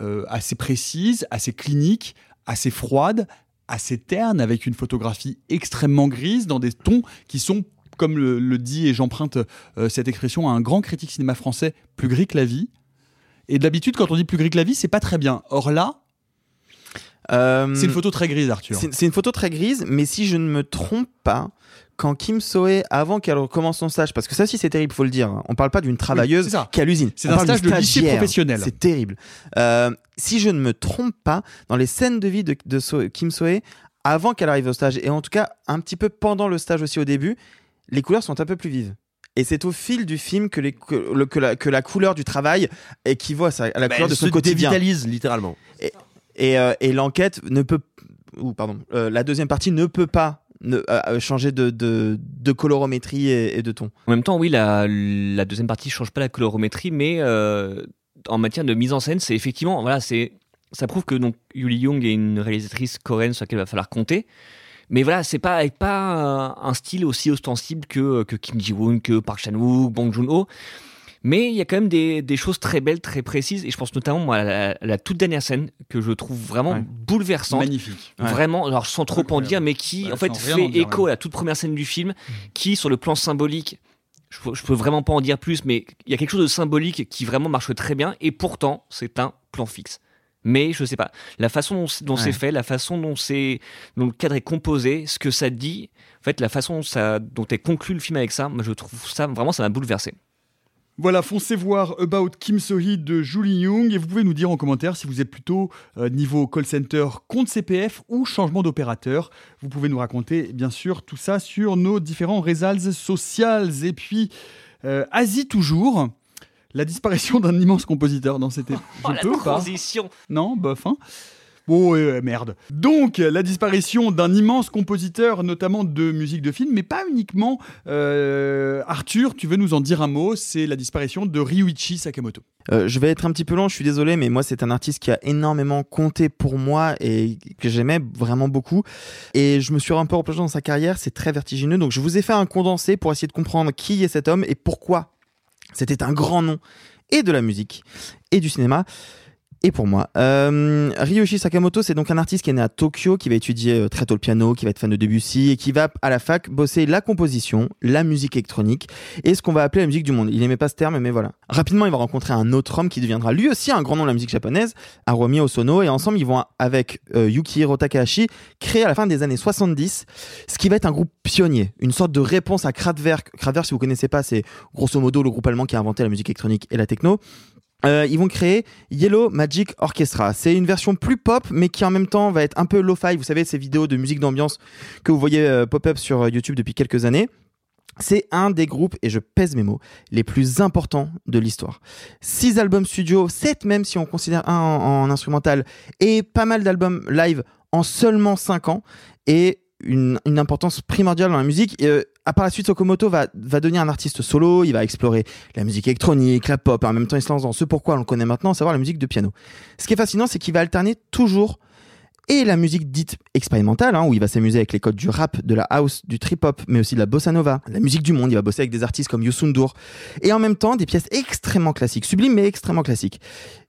euh, assez précise, assez clinique, assez froide, assez terne, avec une photographie extrêmement grise, dans des tons qui sont, comme le, le dit, et j'emprunte euh, cette expression à un grand critique cinéma français, plus gris que la vie. Et d'habitude, quand on dit plus gris que la vie, c'est pas très bien. Or là, c'est une photo très grise, Arthur. C'est une photo très grise, mais si je ne me trompe pas, quand Kim So-hee, avant qu'elle recommence son stage, parce que ça aussi c'est terrible, faut le dire, hein, on parle pas d'une travailleuse ça. qui est à l'usine. C'est un stage de lycée professionnel. C'est terrible. Euh, si je ne me trompe pas, dans les scènes de vie de, de So- Kim So-hee, avant qu'elle arrive au stage, et en tout cas un petit peu pendant le stage aussi au début, les couleurs sont un peu plus vives. Et c'est au fil du film que, les, que, le- que la, que la couleur du travail équivaut à, sa- à la Bah, couleur de son se quotidien. dévitalise littéralement. Et, et, euh, et l'enquête ne peut, ou pardon, euh, la deuxième partie ne peut pas ne, euh, euh, changer de, de, de colorométrie et, de ton. En même temps, oui, la, la deuxième partie change pas la colorométrie, mais euh, en matière de mise en scène, c'est effectivement, voilà, c'est, ça prouve que donc Yuli Young est une réalisatrice coréenne sur laquelle il va falloir compter. Mais voilà, c'est pas pas un, un style aussi ostensible que, que Kim Ji-woon, que Park Chan-wook, Bong Joon-ho. Mais il y a quand même des, des choses très belles, très précises. Et je pense notamment moi, à la, à la toute dernière scène que je trouve vraiment Ouais. bouleversante. Magnifique. Ouais. Vraiment, alors sans trop en dire, mais qui en fait fait en dire, écho à la toute première scène du film, qui sur le plan symbolique, je, je peux vraiment pas en dire plus, mais il y a quelque chose de symbolique qui vraiment marche très bien. Et pourtant, c'est un plan fixe. Mais je sais pas, la façon dont, c'est- dont Ouais. c'est fait, la façon dont, le cadre est composé, ce que ça dit, en fait, la façon dont, ça, dont est conclu le film avec ça, moi je trouve ça vraiment, ça m'a bouleversé. Voilà, foncez voir About Kim So-hee de Julie Young et vous pouvez nous dire en commentaire si vous êtes plutôt euh, niveau call center, compte CPF ou changement d'opérateur. Vous pouvez nous raconter bien sûr tout ça sur nos différents réseaux sociaux. Et puis, euh, Asie toujours, la disparition d'un immense compositeur dans cette... Je Oh, la pas? transition Non, bof, hein Oh, merde. Donc, la disparition d'un immense compositeur, notamment de musique de film, mais pas uniquement. Euh, Arthur, tu veux nous en dire un mot? C'est la disparition de Ryuichi Sakamoto. Euh, je vais être un petit peu long, je suis désolé, mais moi c'est un artiste qui a énormément compté pour moi et que j'aimais vraiment beaucoup. Et je me suis un peu replongé dans sa carrière, c'est très vertigineux. Donc je vous ai fait un condensé pour essayer de comprendre qui est cet homme et pourquoi c'était un grand nom et de la musique et du cinéma. Et pour moi, euh, Ryoshi Sakamoto, c'est donc un artiste qui est né à Tokyo, qui va étudier euh, très tôt le piano, qui va être fan de Debussy et qui va à la fac bosser la composition, la musique électronique et ce qu'on va appeler la musique du monde. Il aimait pas ce terme, mais voilà. Rapidement, il va rencontrer un autre homme qui deviendra lui aussi un grand nom de la musique japonaise, Haruomi Osono, et ensemble ils vont avec euh, Yukihiro Takahashi créer à la fin des années 70 ce qui va être un groupe pionnier, une sorte de réponse à Kraftwerk. Kraftwerk, si vous connaissez pas, c'est grosso modo le groupe allemand qui a inventé la musique électronique et la techno. Euh, ils vont créer Yellow Magic Orchestra. C'est une version plus pop, mais qui en même temps va être un peu lo-fi. Vous savez, ces vidéos de musique d'ambiance que vous voyez euh, pop-up sur euh, YouTube depuis quelques années. C'est un des groupes, et je pèse mes mots, les plus importants de l'histoire. Six albums studio, sept même si on considère un en, en instrumental, et pas mal d'albums live en seulement cinq ans, et une, importance primordiale dans la musique. Par la suite, Sokomoto va, devenir un artiste solo, il va explorer la musique électronique, la pop, en même temps il se lance dans ce pourquoi on le connaît maintenant, à savoir la musique de piano. Ce qui est fascinant, c'est qu'il va alterner toujours et la musique dite expérimentale, hein, où il va s'amuser avec les codes du rap, de la house, du trip-hop, mais aussi de la bossa nova, la musique du monde. Il va bosser avec des artistes comme Youssoundour. Et en même temps, des pièces extrêmement classiques, sublimes mais extrêmement classiques.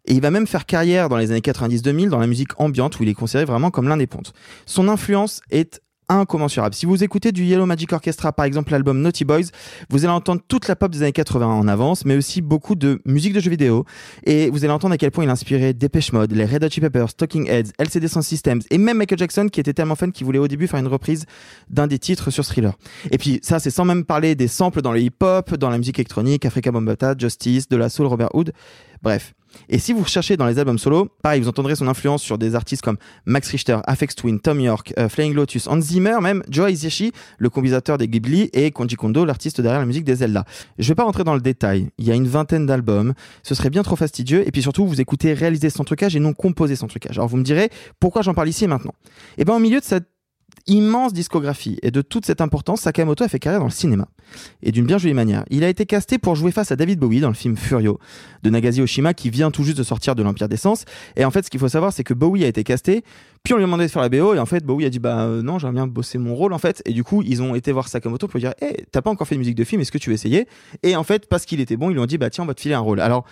Et il va même faire carrière dans les années 90-2000 dans la musique ambiante, où il est considéré vraiment comme l'un des pontes. Son influence est incommensurable. Si vous écoutez du Yellow Magic Orchestra, par exemple l'album Naughty Boys, vous allez entendre toute la pop des années 80 en avance, mais aussi beaucoup de musique de jeux vidéo. Et vous allez entendre à quel point il a inspiré Mode, les Red Hot Chili Peppers, Talking Heads, LCD Sound Systems, et même Michael Jackson qui était tellement fan qu'il voulait au début faire une reprise d'un des titres sur Thriller. Et puis ça, c'est sans même parler des samples dans le hip-hop, dans la musique électronique, Africa Bombata, Justice, de la soul Robert Hood. Bref. Et si vous recherchez dans les albums solo, pareil, vous entendrez son influence sur des artistes comme Max Richter, Afex Twin, Tom York, euh, Flying Lotus, Hans Zimmer, même Joe Hisaishi, le compositeur des Ghibli, et Konji Kondo, l'artiste derrière la musique des Zelda. Je vais pas rentrer dans le détail. Il y a une vingtaine d'albums. Ce serait bien trop fastidieux. Et puis surtout, vous écoutez réaliser sans trucage et non composer sans trucage. Alors vous me direz, pourquoi j'en parle ici et maintenant? Et bien au milieu de cette immense discographie et de toute cette importance, Sakamoto a fait carrière dans le cinéma. Et d'une bien jolie manière. Il a été casté pour jouer face à David Bowie dans le film Furio de Nagasi Oshima qui vient tout juste de sortir de l'Empire d'Essence. Et en fait, ce qu'il faut savoir, c'est que Bowie a été casté, puis on lui a demandé de faire la BO, et en fait, Bowie a dit Bah euh, non, j'aimerais bien bosser mon rôle en fait. Et du coup, ils ont été voir Sakamoto pour lui dire Hé, t'as pas encore fait de musique de film, est-ce que tu veux essayer? Et en fait, parce qu'il était bon, ils lui ont dit Bah tiens, on va te filer un rôle. Alors,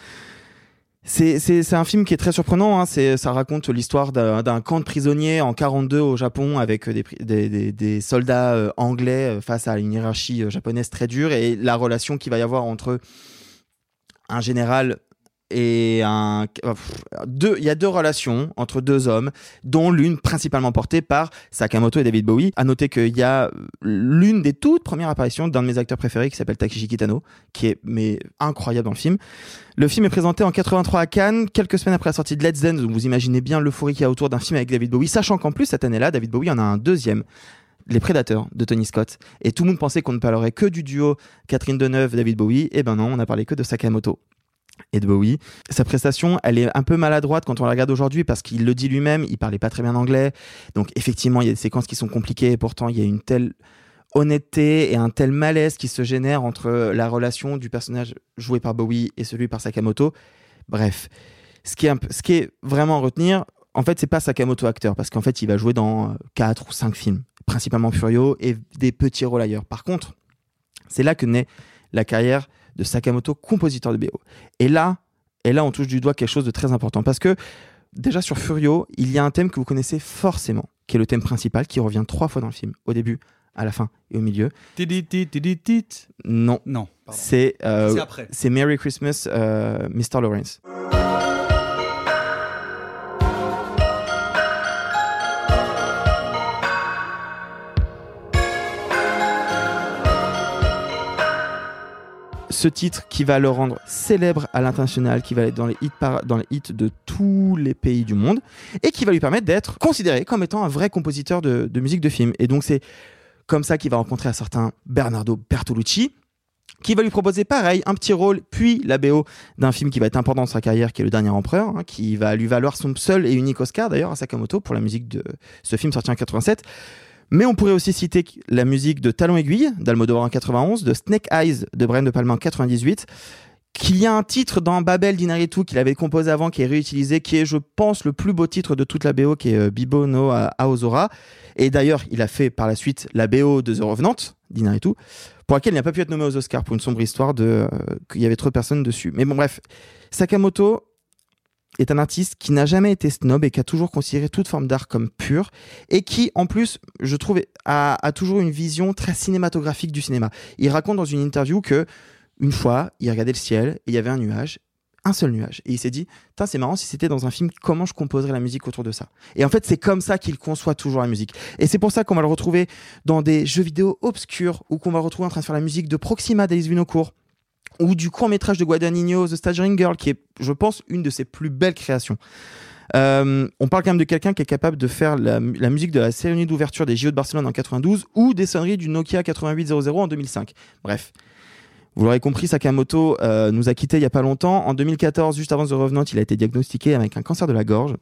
c'est, un film qui est très surprenant. Hein. C'est, ça raconte l'histoire d'un, camp de prisonniers en 42 au Japon avec des, des, des, des soldats euh, anglais euh, face à une hiérarchie euh, japonaise très dure et la relation qu'il va y avoir entre un général et un euh, deux il y a deux relations entre deux hommes dont l'une principalement portée par Sakamoto et David Bowie. À noter qu'il y a l'une des toutes premières apparitions d'un de mes acteurs préférés qui s'appelle Takeshi Kitano qui est mais incroyable dans le film. Le film est présenté en 83 à Cannes quelques semaines après la sortie de Let's Dance. Donc vous imaginez bien l'euphorie qu'il y a autour d'un film avec David Bowie sachant qu'en plus cette année-là David Bowie en a un deuxième. Les Prédateurs de Tony Scott. Et tout le monde pensait qu'on ne parlerait que du duo Catherine Deneuve, David Bowie. Et ben non, on a parlé que de Sakamoto et de Bowie. Sa prestation, elle est un peu maladroite quand on la regarde aujourd'hui parce qu'il le dit lui-même, il parlait pas très bien anglais. Donc effectivement, il y a des séquences qui sont compliquées et pourtant il y a une telle honnêteté et un tel malaise qui se génère entre la relation du personnage joué par Bowie et celui par Sakamoto. Bref, ce qui est, vraiment à retenir, en fait, c'est pas Sakamoto acteur parce qu'en fait, il va jouer dans 4 ou 5 films, principalement Furio et des petits rôles ailleurs. Par contre, c'est là que naît la carrière de Sakamoto, compositeur de BO. Et là, et là, on touche du doigt quelque chose de très important parce que déjà sur Furio, il y a un thème que vous connaissez forcément, qui est le thème principal, qui revient trois fois dans le film, au début, à la fin et au milieu. Non, non, c'est euh, C'est après. c'est Merry Christmas, euh, Mr. Lawrence. Ce titre qui va le rendre célèbre à l'international, qui va être dans les hits, dans les hits de tous les pays du monde, et qui va lui permettre d'être considéré comme étant un vrai compositeur de, de musique de film. Et donc c'est comme ça qu'il va rencontrer un certain Bernardo Bertolucci, qui va lui proposer pareil, un petit rôle, puis la BO d'un film qui va être important dans sa carrière, qui est Le Dernier Empereur, hein, qui va lui valoir son seul et unique Oscar d'ailleurs à Sakamoto pour la musique de ce film sorti en 87. Mais on pourrait aussi citer la musique de Talon Aiguille d'Almodovar en 91, de Snake Eyes de Brian De Palma en 98, qu'il y a un titre dans Babel d'Inaritu qu'il avait composé avant, qui est réutilisé, qui est, je pense, le plus beau titre de toute la BO, qui est euh, Bibo no Aozora. Et d'ailleurs, il a fait par la suite la BO de The Revenant d'Inaritu, pour laquelle il n'a pas pu être nommé aux Oscars pour une sombre histoire de euh, qu'il y avait trop de personnes dessus. Mais bon, bref, Sakamoto est un artiste qui n'a jamais été snob et qui a toujours considéré toute forme d'art comme pure et qui, en plus, je trouve, a, toujours une vision très cinématographique du cinéma. Il raconte dans une interview que une fois, il regardait le ciel et il y avait un nuage, un seul nuage, et il s'est dit, c'est marrant si c'était dans un film, comment je composerais la musique autour de ça? Et en fait, c'est comme ça qu'il conçoit toujours la musique. Et c'est pour ça qu'on va le retrouver dans des jeux vidéo obscurs ou qu'on va le retrouver en train de faire la musique de Proxima d'Alice Vinocourt ou du court métrage de Guadagnino, The Staggering Girl, qui est, je pense, une de ses plus belles créations. Euh, on parle quand même de quelqu'un qui est capable de faire la, musique de la cérémonie d'ouverture des JO de Barcelone en 92 ou des sonneries du Nokia 8800 en 2005. Bref. Vous l'aurez compris, Sakamoto euh, nous a quittés il y a pas longtemps. En 2014, juste avant The Revenant, il a été diagnostiqué avec un cancer de la gorge.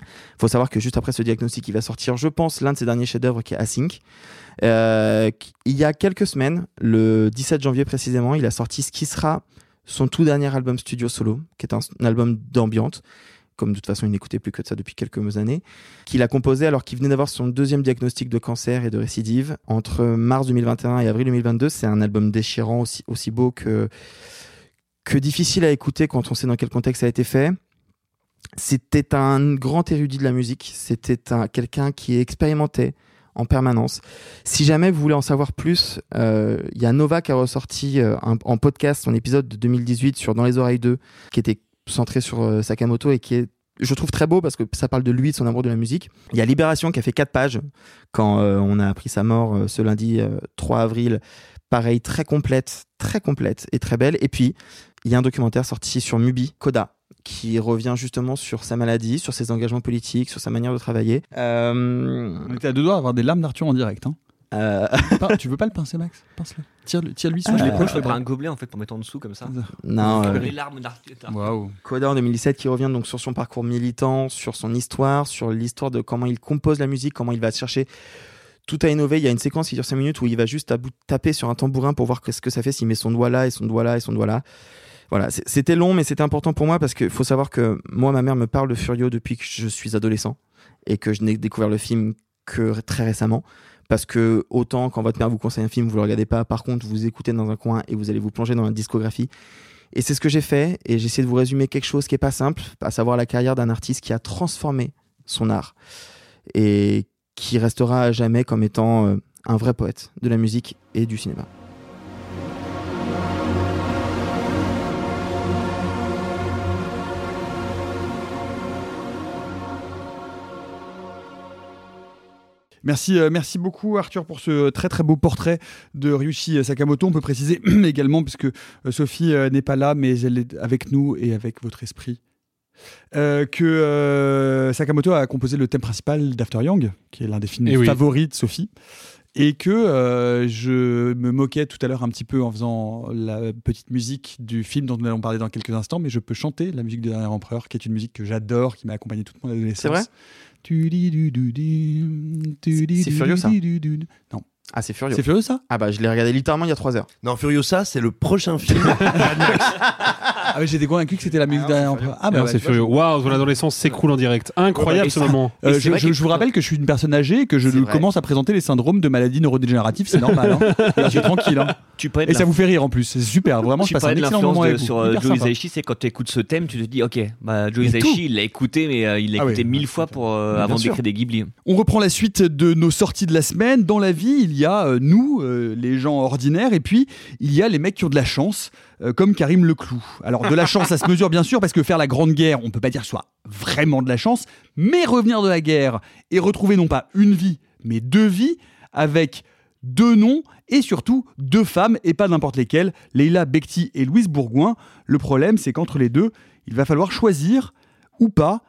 Il faut savoir que juste après ce diagnostic, il va sortir, je pense, l'un de ses derniers chefs-d'œuvre qui est Async. Euh, il y a quelques semaines, le 17 janvier précisément, il a sorti ce qui sera son tout dernier album studio solo, qui est un, album d'ambiance, comme de toute façon il n'écoutait plus que de ça depuis quelques années, qu'il a composé alors qu'il venait d'avoir son deuxième diagnostic de cancer et de récidive entre mars 2021 et avril 2022. C'est un album déchirant, aussi, aussi beau que, que difficile à écouter quand on sait dans quel contexte ça a été fait. C'était un grand érudit de la musique, c'était un, quelqu'un qui expérimentait en permanence. Si jamais vous voulez en savoir plus, euh, il y a Nova qui a ressorti euh, en podcast son épisode de 2018 sur Dans les oreilles 2, qui était centré sur euh, Sakamoto et qui est je trouve très beau parce que ça parle de lui, de son amour de la musique. Il y a Libération qui a fait quatre pages quand on a appris sa mort ce lundi euh, 3 avril. Pareil, très complète, très complète et très belle. Et puis, il y a un documentaire sorti sur Mubi, Coda, qui revient justement sur sa maladie, sur ses engagements politiques, sur sa manière de travailler. Euh, On était à deux doigts d'avoir des larmes d'Arthur en direct. Hein. euh, tu veux pas le pincer, Max? Pince-le. Tire-lui sur Euh, Je l'épaule. je ferais un gobelet en fait pour mettre en dessous comme ça. Non, euh, Les larmes d'Arthur. Waouh. Coda en 2017 qui revient donc sur son parcours militant, sur son histoire, sur l'histoire de comment il compose la musique, comment il va chercher tout à innover. Il y a une séquence qui dure 5 minutes où il va juste à bout de taper sur un tambourin pour voir ce que ça fait s'il met son doigt là et son doigt là et son doigt là. Voilà, c'était long mais c'était important pour moi parce qu'il faut savoir que moi ma mère me parle de Furio depuis que je suis adolescent et que je n'ai découvert le film que très récemment parce que autant quand votre mère vous conseille un film vous le regardez pas par contre vous écoutez dans un coin et vous allez vous plonger dans la discographie et c'est ce que j'ai fait, et j'ai essayé de vous résumer quelque chose qui est pas simple, à savoir la carrière d'un artiste qui a transformé son art et qui restera à jamais comme étant euh, un vrai poète de la musique et du cinéma. Merci, euh, merci beaucoup Arthur pour ce très très beau portrait de Ryuichi Sakamoto. On peut préciser également, puisque euh, Sophie euh, n'est pas là, mais elle est avec nous et avec votre esprit, euh, que euh, Sakamoto a composé le thème principal d'After Young, qui est l'un des films Eh oui. favoris de Sophie. Et que euh, je me moquais tout à l'heure un petit peu en faisant la petite musique du film dont nous allons parler dans quelques instants, mais je peux chanter la musique du Dernier Empereur, qui est une musique que j'adore, qui m'a accompagné toute mon adolescence. C'est vrai? C'est Furieux, ça Non. Ah, c'est Furio. C'est Furieux ça? Ah bah je l'ai regardé littéralement il y a 3 heures. Non, Furiosa, c'est le prochain film. Ah oui, j'étais convaincu que c'était la musique d'un empereur. Ah Non, bah c'est ouais, furieux. Waouh, ton adolescence s'écroule en direct. Incroyable ce moment. Euh, c'est je, vrai je- que- je vous rappelle que je suis une personne âgée et que je C'est vrai. commence à présenter les syndromes de maladies neurodégénératives, c'est normal. Hein. Je suis tranquille. hein. Tu Et ça vous fait rire en plus, c'est super. Vraiment, je tu passe un parlais de excellent l'influence moment de- avec vous. sur euh, Hyper Joe sympa. Hisaishi, c'est quand tu écoutes ce thème, tu te dis, ok, bah, Joe Mais tout. Hisaishi, il l'a écouté, mais euh, il l'a Ah écouté oui. mille fois pour, euh, Bien avant sûr. d'écrire des Ghibli. On reprend la suite de nos sorties de la semaine. Dans la vie, il y a euh, nous, euh, les gens ordinaires, et puis il y a les mecs qui ont de la chance, euh, comme Karim Leclou. Alors de la chance, ça se mesure bien sûr, parce que faire la grande guerre, on peut pas dire que ce soit vraiment de la chance, mais revenir de la guerre et retrouver non pas une vie, mais deux vies, avec deux noms et surtout deux femmes, et pas n'importe lesquelles, Leila Bekti et Louise Bourgoin. Le problème, c'est qu'entre les deux, il va falloir choisir ou pas,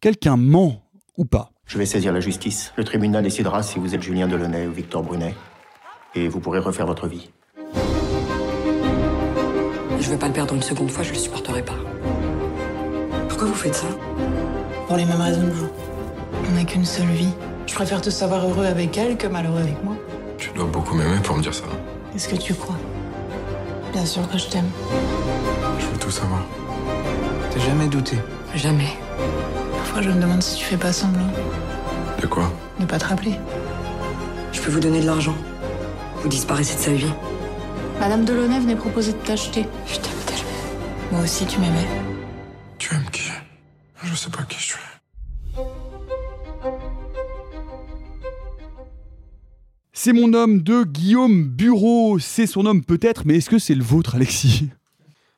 quelqu'un ment ou pas. Je vais saisir la justice. Le tribunal décidera si vous êtes Julien Delaunay ou Victor Brunet. Et vous pourrez refaire votre vie. Je veux pas le perdre une seconde fois, je le supporterai pas. Pourquoi vous faites ça Pour les mêmes raisons que vous. On n'a qu'une seule vie. Je préfère te savoir heureux avec elle que malheureux avec moi. Tu dois beaucoup m'aimer pour me dire ça. Est-ce que tu crois? Bien sûr que je t'aime. Je veux tout savoir. T'as jamais douté Jamais. Parfois, je me demande si tu fais pas semblant. De quoi? Ne pas te rappeler. Je peux vous donner de l'argent. Vous disparaissez de sa vie. Madame Delaunay venait proposer de t'acheter. Je t'aime tellement. Moi aussi, tu m'aimais. Tu aimes qui? Je sais pas qui je suis. C'est mon homme de Guillaume Bureau. C'est son homme peut-être, mais est-ce que c'est le vôtre, Alexis?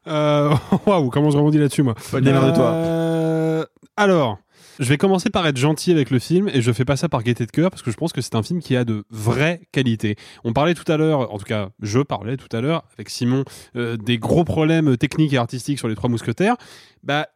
Euh, Waouh, comment je rebondis là-dessus, moi? Démerde-toi. Euh, Alors, je vais commencer par être gentil avec le film et je fais pas ça par gaieté de cœur parce que je pense que c'est un film qui a de vraies qualités. On parlait tout à l'heure, en tout cas, je parlais tout à l'heure avec Simon euh, des gros problèmes techniques et artistiques sur les Trois Mousquetaires. Bah,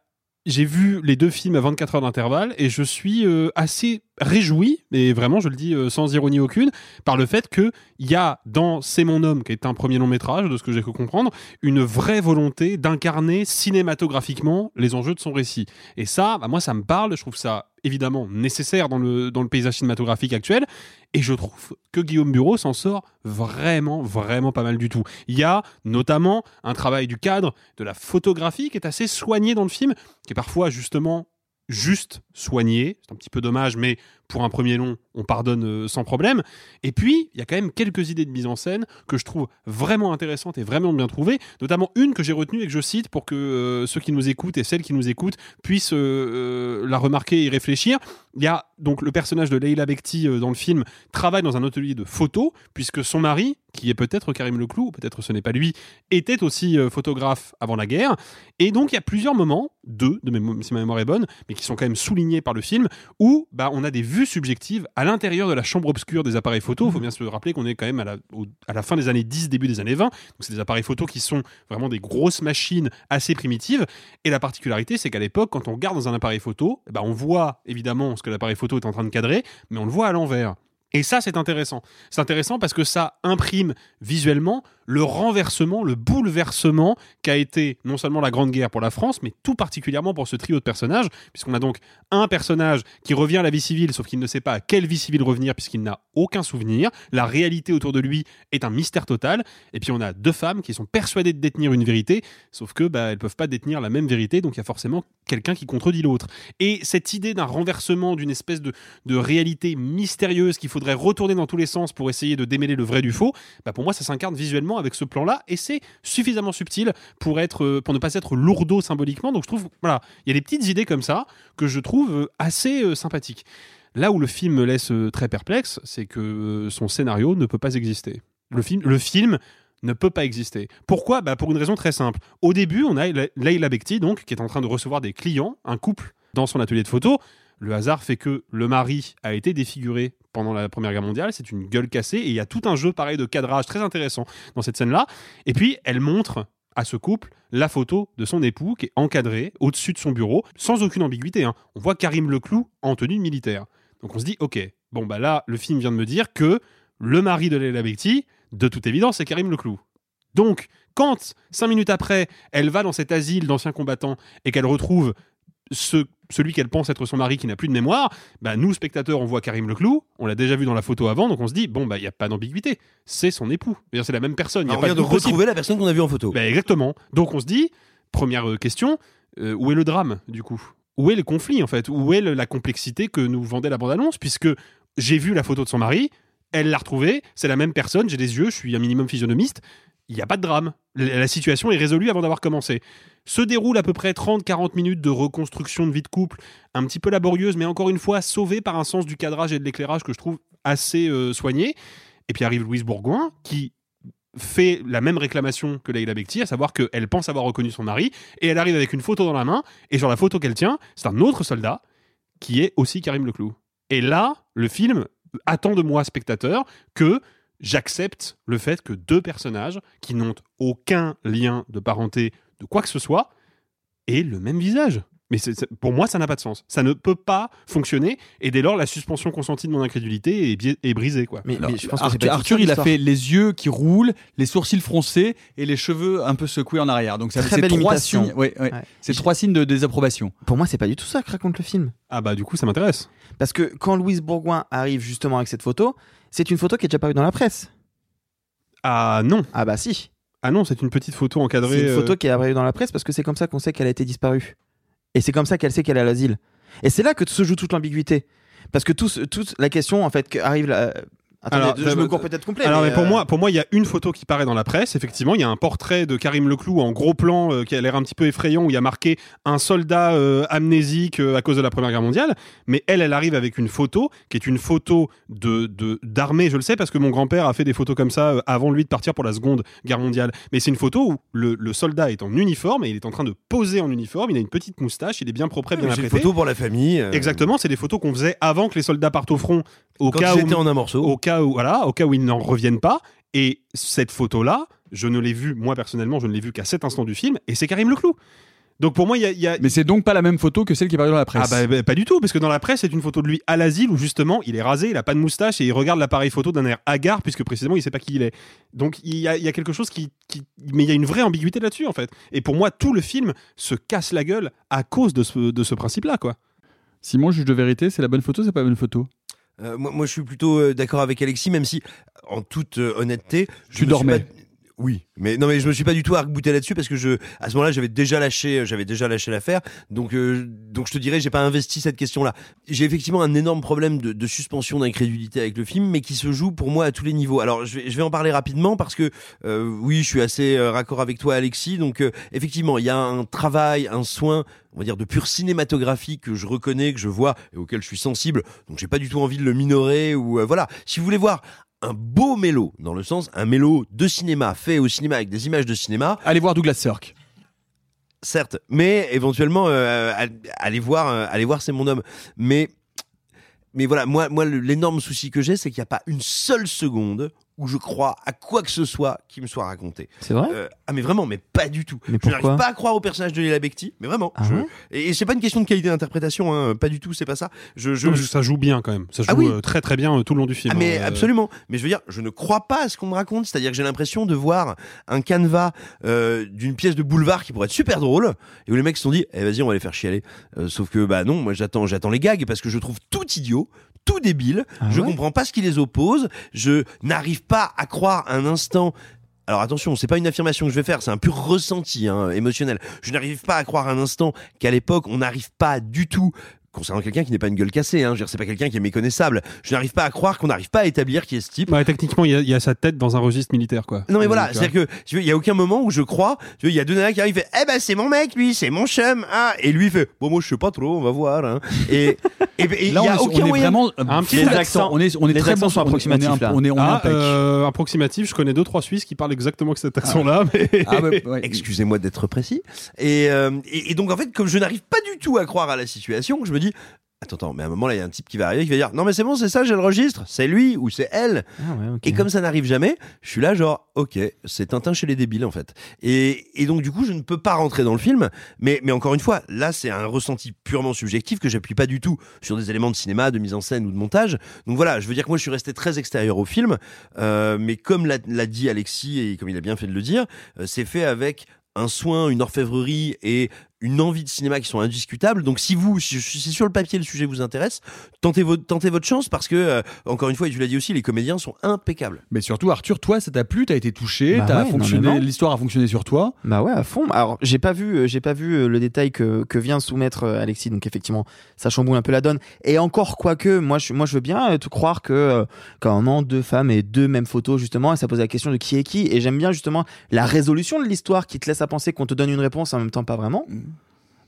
j'ai vu les deux films à 24 heures d'intervalle et je suis euh, assez réjoui, et vraiment je le dis euh, sans ironie aucune, par le fait que il y a dans C'est mon homme, qui est un premier long métrage, de ce que j'ai pu comprendre, une vraie volonté d'incarner cinématographiquement les enjeux de son récit. Et ça, bah, moi ça me parle, je trouve ça évidemment nécessaire dans le, dans le paysage cinématographique actuel, et je trouve que Guillaume Bureau s'en sort vraiment, vraiment pas mal du tout. Il y a notamment un travail du cadre, de la photographie qui est assez soigné dans le film, qui est parfois justement juste soigné. C'est un petit peu dommage, mais pour un premier long, on pardonne euh, sans problème. Et puis, il y a quand même quelques idées de mise en scène que je trouve vraiment intéressantes et vraiment bien trouvées, notamment une que j'ai retenue et que je cite pour que euh, ceux qui nous écoutent et celles qui nous écoutent puissent euh, la remarquer et y réfléchir. Il y a donc le personnage de Leila Bekti dans le film travaille dans un atelier de photo, puisque son mari, qui est peut-être Karim Leclou, ou peut-être ce n'est pas lui, était aussi photographe avant la guerre. Et donc il y a plusieurs moments, deux de mémo- si ma mémoire est bonne, mais qui sont quand même soulignés par le film, où bah, on a des vues vue subjective à l'intérieur de la chambre obscure des appareils photo. Il faut bien se rappeler qu'on est quand même à la, au- à la fin des années 10, début des années 20. Donc c'est des appareils photo qui sont vraiment des grosses machines assez primitives. Et la particularité, c'est qu'à l'époque, quand on regarde dans un appareil photo, eh ben, on voit évidemment ce que l'appareil photo est en train de cadrer, mais on le voit à l'envers. Et ça, c'est intéressant. C'est intéressant parce que ça imprime visuellement le renversement, le bouleversement qu'a été non seulement la Grande Guerre pour la France, mais tout particulièrement pour ce trio de personnages, puisqu'on a donc un personnage qui revient à la vie civile, sauf qu'il ne sait pas à quelle vie civile revenir, puisqu'il n'a aucun souvenir. La réalité autour de lui est un mystère total. Et puis on a deux femmes qui sont persuadées de détenir une vérité, sauf que bah, elles peuvent pas détenir la même vérité, donc il y a forcément quelqu'un qui contredit l'autre. Et cette idée d'un renversement, d'une espèce de, de réalité mystérieuse qu'il faudrait retourner dans tous les sens pour essayer de démêler le vrai du faux, bah pour moi ça s'incarne visuellement avec ce plan-là et c'est suffisamment subtil pour être euh, pour ne pas être lourdeau symboliquement. Donc je trouve voilà, il y a des petites idées comme ça que je trouve euh, assez euh, sympathiques. Là où le film me laisse très perplexe, c'est que son scénario ne peut pas exister. Le film, le film ne peut pas exister. Pourquoi? Bah Pour une raison très simple. Au début, on a Le- Leila Bekti, donc, qui est en train de recevoir des clients, un couple, dans son atelier de photo. Le hasard fait que le mari a été défiguré pendant la Première Guerre mondiale, c'est une gueule cassée, et il y a tout un jeu pareil de cadrage très intéressant dans cette scène-là. Et puis, elle montre à ce couple la photo de son époux qui est encadrée au-dessus de son bureau, sans aucune ambiguïté. hein. On voit Karim Leclou en tenue militaire. Donc on se dit, ok, bon bah là, le film vient de me dire que le mari de Leila Bekti, de toute évidence, c'est Karim Leclou. Donc, quand, cinq minutes après, elle va dans cet asile d'anciens combattants et qu'elle retrouve ce- celui qu'elle pense être son mari qui n'a plus de mémoire, bah nous, spectateurs, on voit Karim Leclou, on l'a déjà vu dans la photo avant, donc on se dit, bon, bah il n'y a pas d'ambiguïté, c'est son époux. C'est la même personne. y a on pas vient de retrouver la personne qu'on a vue en photo. Bah, exactement. Donc on se dit, première euh, question, euh, où est le drame du coup? Où est le conflit en fait? Où est le- la complexité que nous vendait la bande-annonce? Puisque j'ai vu la photo de son mari, elle l'a retrouvée, c'est la même personne, j'ai des yeux, je suis un minimum physionomiste, il n'y a pas de drame. La situation est résolue avant d'avoir commencé. Se déroule à peu près 30-40 minutes de reconstruction de vie de couple, un petit peu laborieuse, mais encore une fois sauvée par un sens du cadrage et de l'éclairage que je trouve assez euh, soigné. Et puis arrive Louise Bourgoin, qui fait la même réclamation que Leila Bekti, à savoir qu'elle pense avoir reconnu son mari, et elle arrive avec une photo dans la main, et sur la photo qu'elle tient, c'est un autre soldat, qui est aussi Karim Leclou. Et là, le film attend de moi, spectateur, que j'accepte le fait que deux personnages qui n'ont aucun lien de parenté de quoi que ce soit aient le même visage. Mais c'est- c'est- pour moi, ça n'a pas de sens. Ça ne peut pas fonctionner. Et dès lors, la suspension consentie de mon incrédulité est, bi- est brisée. Quoi. Alors, Arthur, Arthur, il a fait les yeux qui roulent, les sourcils froncés et les cheveux un peu secoués en arrière. Donc ça Très c'est belle trois imitation. signes. ouais, ouais. Ouais. C'est trois signes de désapprobation. Pour moi, c'est pas du tout ça que raconte le film. Ah bah du coup, ça m'intéresse. Parce que quand Louise Bourgoin arrive justement avec cette photo, c'est une photo qui est déjà parue dans la presse. Ah non. Ah bah si. Ah non, c'est une petite photo encadrée. C'est une photo euh, qui est apparue dans la presse parce que c'est comme ça qu'on sait qu'elle a été disparue. Et c'est comme ça qu'elle sait qu'elle est à l'asile. Et c'est là que se joue toute l'ambiguïté. Parce que toute la question, en fait, arrive là. Attendez, Alors, je me cours peut-être complet. Alors, mais pour euh, moi, pour moi, il y a une photo qui paraît dans la presse. Effectivement, il y a un portrait de Karim Leclou en gros plan euh, qui a l'air un petit peu effrayant où il y a marqué un soldat euh, amnésique euh, à cause de la Première Guerre mondiale. Mais elle, elle arrive avec une photo qui est une photo de de- d'armée. Je le sais parce que mon grand-père a fait des photos comme ça euh, avant lui de partir pour la Seconde Guerre mondiale. Mais c'est une photo où le, le soldat est en uniforme et il est en train de poser en uniforme. Il a une petite moustache, il est bien propre, bien mais c'est une apprêté. photo pour la famille, euh. Exactement, c'est des photos qu'on faisait avant que les soldats partent au front. Au Quand cas ils où étaient en un morceau. Au cas où voilà, au cas où ils n'en reviennent pas. Et cette photo-là, je ne l'ai vue, moi personnellement, je ne l'ai vue qu'à cet instant du film, et c'est Karim Leclou. Donc pour moi, il y a, il y a- Mais c'est donc pas la même photo que celle qui est parue dans la presse. Ah bah, bah, pas du tout, parce que dans la presse, c'est une photo de lui à l'asile où justement il est rasé, il a pas de moustache et il regarde l'appareil photo d'un air hagard puisque précisément il sait pas qui il est. Donc il y a, il y a quelque chose qui, qui- mais il y a une vraie ambiguïté là-dessus en fait. Et pour moi, tout le film se casse la gueule à cause de ce, de ce principe-là, quoi. Simon, juge de vérité, c'est la bonne photo, c'est pas la bonne photo? Euh, moi, moi, je suis plutôt euh, d'accord avec Alexis, même si, en toute euh, honnêteté, je Tu dormais. pas- Oui, mais non, mais je me suis pas du tout arc-bouté là-dessus parce que je, à ce moment-là, j'avais déjà lâché, j'avais déjà lâché l'affaire. Donc, euh, donc je te dirais, j'ai pas investi cette question-là. J'ai effectivement un énorme problème de, de suspension d'incrédulité avec le film, mais qui se joue pour moi à tous les niveaux. Alors, je vais, je vais en parler rapidement parce que, euh, oui, je suis assez euh, raccord avec toi, Alexis. Donc, euh, effectivement, il y a un travail, un soin on va dire de pure cinématographie que je reconnais, que je vois et auquel je suis sensible. Donc j'ai pas du tout envie de le minorer ou euh, voilà. Si vous voulez voir un beau mélo, dans le sens un mélo de cinéma fait au cinéma avec des images de cinéma. Allez voir Douglas Sirk. Certes, mais éventuellement euh, all- allez voir, euh, allez voir, c'est mon homme. Mais mais voilà, moi, moi, l'énorme souci que j'ai, c'est qu'il n'y a pas une seule seconde où je crois à quoi que ce soit qui me soit raconté. C'est vrai Euh, Ah mais vraiment, mais pas du tout. Mais je n'arrive pas à croire au personnage de Léla Becti, mais vraiment. Ah je- ouais et et c'est pas une question de qualité d'interprétation, hein, pas du tout, c'est pas ça. Je, je- Non, mais ça joue bien quand même. Ça joue Ah oui. euh, très très bien euh, tout le long du film. Ah, mais hein. Euh, absolument. Mais je veux dire, je ne crois pas à ce qu'on me raconte. C'est-à-dire que j'ai l'impression de voir un canevas euh, d'une pièce de boulevard qui pourrait être super drôle, et où les mecs se sont dit, eh vas-y, on va les faire chialer. Euh, sauf que bah non, moi j'attends, j'attends les gags parce que je trouve tout idiot. Tout débile, Ah je ouais comprends pas ce qui les oppose, je n'arrive pas à croire un instant alors attention, c'est pas une affirmation que je vais faire, c'est un pur ressenti hein, émotionnel. Je n'arrive pas à croire un instant qu'à l'époque on n'arrive pas du tout concernant quelqu'un qui n'est pas une gueule cassée, hein, c'est pas quelqu'un qui est méconnaissable. Je n'arrive pas à croire qu'on n'arrive pas à établir qui est ce type. Ouais, techniquement, il y, a- il y a sa tête dans un registre militaire, quoi. Non mais voilà, c'est-à-dire que tu veux, il y a aucun moment où je crois, il y a deux nanas qui arrivent, il fait, eh ben c'est mon mec lui, c'est mon chum, ah, et lui il fait, bon moi je sais pas trop, on va voir, hein. et et et il Là, y a on est- aucun on est moyen. vraiment Un un petit peu accent. On est, on est les très accents bon est- approximatifs, on est, un- on est, on est Ah, euh, approximatif, je connais deux trois Suisses qui parlent exactement avec cet accent-là, mais Ah, ouais, ouais. Excusez-moi d'être précis. Et, euh, et, et donc en fait, comme je n'arrive pas du tout à croire à la situation, je me dis. Attends, attends, mais à un moment là, il y a un type qui va arriver qui va dire Non, mais c'est bon, c'est ça, j'ai le registre, c'est lui ou c'est elle. Ah ouais. Et comme ça n'arrive jamais, je suis là, genre, ok, c'est Tintin chez les débiles en fait. Et, et donc, du coup, je ne peux pas rentrer dans le film. Mais, mais encore une fois, là, c'est un ressenti purement subjectif que j'appuie pas du tout sur des éléments de cinéma, de mise en scène ou de montage. Donc voilà, je veux dire que moi, je suis resté très extérieur au film. Euh, mais comme l'a l'a dit Alexis et comme il a bien fait de le dire, euh, c'est fait avec un soin, une orfèvrerie et une envie de cinéma qui sont indiscutables. Donc si vous, si, si sur le papier le sujet vous intéresse, tentez votre, tentez votre chance parce que, euh, encore une fois, et tu l'as dit aussi, les comédiens sont impeccables. Mais surtout, Arthur, toi, ça t'a plu, t'as été touché, Bah t'as ouais, fonctionné, énormément. l'histoire a fonctionné sur toi. Bah ouais, à fond. Alors, j'ai pas vu, euh, j'ai pas vu euh, le détail que, que vient soumettre euh, Alexis. Donc effectivement, ça chamboule un peu la donne. Et encore, quoique, moi, je, moi, je veux bien te croire que euh, moment, deux femmes et deux mêmes photos justement, et ça pose la question de qui est qui. Et j'aime bien justement la résolution de l'histoire qui te laisse à penser qu'on te donne une réponse en même temps pas vraiment.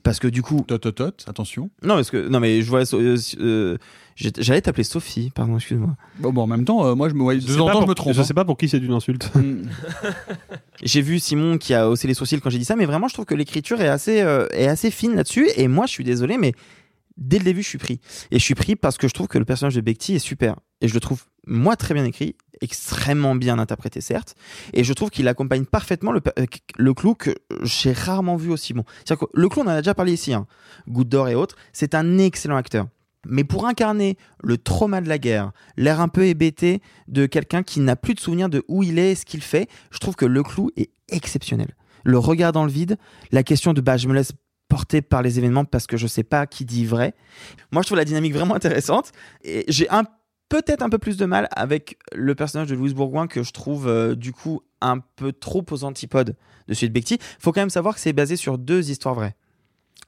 Parce que du coup, Tot, tot, tot, attention. non, parce que non, mais je vois, euh, euh, j'allais t'appeler Sophie. Pardon, excuse-moi. Bon, bon, en même temps, euh, moi, je me, ouais, Je de sais temps en pas temps, je pour- me trompe. Je hein. sais pas pour qui c'est une insulte. J'ai vu Simon qui a haussé les sourcils quand j'ai dit ça, mais vraiment, je trouve que l'écriture est assez, euh, est assez fine là-dessus. Et moi, je suis désolé, mais dès le début, je suis pris. Et je suis pris parce que je trouve que le personnage de Bekti est super. Et je le trouve, moi, très bien écrit, extrêmement bien interprété, certes. Et je trouve qu'il accompagne parfaitement le, le clou que j'ai rarement vu aussi bon. C'est-à-dire que le clou, on en a déjà parlé ici, hein. Goutte d'or et autres. C'est un excellent acteur. Mais pour incarner le trauma de la guerre, l'air un peu hébété de quelqu'un qui n'a plus de souvenir de où il est et ce qu'il fait, je trouve que le clou est exceptionnel. Le regard dans le vide, la question de bah je me laisse porter par les événements parce que je sais pas qui dit vrai. Moi je trouve la dynamique vraiment intéressante et j'ai un peut-être un peu plus de mal avec le personnage de Louise Bourgoin que je trouve euh, du coup un peu trop aux antipodes de celui de Bekti. Faut quand même savoir que c'est basé sur deux histoires vraies.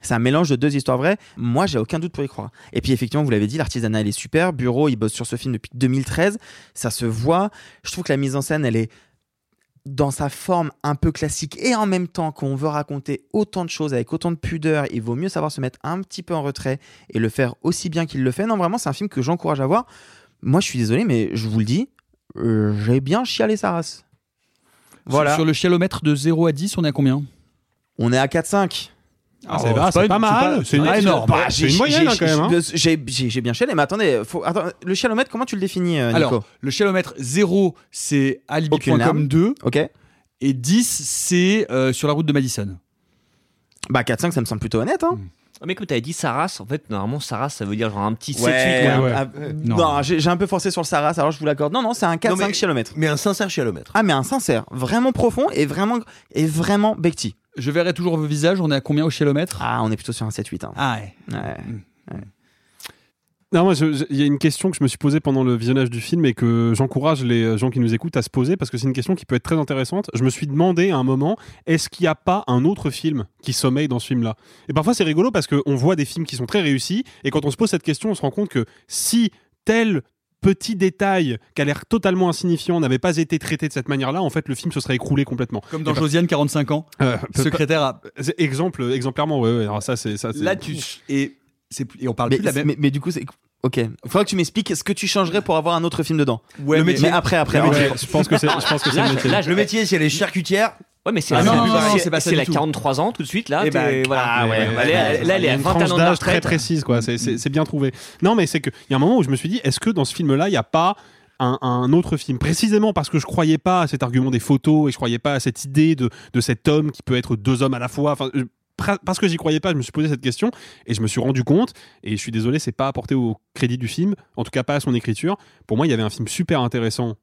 C'est un mélange de deux histoires vraies. Moi, j'ai aucun doute pour y croire. Et puis, effectivement, vous l'avez dit, l'artisanat, elle est super. Bureau, il bosse sur ce film depuis 2013. Ça se voit. Je trouve que la mise en scène, elle est dans sa forme un peu classique et en même temps qu'on veut raconter autant de choses avec autant de pudeur, il vaut mieux savoir se mettre un petit peu en retrait et le faire aussi bien qu'il le fait. Non, vraiment, c'est un film que j'encourage à voir. Moi, je suis désolé, mais je vous le dis, euh, j'ai bien chialé sa race. Voilà. Sur, sur le chialomètre de 0 à 10, on est à combien? On est à 4-5. Ah, c'est pas- c'est pas mal. C'est une- pas énorme. Bah, c'est une moyenne, hein, quand même, hein. J'ai bien chialé, mais attendez, faut, attends, le chialomètre, comment tu le définis, euh, Nico Alors, le chialomètre 0, c'est alibi.com 2. Ok. Et 10, c'est euh, sur la route de Madison. Bah 4-5, ça me semble plutôt honnête. Hein. Mais comme t'avais dit Saras, en fait, normalement, Saras, ça veut dire genre un petit 7-8. Ouais, ouais. ah, euh, non, j'ai j'ai un peu forcé sur le Saras, alors je vous l'accorde. Non, non, c'est un 4-5 Non, mais- chialomètre. Mais un sincère chialomètre. Ah, mais un sincère, vraiment profond et vraiment, et vraiment Bekti. Je verrai toujours vos visages, on est à combien au chialomètre Ah, on est plutôt sur un 7-8. Hein. Ah ouais. Ouais. Non, moi, je- je- il y a une question que je me suis posée pendant le visionnage du film et que j'encourage les gens qui nous écoutent à se poser parce que c'est une question qui peut être très intéressante. Je me suis demandé à un moment, est-ce qu'il n'y a pas un autre film qui sommeille dans ce film-là? Et parfois, c'est rigolo parce qu'on voit des films qui sont très réussis et quand on se pose cette question, on se rend compte que si tel petit détail qui a l'air totalement insignifiant n'avait pas été traité de cette manière-là, en fait, le film se serait écroulé complètement. Comme dans Et bah- Josiane, 45 ans, Euh, secrétaire à. Exemple, exemplairement, ouais, ouais. Alors ça, c'est ça. c'est- Là, tu. Et, et on parle Mais, plus de la même. mais, mais du coup, c'est. Ok. Il faudra que tu m'expliques ce que tu changerais pour avoir un autre film dedans. Ouais, le métier. Mais après, après. Métier. Je pense que c'est, je pense que c'est Là, le métier. là, je Le métier, c'est les charcutières. Ouais, mais c'est Ah la, non, non, non, c'est- la tout. 43 ans tout de suite là. Eh ben, voilà. ah ouais, Elle ouais, est- ouais, là, elle est à une 21 tranche ans d'âge très précise, quoi. C'est- C'est c'est bien trouvé. Non, mais c'est qu'il y a un moment où je me suis dit, est-ce que dans ce film-là, il n'y a pas un, un autre film? Précisément parce que je croyais pas à cet argument des photos et je croyais pas à cette idée de, de cet homme qui peut être deux hommes à la fois. Enfin, parce que j'y croyais pas, je me suis posé cette question et je me suis rendu compte. Et je suis désolé, c'est pas apporté au crédit du film, en tout cas pas à son écriture. Pour moi, il y avait un film super intéressant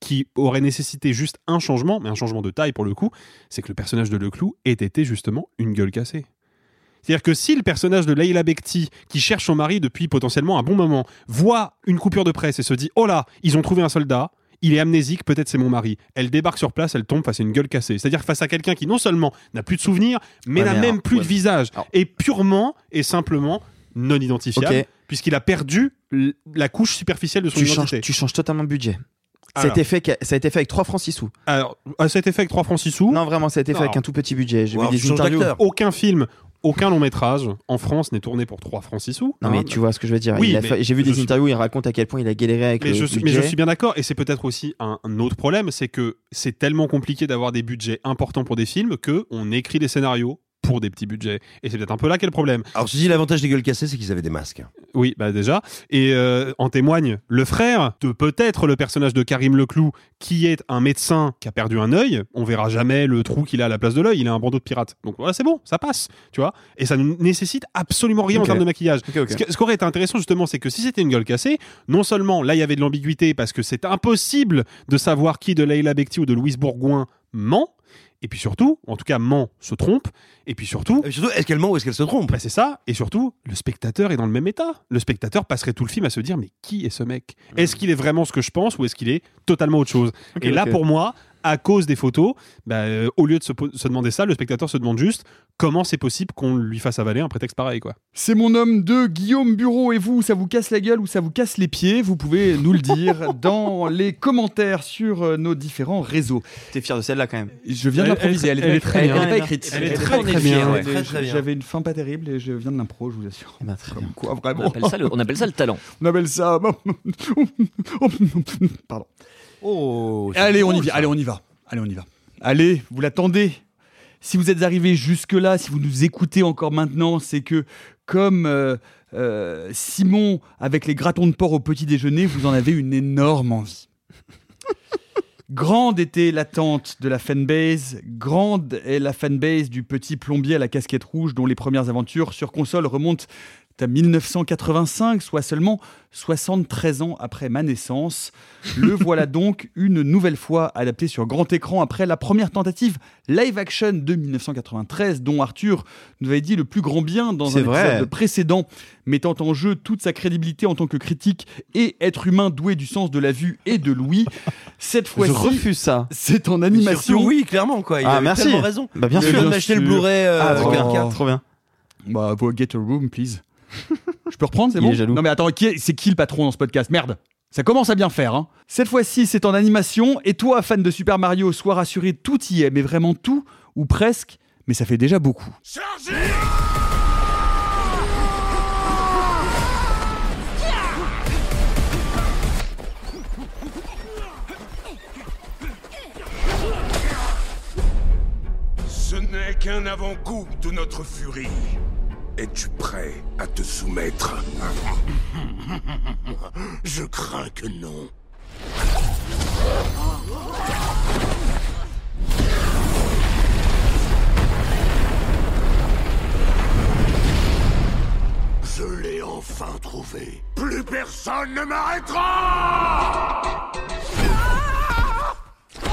qui aurait nécessité juste un changement, mais un changement de taille pour le coup, c'est que le personnage de Leclou ait été justement une gueule cassée. C'est-à-dire que si le personnage de Leila Bekti, qui cherche son mari depuis potentiellement un bon moment, voit une coupure de presse et se dit Oh là, ils ont trouvé un soldat, il est amnésique, peut-être c'est mon mari. Elle débarque sur place, elle tombe face à une gueule cassée. C'est-à-dire face à quelqu'un qui non seulement n'a plus de souvenirs, mais Ouais, n'a même alors, plus ouais. de visage, et purement et simplement non identifiable, puisqu'il a perdu la couche superficielle de son Tu identité. changes, tu changes totalement le budget. Ça a, été fait, que- ça a été fait avec 3 francs 6 sous. Alors, ah, ça a été fait avec 3 francs 6 sous Non, vraiment, ça a été fait avec un tout petit budget. J'ai vu des interviews. Aucun film, aucun long métrage en France n'est tourné pour 3 francs 6 sous. Non, mais Hein. tu vois ce que je veux dire. Oui, J'ai vu des suis- interviews, il raconte à quel point il a galéré avec Mais le je, suis, mais budget. je suis bien d'accord, et c'est peut-être aussi un, un autre problème, c'est que c'est tellement compliqué d'avoir des budgets importants pour des films que on écrit des scénarios pour des petits budgets. Et c'est peut-être un peu là qu'est le problème. Alors, je dis l'avantage des gueules cassées, c'est qu'ils avaient des masques. Oui, bah déjà. Et euh, en témoigne le frère de peut-être le personnage de Karim Leclou, qui est un médecin qui a perdu un œil. On verra jamais le trou qu'il a à la place de l'œil. Il a un bandeau de pirate. Donc voilà, c'est bon, ça passe, tu vois. Et ça ne nécessite absolument rien en termes de maquillage. Ce, ce qui aurait été intéressant justement, c'est que si c'était une gueule cassée, non seulement là il y avait de l'ambiguïté parce que c'est impossible de savoir qui de Leila Bekti ou de Louise Bourgoin ment. Et puis surtout, en tout cas, ment se trompe. Et puis surtout, Et surtout, est-ce qu'elle ment ou est-ce qu'elle se trompe? Bah, c'est ça. Et surtout, le spectateur est dans le même état. Le spectateur passerait tout le film à se dire mais qui est ce mec? Est-ce qu'il est vraiment ce que je pense ou est-ce qu'il est totalement autre chose? Et là, pour moi, à cause des photos, bah, euh, au lieu de se, demander ça, le spectateur se demande juste comment c'est possible qu'on lui fasse avaler un prétexte pareil, quoi. C'est mon homme de Guillaume Bureau et vous, ça vous casse la gueule ou ça vous casse les pieds? Vous pouvez nous le dire dans les commentaires sur euh, nos différents réseaux. T'es fier de celle-là quand même. Je viens de Elle- l'improviser, elle, elle est très elle- bien. elle est pas écrite. Elle est Elle est très très bien, ouais. J'avais une fin pas terrible et je viens de l'impro, je vous assure. Eh ben, très bien. Quoi, On vraiment appelle, ça le, on appelle ça le talent. On appelle ça. Pardon. Oh, Allez, on y va. Allez, on y va. Allez, on y va. Allez, vous l'attendez. Si vous êtes arrivé jusque-là, si vous nous écoutez encore maintenant, c'est que comme euh, euh, Simon avec les gratons de porc au petit déjeuner, vous en avez une énorme envie. Grande était l'attente de la fanbase, grande est la fanbase du petit plombier à la casquette rouge dont les premières aventures sur console remontent à 1985, soit seulement 73 ans après ma naissance. Le voilà donc une nouvelle fois adapté sur grand écran après la première tentative live action de 1993 dont Arthur nous avait dit le plus grand bien dans un vrai. épisode précédent, mettant en jeu toute sa crédibilité en tant que critique et être humain doué du sens de la vue et de l'ouïe. Cette Je fois-ci, refuse ça. c'est en animation. surtout, oui, clairement, quoi. Il Ah, a merci. tellement raison. Bah, bien Il sûr. Bien d'acheter le sûr. Blu-ray euh, Ah, trop. Trop bien. Bah, get a room, please. Je peux reprendre, c'est bon est jaloux. Non mais attends, qui est- c'est qui le patron dans ce podcast? Merde ça commence à bien faire. Hein. Cette fois-ci, c'est en animation. Et toi, fan de Super Mario, sois rassuré, tout y est, mais vraiment tout, ou presque. Mais ça fait déjà beaucoup. Ce n'est qu'un avant-goût de notre furie. Es-tu prêt à te soumettre Je crains que non. Je l'ai enfin trouvé. Plus personne ne m'arrêtera Où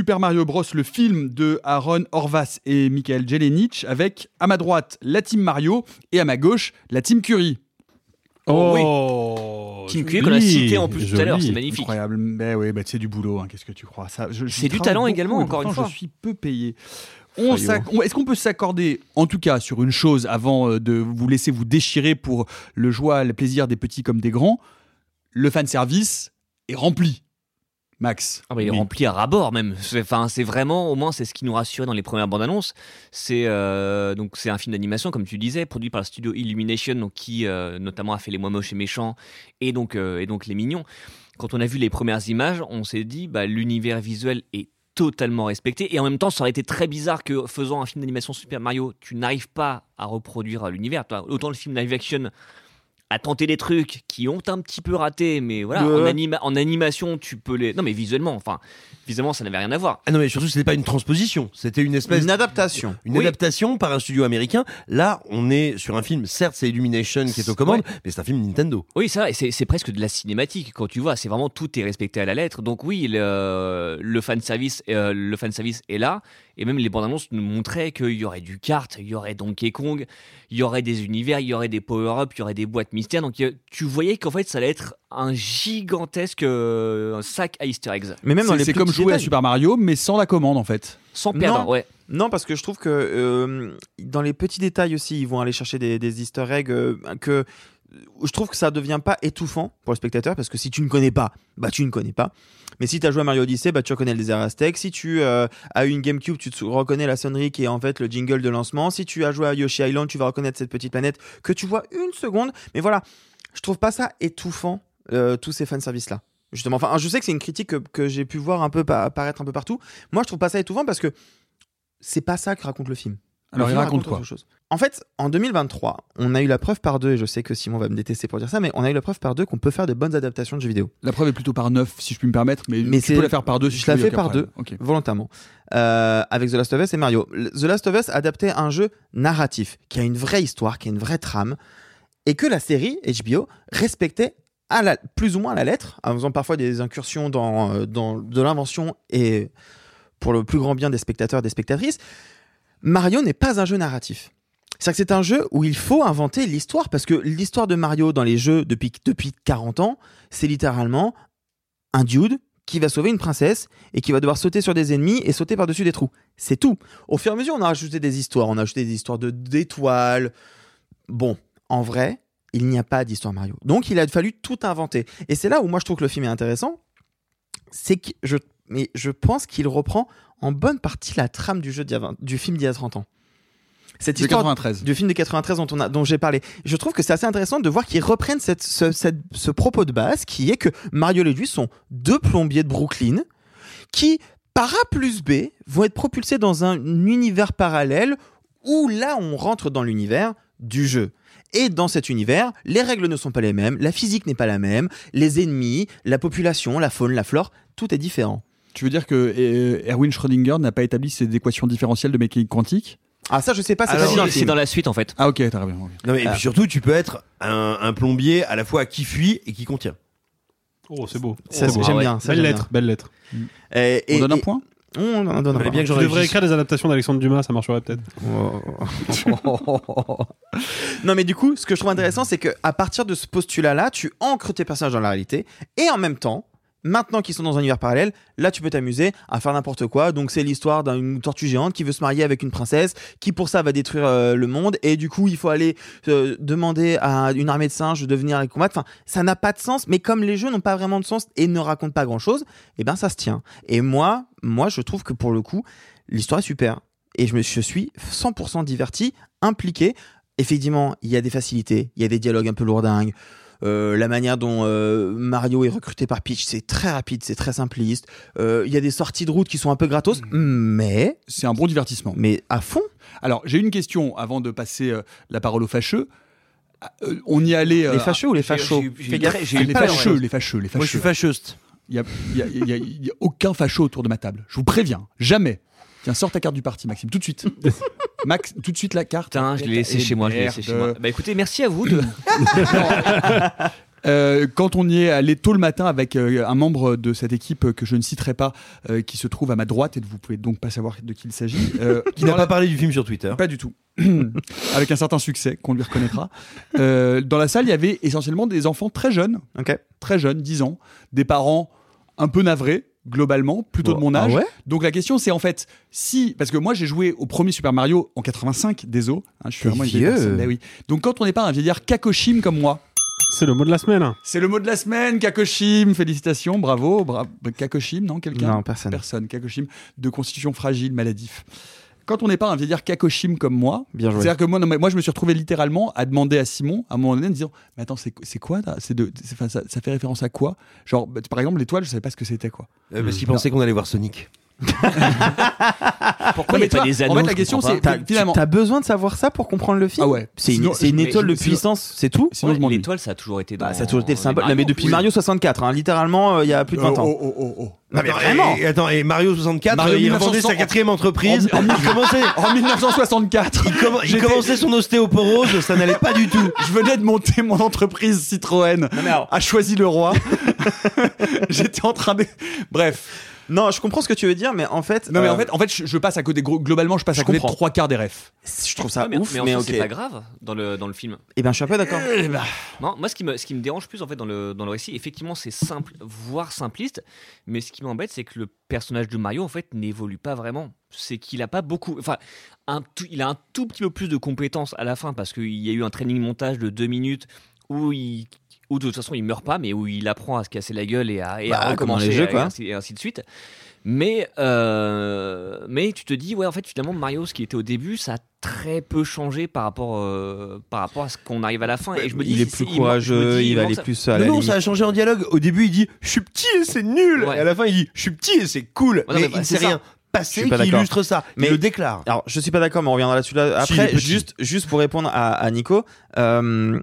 Super Mario Bros, le film de Aaron Horvath et Michael Jelenic, avec à ma droite la team Mario et à ma gauche la team Curry. Oh, Team Cuir qu'on a cité en plus tout à l'heure, c'est magnifique. Incroyable. Ben oui, ben c'est du boulot, hein, qu'est-ce que tu crois? Ça, je- je C'est du talent beaucoup, également, encore une fois. Je suis peu payé. On Est-ce qu'on peut s'accorder, en tout cas, sur une chose avant euh, de vous laisser vous déchirer pour le joie, le plaisir des petits comme des grands? Le fan service est rempli. Max. Ah bah, il est Oui. rempli à ras-bord même. C'est- Enfin, c'est vraiment, au moins, c'est ce qui nous rassurait dans les premières bandes annonces. C'est euh, donc c'est un film d'animation, comme tu disais, produit par le studio Illumination, donc qui euh, notamment a fait Les Mois Moches et Méchants et donc euh, et donc Les Mignons. Quand on a vu les premières images, on s'est dit, bah, l'univers visuel est totalement respecté et en même temps ça aurait été très bizarre que faisant un film d'animation Super Mario tu n'arrives pas à reproduire l'univers autant le film live action a tenté des trucs qui ont un petit peu raté mais voilà Ouais. en, anima- en animation tu peux les non mais visuellement enfin visuellement ça n'avait rien à voir Ah non, mais surtout, c'était pas une transposition, c'était une espèce. Une adaptation. Une Oui. adaptation par un studio américain. Là, on est sur un film, certes, c'est Illumination qui est aux commandes, mais c'est un film Nintendo. Oui, c'est vrai, c'est c'est presque de la cinématique quand tu vois, c'est vraiment tout est respecté à la lettre. Donc oui, le, le fan service, le fan service est là, et même les bandes annonces nous montraient qu'il y aurait du kart, il y aurait Donkey Kong, il y aurait des univers, il y aurait des power-up, il y aurait des boîtes mystères. Donc tu voyais qu'en fait ça allait être un gigantesque euh, sac à Easter eggs. Mais même dans C'est- comme jouer à. Super Mario, mais sans la commande en fait. Sans perdre, non. ouais. Non, parce que je trouve que euh, dans les petits détails aussi, ils vont aller chercher des, des easter eggs euh, que je trouve que ça devient pas étouffant pour le spectateur parce que si tu ne connais pas, bah tu ne connais pas. Mais si tu as joué à Mario Odyssey, bah tu reconnais le désert aztèque. Si tu euh, as eu une GameCube, tu te reconnais la sonnerie qui est en fait le jingle de lancement. Si tu as joué à Yoshi Island, tu vas reconnaître cette petite planète que tu vois une seconde. Mais voilà, je trouve pas ça étouffant euh, tous ces fanservices là. Justement, enfin, je sais que c'est une critique que, que j'ai pu voir un peu pa- apparaître un peu partout. Moi, je trouve pas ça étouffant parce que c'est pas ça que raconte le film. Alors, il raconte quoi? chose. En fait, en 2023, on a eu la preuve par deux, et je sais que Simon va me détester pour dire ça, mais on a eu la preuve par deux qu'on peut faire de bonnes adaptations de jeux vidéo. La preuve est plutôt par 9, si je puis me permettre, mais, Mais tu peux la faire par 2 si je tu la fais par problème. deux, volontairement, euh, avec The Last of Us et Mario. The Last of Us adaptait un jeu narratif, qui a une vraie histoire, qui a une vraie trame, et que la série HBO respectait à la, plus ou moins à la lettre, en faisant parfois des incursions dans, euh, dans de l'invention et pour le plus grand bien des spectateurs et des spectatrices. Mario n'est pas un jeu narratif. C'est-à-dire que c'est un jeu où il faut inventer l'histoire, parce que l'histoire de Mario dans les jeux depuis, depuis 40 ans, c'est littéralement un dude qui va sauver une princesse et qui va devoir sauter sur des ennemis et sauter par-dessus des trous. C'est tout. Au fur et à mesure, on a rajouté des histoires. On a ajouté des histoires de d'étoiles. Bon, en vrai, il n'y a pas d'histoire Mario. Donc, il a fallu tout inventer. Et c'est là où moi je trouve que le film est intéressant. C'est que je, mais je pense qu'il reprend en bonne partie la trame du jeu d'il y a 20 du film d'il y a 30 ans. Cette De histoire 93. du film de 93 dont, on a, dont j'ai parlé. Je trouve que c'est assez intéressant de voir qu'ils reprennent cette, ce, cette- ce propos de base qui est que Mario et lui sont deux plombiers de Brooklyn qui, par A plus B, vont être propulsés dans un univers parallèle où là on rentre dans l'univers du jeu. Et dans cet univers, les règles ne sont pas les mêmes, la physique n'est pas la même, les ennemis, la population, la faune, la flore, tout est différent. Tu veux dire que euh, Erwin Schrödinger n'a pas établi ces équations différentielles de mécanique quantique? Ah ça je sais pas, c'est Alors, pas dit dans C'est la suite en fait. Ah ok, t'as bien. ok. Non, mais, et Ah. puis surtout, tu peux être un, un plombier à la fois qui fuit et qui contient. Oh, c'est beau. Ça, Oh, c'est- j'aime ouais. bien. ça, Belle j'aime lettre, bien. belle lettre. Et- On et- donne un et- point On en donne un Fallait point. bien que j'aurais devrais écrire des adaptations d'Alexandre Dumas, ça marcherait peut-être. non mais du coup, ce que je trouve intéressant, c'est que à partir de ce postulat-là, tu ancres tes personnages dans la réalité, et en même temps, maintenant qu'ils sont dans un univers parallèle, là tu peux t'amuser à faire n'importe quoi. Donc c'est l'histoire d'une tortue géante qui veut se marier avec une princesse, qui pour ça va détruire euh, le monde, et du coup il faut aller euh, demander à une armée de singes de venir les combattre. Enfin, ça n'a pas de sens, mais comme les jeux n'ont pas vraiment de sens et ne racontent pas grand-chose, et ben ça se tient. Et moi, moi je trouve que pour le coup, l'histoire est super. Et je me je suis 100% diverti, impliqué. Effectivement, il y a des facilités, il y a des dialogues un peu lourdingues. Euh, la manière dont euh, Mario est recruté par Peach, c'est très rapide, c'est très simpliste. Euh, Il y a des sorties de route qui sont un peu gratos, mais C'est un bon divertissement. mais à fond. Alors, j'ai une question avant de passer euh, la parole aux fâcheux. Euh, on y allait. euh, Les fâcheux ou les fachos j'ai- ah, les fâcheux, les fâcheux, les fâcheux. Moi, je suis fâcheuse. Il y a, a aucun facho autour de ma table. Je vous préviens, jamais. Tiens, sors ta carte du parti, Maxime, tout de suite. Max, tout de suite la carte. Putain, je l'ai laissé chez moi, je l'ai laissé merde. chez moi. Bah écoutez, merci à vous de. Euh, quand on y est allé tôt le matin avec euh, un membre de cette équipe que je ne citerai pas, euh, qui se trouve à ma droite, et vous pouvez donc pas savoir de qui il s'agit. euh, Qui n'a pas la- parlé du film sur Twitter. Pas du tout. avec un certain succès qu'on lui reconnaîtra. Euh, dans la salle, il y avait essentiellement des enfants très jeunes, très jeunes, 10 ans, des parents un peu navrés globalement, plutôt de mon Ah âge. ouais? Donc la question c'est en fait si parce que moi j'ai joué au premier Super Mario en 85, désolé, hein, je suis vraiment une vieille vieux. personne, ben oui. Donc quand on n'est pas un vieillard kakoshim comme moi, C'est le mot de la semaine. C'est le mot de la semaine, Kakoshim. Félicitations, bravo. Bra Kakoshim, non Quelqu'un? Non, personne. Personne. Kakoshim, de constitution fragile, maladif. Quand on n'est pas un vieillard Kakoshim comme moi, c'est-à-dire que moi, non, mais moi, je me suis retrouvé littéralement à demander à Simon, à un moment donné, en disant Mais attends, c'est c'est quoi là? De, ça, ça fait référence à quoi? Genre, bah, par exemple, l'étoile, je savais pas ce que c'était quoi. Euh, parce qu'il Non. pensait qu'on allait voir Sonic. Pourquoi Non, mais a pas toi, en anneaux fait, la question, c'est que finalement. T'as besoin de savoir ça pour comprendre le film Ah ouais. C'est une, c'est étoile de puissance, c'est tout Sinon, je. L'étoile, ça a toujours été dans. Bah, ça a toujours été le les symbole. Non, mais Mario. depuis oui. Mario 64, hein, littéralement, euh, il y a plus de 20 ans. Oh, oh, oh, oh. Non, mais Attends, vraiment. et, attends, et Mario 64, Mario il revendait 1900 sa quatrième entreprise. En- en- il, commençait, En 1964, il, commen- il commençait son ostéoporose, ça n'allait pas du tout. je venais de monter mon entreprise Citroën mais alors- à choisi le roi. J'étais en train de. Bref. Non, je comprends ce que tu veux dire, mais en fait. Non, mais euh, en fait, en fait, je, je passe à côté. gros- Globalement, je passe Je à côté de comprends. trois quarts des refs. je trouve ça Ouais, mais, ouf, mais en mais, fait, ok. c'est pas grave dans le, dans le film. Eh ben, je suis un peu d'accord. Eh ben, Non, moi, ce qui, me, ce qui me dérange plus en fait dans le, dans le récit, effectivement, c'est simple, voire simpliste. Mais ce qui m'embête, c'est que le personnage de Mario en fait n'évolue pas vraiment. C'est qu'il a pas beaucoup. Enfin, un tout- il a un tout petit peu plus de compétences à la fin parce qu'il y a eu un training montage de deux minutes où il. Où de toute façon il meurt pas, mais où il apprend à se casser la gueule et à, et à Bah, recommencer les jeux, et quoi. ainsi, et ainsi de suite. Mais, euh, mais tu te dis, ouais, en fait, finalement, Mario, ce qui était au début, ça a très peu changé par rapport, euh, par rapport à ce qu'on arrive à la fin. Et je me dis, il est c'est- plus il courageux, dis, il va aller ça. plus à la non, limite. ça a changé en dialogue. Au début, il dit Je suis petit et c'est nul. Ouais. Et à la fin, il dit Je suis petit et c'est cool. Ouais, non, mais mais il bah, ne sait rien passé qui illustre ça. Mais- il le déclare. Alors, je suis pas d'accord, mais on reviendra là-dessus là. Il Après, juste, juste pour répondre à, à Nico, euh,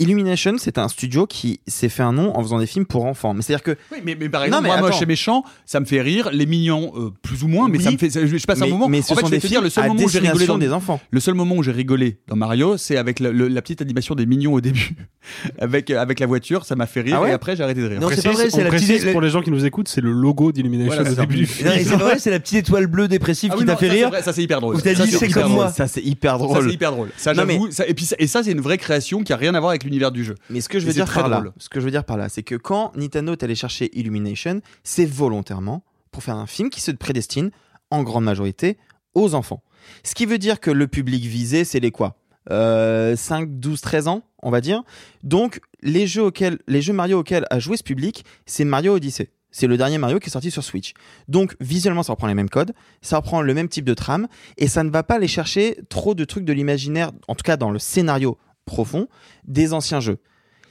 Illumination, c'est un studio qui s'est fait un nom en faisant des films pour enfants. Mais c'est-à-dire que Oui, mais, mais par Non, exemple, mais moi, attends. moche et méchant, ça me fait rire. Les mignons, euh, plus ou moins, mais Oui. ça me fait. ça- je, je passe un moment. mais ce en fait, sont je vais des te films dire, le seul à moment où j'ai rigolé dans des enfants. Le seul moment où j'ai rigolé dans Mario, c'est avec le- le- la petite animation des mignons au début, avec avec la voiture, ça m'a fait rire Ah ouais et après j'ai arrêté de rire. Non, c'est pas vrai, c'est la petite- pour les gens qui nous écoutent, c'est le logo d'Illumination Voilà, au début du film. Non, c'est vrai, c'est la petite étoile bleue dépressive Ah qui t'a non, fait rire. ça c'est hyper drôle. Ça, dit, c'est hyper comme drôle. moi. Ça, c'est hyper Ça drôle. c'est hyper drôle. Ça Non, j'avoue. Et puis et ça c'est une vraie création qui a rien à voir avec l'univers du jeu. Mais ce que je veux dire par là, drôle. ce que je veux dire par là, c'est que quand Nintendo est allé chercher Illumination, c'est volontairement pour faire un film qui se prédestine en grande majorité aux enfants. Ce qui veut dire que le public visé, c'est les quoi Euh, 5, 12, 13 ans, on va dire. Donc, les jeux, auxquels, les jeux Mario auxquels a joué ce public, c'est Mario Odyssey. C'est le dernier Mario qui est sorti sur Switch. Donc, visuellement, ça reprend les mêmes codes, ça reprend le même type de trame, et ça ne va pas aller chercher trop de trucs de l'imaginaire, en tout cas dans le scénario profond, des anciens jeux.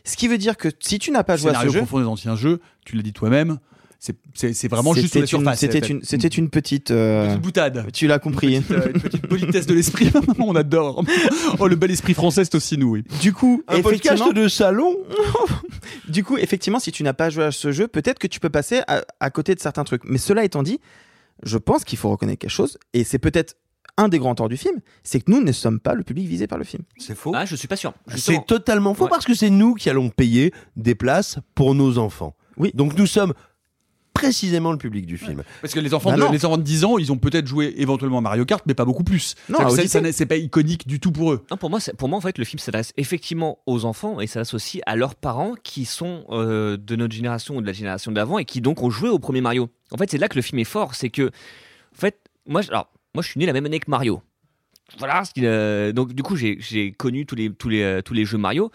Ce qui veut dire que si tu n'as pas joué à ce Scénario jeu, profond des anciens jeux, tu l'as dit toi-même, c'est- c'est c'est vraiment juste sur c'était la une, surface. c'était une, c'était une petite, euh, Petite boutade. tu l'as compris. Une petite, euh, une petite politesse de l'esprit. On adore. Oh, le bel esprit français, c'est aussi nous, oui. Du coup, Un effectivement, podcast de salon du coup, effectivement, si tu n'as pas joué à ce jeu, peut-être que tu peux passer à, à côté de certains trucs. Mais cela étant dit, je pense qu'il faut reconnaître quelque chose, et c'est peut-être un des grands torts du film, c'est que nous ne sommes pas le public visé par le film. C'est faux. Ah, je suis pas sûr. C'est totalement faux Ouais. parce que c'est nous qui allons payer des places pour nos enfants. Oui. Donc nous sommes précisément le public du film. Parce que les enfants, Bah de, non. les enfants de 10 ans, ils ont peut-être joué éventuellement à Mario Kart, mais pas beaucoup plus. Non, c'est pas iconique du tout pour eux. Non, pour moi, c'est- pour moi, en fait, le film s'adresse effectivement aux enfants et s'adresse aussi à leurs parents qui sont euh, de notre génération ou de la génération d'avant et qui donc ont joué au premier Mario. En fait, c'est là que le film est fort, c'est que, en fait, moi, alors, je suis né la même année que Mario. Voilà, euh, donc du coup, j'ai connu euh, tous les jeux Mario.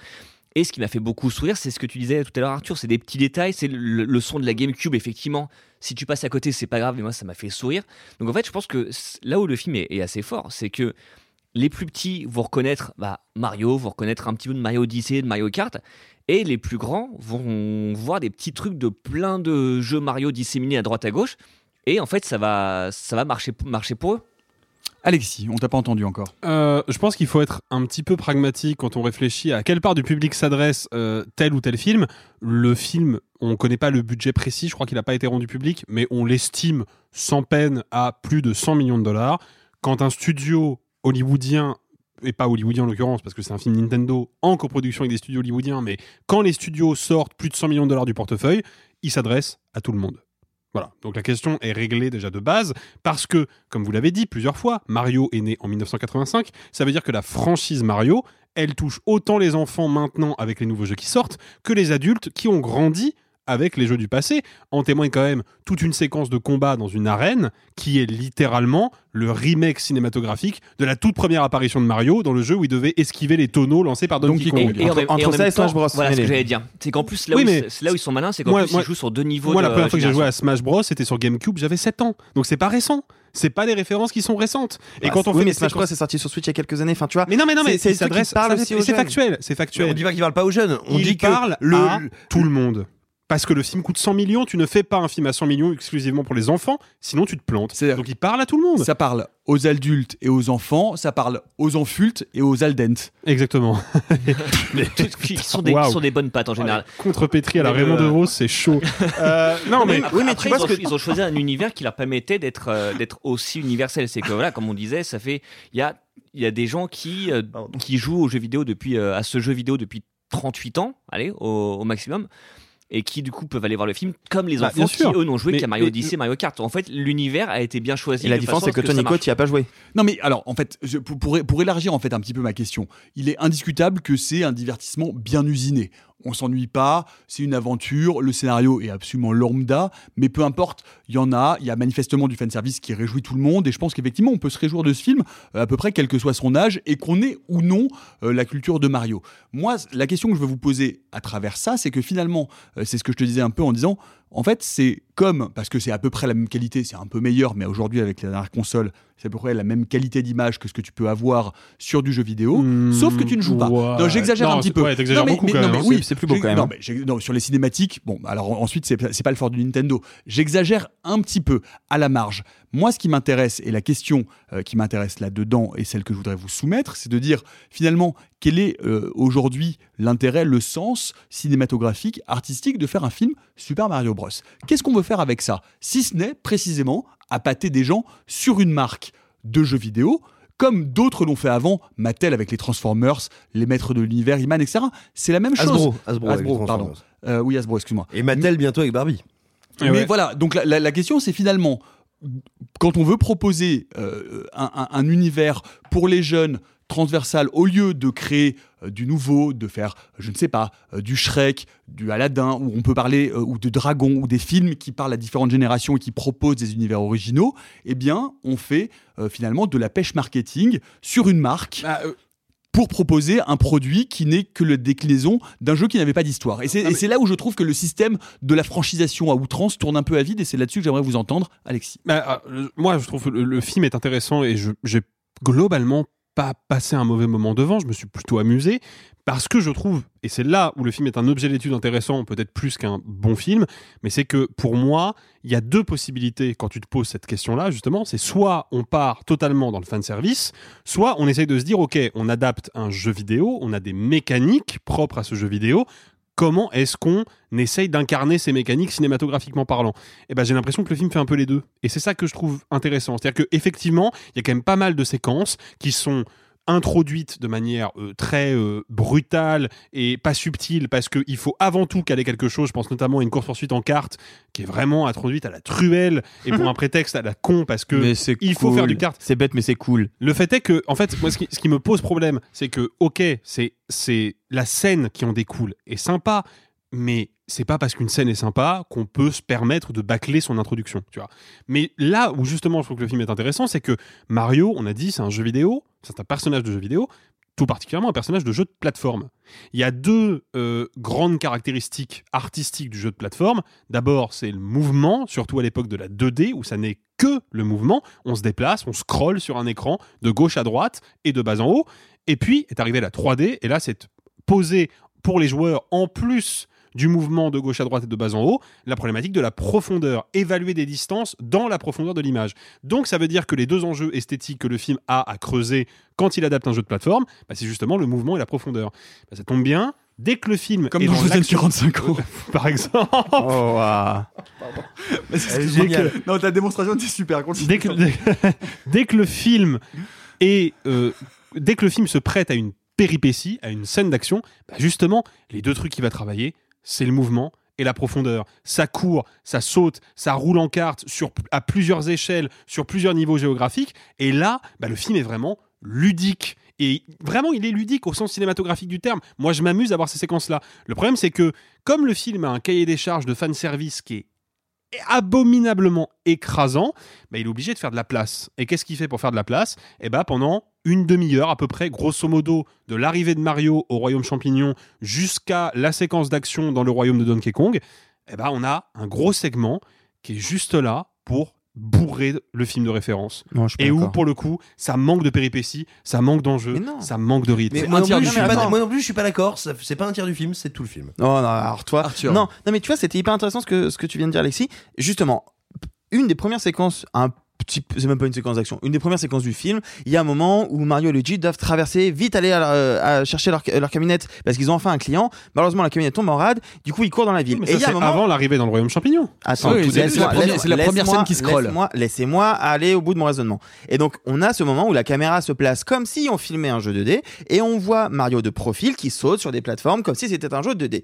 Et ce qui m'a fait beaucoup sourire, c'est ce que tu disais tout à l'heure, Arthur, c'est des petits détails, c'est le, son de la GameCube, effectivement. Si tu passes à côté, c'est pas grave, mais moi, ça m'a fait sourire. Donc en fait, je pense que là où le film est, assez fort, c'est que les plus petits vont reconnaître bah, Mario, vont reconnaître un petit peu de Mario Odyssey, de Mario Kart, et les plus grands vont voir des petits trucs de plein de jeux Mario disséminés à droite à gauche, et en fait ça va, marcher pour eux. Alexis, on t'a pas entendu encore. Euh, je pense qu'il faut être un petit peu pragmatique quand on réfléchit à quelle part du public s'adresse euh, tel ou tel film. Le film, on ne connaît pas le budget précis, je crois qu'il n'a pas été rendu public, mais on l'estime sans peine à plus de 100 millions de dollars. Quand un studio hollywoodien, et pas hollywoodien en l'occurrence, parce que c'est un film Nintendo en coproduction avec des studios hollywoodiens, mais quand les studios sortent plus de 100 millions de dollars du portefeuille, ils s'adressent à tout le monde. Voilà, donc la question est réglée déjà de base, parce que, comme vous l'avez dit plusieurs fois, Mario est né en 1985, ça veut dire que la franchise Mario, elle touche autant les enfants maintenant avec les nouveaux jeux qui sortent, que les adultes qui ont grandi avec les jeux du passé. En témoigne quand même toute une séquence de combat dans une arène qui est littéralement le remake cinématographique de la toute première apparition de Mario dans le jeu où il devait esquiver les tonneaux lancés par Donkey, Kong. Et, et Entre et ça et Smash Bros, Voilà ce que j'allais dire. C'est qu'en plus, là, Oui, où, mais- ils- c'est là où ils sont malins, c'est qu'en Moi- plus, moi- ils jouent sur deux niveaux Moi, de la première fois que j'ai joué à Smash Bros, c'était sur GameCube, j'avais 7 ans. Donc c'est pas récent. C'est pas des références qui sont récentes. Et Bah, quand on oui, fait mais Smash Bros c'est sorti sur Switch il y a quelques années. Enfin, tu vois. Mais non, mais non, mais c'est factuel. C'est factuel. On dit pas qu'il parle pas aux jeunes. On il dit que parle le à tout le monde. Parce que le film coûte 100 millions, tu ne fais pas un film à 100 millions exclusivement pour les enfants, sinon tu te plantes. Donc il parle à tout le monde. Ça parle aux adultes et aux enfants, ça parle aux enfultes et aux aldentes. Exactement. Qui sont des, sont des bonnes pattes en général. Contre-pétri à la Mais Raymond le- DeVos, c'est chaud. Euh, non, mais. Après- après, ils, ont, ils ont choisi un univers qui leur permettait d'être euh, d'être aussi universel. C'est que voilà, comme on disait, ça fait il y a il y a des gens qui euh, qui jouent aux jeux vidéo depuis euh, à ce jeu vidéo depuis 38 ans, allez au, au maximum. Et qui du coup peuvent aller voir le film comme les Bah, enfants qui eux n'ont joué Mais- qu'à Mario mais- Odyssey, Mario Kart. En fait, l'univers a été bien choisi. Et la différence, c'est que ce toi, ça Nico, marche. tu y as pas joué. Non mais alors en fait, je- pour, pour, pour élargir en fait un petit peu ma question, il est indiscutable que c'est un divertissement bien usiné. On s'ennuie pas, c'est une aventure, le scénario est absolument lambda, mais peu importe, il y en a, il y a manifestement du fanservice qui réjouit tout le monde, et je pense qu'effectivement on peut se réjouir de ce film euh, à peu près quel que soit son âge, et qu'on ait ou non euh, la culture de Mario. Moi, la question que je veux vous poser à travers ça, c'est que finalement, euh, c'est ce que je te disais un peu en disant, en fait, c'est comme, parce que c'est à peu près la même qualité, c'est un peu meilleur, mais aujourd'hui, avec la dernière console, c'est à peu près la même qualité d'image que ce que tu peux avoir sur du jeu vidéo, sauf que tu ne joues pas. Non, j'exagère un petit peu. ouais, Non, mais- beaucoup mais- quand non, même, mais hein. oui, C'est- plus beau j'ai- quand même, non, mais non, sur les cinématiques, bon, alors ensuite, c'est c'est pas le fort du Nintendo. J'exagère un petit peu, à la marge. Moi, ce qui m'intéresse, et la question euh, qui m'intéresse là-dedans, et celle que je voudrais vous soumettre, c'est de dire, finalement, quel est euh, aujourd'hui l'intérêt, le sens cinématographique, artistique de faire un film Super Mario Bros. Qu'est-ce qu'on veut faire avec ça? Si ce n'est précisément appâter des gens sur une marque de jeux vidéo, comme d'autres l'ont fait avant, Mattel avec les Transformers, les Maîtres de l'Univers, Iman, etc. C'est la même chose. Hasbro, Hasbro avec les pardon. Euh, oui, Hasbro, excuse-moi. Et Mattel bientôt avec Barbie. Eh Mais ouais. voilà, donc la, la- la question c'est finalement, quand on veut proposer euh, un, un- un univers pour les jeunes transversal, au lieu de créer euh, du nouveau, de faire, je ne sais pas, euh, du Shrek, du Aladdin, où on peut parler, euh, ou de Dragon, ou des films qui parlent à différentes générations et qui proposent des univers originaux, eh bien, on fait euh, finalement de la pêche marketing sur une marque Bah, euh, pour proposer un produit qui n'est que la déclinaison d'un jeu qui n'avait pas d'histoire. Et c'est et c'est là où je trouve que le système de la franchisation à outrance tourne un peu à vide, et c'est là-dessus que j'aimerais vous entendre, Alexis. Bah, euh, moi, je trouve que le, le film est intéressant et j'ai globalement pas passé un mauvais moment devant. Je me suis plutôt amusé parce que je trouve, et c'est là où le film est un objet d'étude intéressant, peut-être plus qu'un bon film, mais c'est que pour moi, il y a deux possibilités quand tu te poses cette question-là, justement. C'est soit on part totalement dans le fan service, soit on essaye de se dire, ok, on adapte un jeu vidéo, on a des mécaniques propres à ce jeu vidéo comment est-ce qu'on essaye d'incarner ces mécaniques cinématographiquement parlant? Eh ben, j'ai l'impression que le film fait un peu les deux. Et c'est ça que je trouve intéressant. C'est-à-dire qu'effectivement, il y a quand même pas mal de séquences qui sont introduites de manière euh, très euh, brutale et pas subtile parce qu'il faut avant tout caler quelque chose. Je pense notamment à une course-poursuite en carte qui est vraiment introduite à la truelle et pour un prétexte à la con parce que il faut cool. faire du kart. C'est bête, mais c'est cool. Le fait est que, en fait, moi, ce qui, ce qui me pose problème, c'est que, ok, c'est, c'est la scène qui en découle est sympa, mais c'est pas parce qu'une scène est sympa qu'on peut se permettre de bâcler son introduction, tu vois. Mais là où justement je trouve que le film est intéressant, c'est que Mario, on a dit, c'est un jeu vidéo, c'est un personnage de jeu vidéo, tout particulièrement un personnage de jeu de plateforme. Il y a deux euh, grandes caractéristiques artistiques du jeu de plateforme. D'abord, c'est le mouvement, surtout à l'époque de la 2D, où ça n'est que le mouvement. On se déplace, on scrolle sur un écran de gauche à droite et de bas en haut. Et puis est arrivée la 3D, et là, c'est posé pour les joueurs en plus du mouvement de gauche à droite et de bas en haut, la problématique de la profondeur, évaluer des distances dans la profondeur de l'image. Donc ça veut dire que les deux enjeux esthétiques que le film a à creuser quand il adapte un jeu de plateforme, bah, c'est justement le mouvement et la profondeur. Bah, ça tombe bien, dès que le film Comme est dans dans Joseph l'action- 45 ans. par exemple. Oh, waouh. Mais génial. que- Non, ta démonstration était super. Continue. dès que, dès, dès que le film est, euh, dès que le film se prête à une péripétie, à une scène d'action, bah justement, les deux trucs qu'il va travailler, c'est le mouvement et la profondeur. Ça court, ça saute, ça roule en carte à plusieurs échelles, sur plusieurs niveaux géographiques. Et là, bah, le film est vraiment ludique. Et vraiment, il est ludique au sens cinématographique du terme. Moi, je m'amuse à voir ces séquences-là. Le problème, c'est que comme le film a un cahier des charges de fanservice qui est abominablement écrasant, bah, il est obligé de faire de la place. Et qu'est-ce qu'il fait pour faire de la place? Eh ben, pendant une demi-heure à peu près, grosso modo, de l'arrivée de Mario au royaume champignon jusqu'à la séquence d'action dans le royaume de Donkey Kong, eh ben, on a un gros segment qui est juste là pour bourrer le film de référence. Non, et où, pour le coup, ça manque de péripéties, ça manque d'enjeux, ça manque de rythme. Mais moi non, plus, je suis pas, moi non plus, je suis pas d'accord. C'est pas un tiers du film, c'est tout le film. Non, non, alors toi. Arthur. Non, non, mais tu vois, c'était hyper intéressant ce que, ce que tu viens de dire, Alexis. Justement, une des premières séquences, un c'est même pas une séquence d'action, une des premières séquences du film, il y a un moment où Mario et Luigi doivent traverser, vite aller à, euh, à chercher leur, leur camionnette parce qu'ils ont enfin un client. Malheureusement, la camionnette tombe en rade, du coup, ils courent dans la ville. Mais et ça, il y a un c'est moment. avant l'arrivée dans le royaume champignon. Attends, Oui, c'est- la première- la scène qui scrolle. Laisse-moi, laissez-moi aller au bout de mon raisonnement. Et donc, on a ce moment où la caméra se place comme si on filmait un jeu 2D et on voit Mario de profil qui saute sur des plateformes comme si c'était un jeu 2D.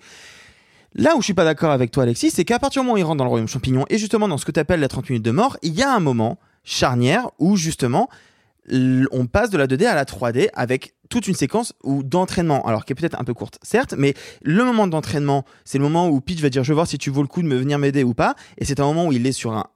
Là où je suis pas d'accord avec toi, Alexis, c'est qu'à partir du moment où il rentre dans le royaume champignon et justement dans ce que tu appelles la 30 minutes de mort, il y a un moment charnière où justement on passe de la 2D à la 3D avec toute une séquence où d'entraînement, alors qui est peut-être un peu courte, certes, mais le moment d'entraînement, c'est le moment où Peach va dire je vais voir si tu vaux le coup de me venir m'aider ou pas, et c'est un moment où il est sur un-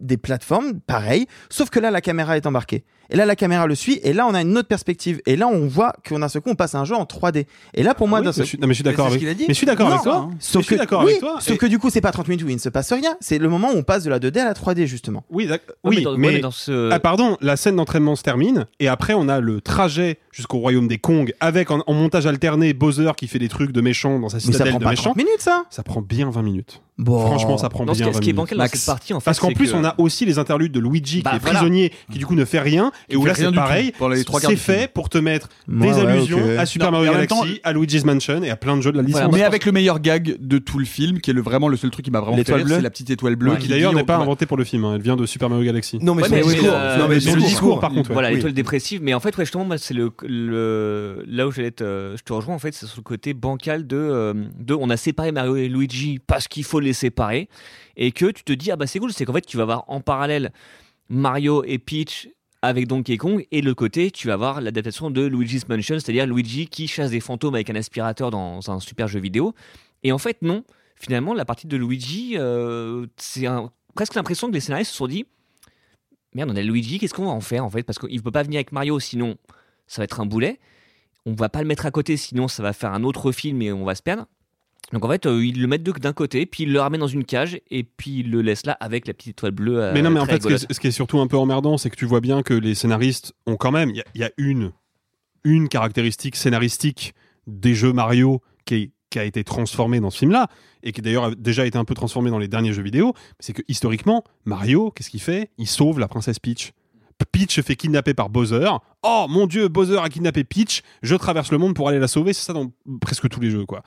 des plateformes, pareil, sauf que là la caméra est embarquée. Et là la caméra le suit, et là on a une autre perspective, et là on voit qu'on a ce coup on passe à un jeu en 3D. Et là pour moi, oui, mais seul- je suis- non, mais je suis d'accord avec- mais je suis d'accord avec toi. Sauf Je suis que, d'accord oui, avec toi. Sauf Et- que du coup c'est pas 30 minutes où il ne se passe rien, c'est le moment où on passe de la 2D à la 3D justement. Oui, oui, mais dans- ouais, mais, mais dans ce- ah, pardon, la scène d'entraînement se termine et après on a le trajet jusqu'au royaume des Kong avec en, en montage alterné Bowser qui fait des trucs de méchant dans sa Mais ça citadelle prend de pas méchant. 30 minutes ça Ça prend bien 20 minutes. Bon. Franchement, ça prend Non, ce bien qui- ce 20 qui est bancal dans cette partie, en fait, Parce qu'en plus, que- on a aussi les interludes de Luigi Bah, qui est voilà. prisonnier, qui du coup ne fait rien, et Qui où fait là c'est pareil. C'est fait pour te mettre Ouais, des ouais, allusions à Super Non, Mario Galaxy, temps- à Luigi's Mansion et à plein de jeux de la licence. mais avec le meilleur gag de tout le film, qui est le, vraiment le seul truc qui m'a vraiment fait c'est la petite étoile bleue. qui d'ailleurs n'est pas inventée pour le film, hein, elle vient de Super Mario Galaxy. Non, mais c'est le discours. euh, par contre. Voilà, l'étoile dépressive. Mais en fait, ouais, justement, moi, c'est le, là où j'allais te, je te rejoins. En fait, c'est sur le côté bancal de, euh, de, on a séparé Mario et Luigi parce qu'il faut les séparer, et que tu te dis ah bah c'est cool, c'est qu'en fait tu vas avoir en parallèle Mario et Peach avec Donkey Kong et le côté tu vas avoir l'adaptation de Luigi's Mansion, c'est-à-dire Luigi qui chasse des fantômes avec un aspirateur dans un super jeu vidéo. Et en fait non, finalement la partie de Luigi, euh, c'est presque l'impression que les scénaristes se sont dit merde, on a Luigi, qu'est-ce qu'on va en faire en fait? Parce qu'il peut pas venir avec Mario, sinon ça va être un boulet. On va pas le mettre à côté, sinon ça va faire un autre film et on va se perdre. Donc en fait, euh, ils le mettent de- d'un côté, puis ils le ramènent dans une cage, et puis ils le laissent là avec la petite étoile bleue. euh, Mais non, mais en très fait, ce qui, rigolote. est, ce qui est surtout un peu emmerdant, c'est que tu vois bien que les scénaristes ont quand même. Il y a- il y, a une, une caractéristique scénaristique des jeux Mario qui, est- qui a été transformée dans ce film-là, et qui d'ailleurs a déjà été un peu transformée dans les derniers jeux vidéo. C'est que historiquement, Mario, qu'est-ce qu'il fait? Il sauve la princesse Peach. Peach se fait kidnapper par Bowser. Oh mon dieu, Bowser a kidnappé Peach. Je traverse le monde pour aller la sauver. C'est ça dans presque tous les jeux, quoi.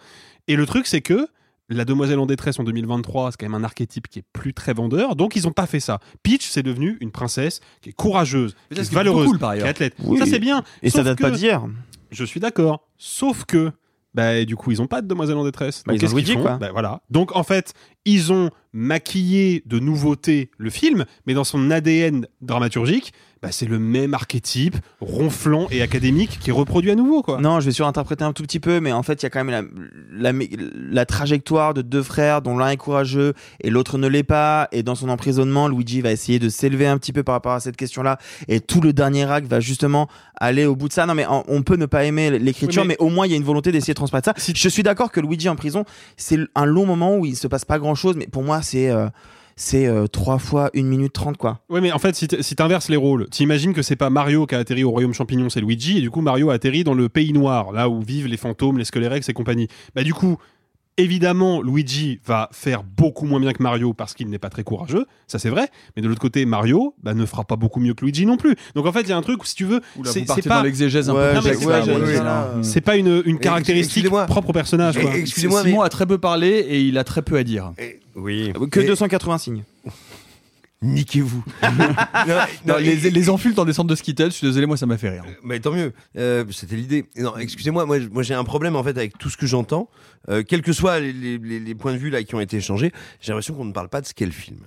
Et le truc, c'est que la demoiselle en détresse en 2023, c'est quand même un archétype qui est plus très vendeur, donc ils ont pas fait ça. Peach, c'est devenu une princesse qui est courageuse, qui ça, est valeureuse, cool, par qui est ailleurs. athlète. Oui. Ça c'est bien. Et ça Sauf date que- pas d'hier. Je suis d'accord. Sauf que, bah, du coup, ils ont pas de demoiselle en détresse. Bah, Donc, ils ont qu'est-ce qu'ils Luigi, font quoi. Bah, voilà. Donc en fait, ils ont maquillé de nouveautés le film, mais dans son ADN dramaturgique, bah, c'est le même archétype ronflant et académique qui est reproduit à nouveau, quoi. Non, je vais surinterpréter un tout petit peu, mais en fait, il y a quand même la, la, la trajectoire de deux frères dont l'un est courageux et l'autre ne l'est pas. Et dans son emprisonnement, Luigi va essayer de s'élever un petit peu par rapport à cette question-là. Et tout le dernier acte va justement aller au bout de ça. Non, mais en- on peut ne pas aimer l'écriture, Oui, mais... mais- au moins, il y a une volonté d'essayer de transparaître ça. Je suis d'accord que Luigi en prison, c'est un long moment où il se passe pas grand-chose, mais pour moi, c'est euh, c'est euh, trois fois une minute trente, quoi. Ouais, mais en fait, si t'inverses les rôles, t'imagines que c'est pas Mario qui a atterri au royaume champignon, c'est Luigi, et du coup Mario a atterri dans le pays noir, là où vivent les fantômes, les Scalerex et compagnie. Bah du coup, évidemment, Luigi va faire beaucoup moins bien que Mario parce qu'il n'est pas très courageux, ça c'est vrai. Mais de l'autre côté, Mario bah, ne fera pas beaucoup mieux que Luigi non plus. Donc en fait, il y a un truc où si tu veux, c'est pas dans l'exégèse un Ouais, peu. Non, mais complexe, c'est là, pas- ouais, oui, ouais, oui, là. c'est pas une, une caractéristique propre au personnage. Excusez-moi, mais. Simon a très peu parlé et il a très peu à dire. Oui. Que Et- 280 signes. Niquez-vous. Non, Non, non, les, les insultes en descente de Skittles, je suis désolé, moi ça m'a fait rire. Mais tant mieux. Euh, C'était l'idée. Non, excusez-moi, moi, moi j'ai un problème en fait avec tout ce que j'entends, Euh, quels que soient les, les- les- les points de vue là qui ont été échangés. J'ai l'impression qu'on ne parle pas de ce qu'est le film.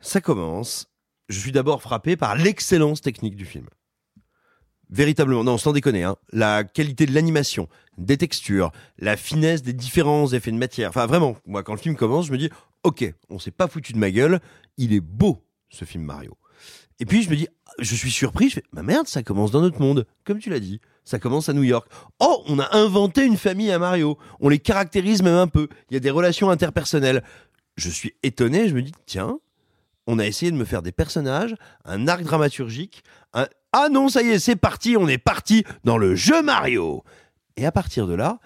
Ça commence. Je suis d'abord frappé par l'excellence technique du film. véritablement, non, sans déconner, hein, la qualité de l'animation, des textures, la finesse des différents effets de matière. Enfin, vraiment, moi, quand le film commence, je me dis, ok, on s'est pas foutu de ma gueule, il est beau, ce film Mario. Et puis, je me dis, je suis surpris, je fais, ma merde, ça commence dans notre monde, comme tu l'as dit. Ça commence à New York. Oh, on a inventé une famille à Mario. On les caractérise même un peu. Il y a des relations interpersonnelles. Je suis étonné, je me dis, tiens, on a essayé de me faire des personnages, un arc dramaturgique, un... Ah non, ça y est, c'est parti, on est parti dans le jeu Mario. Et à partir de là,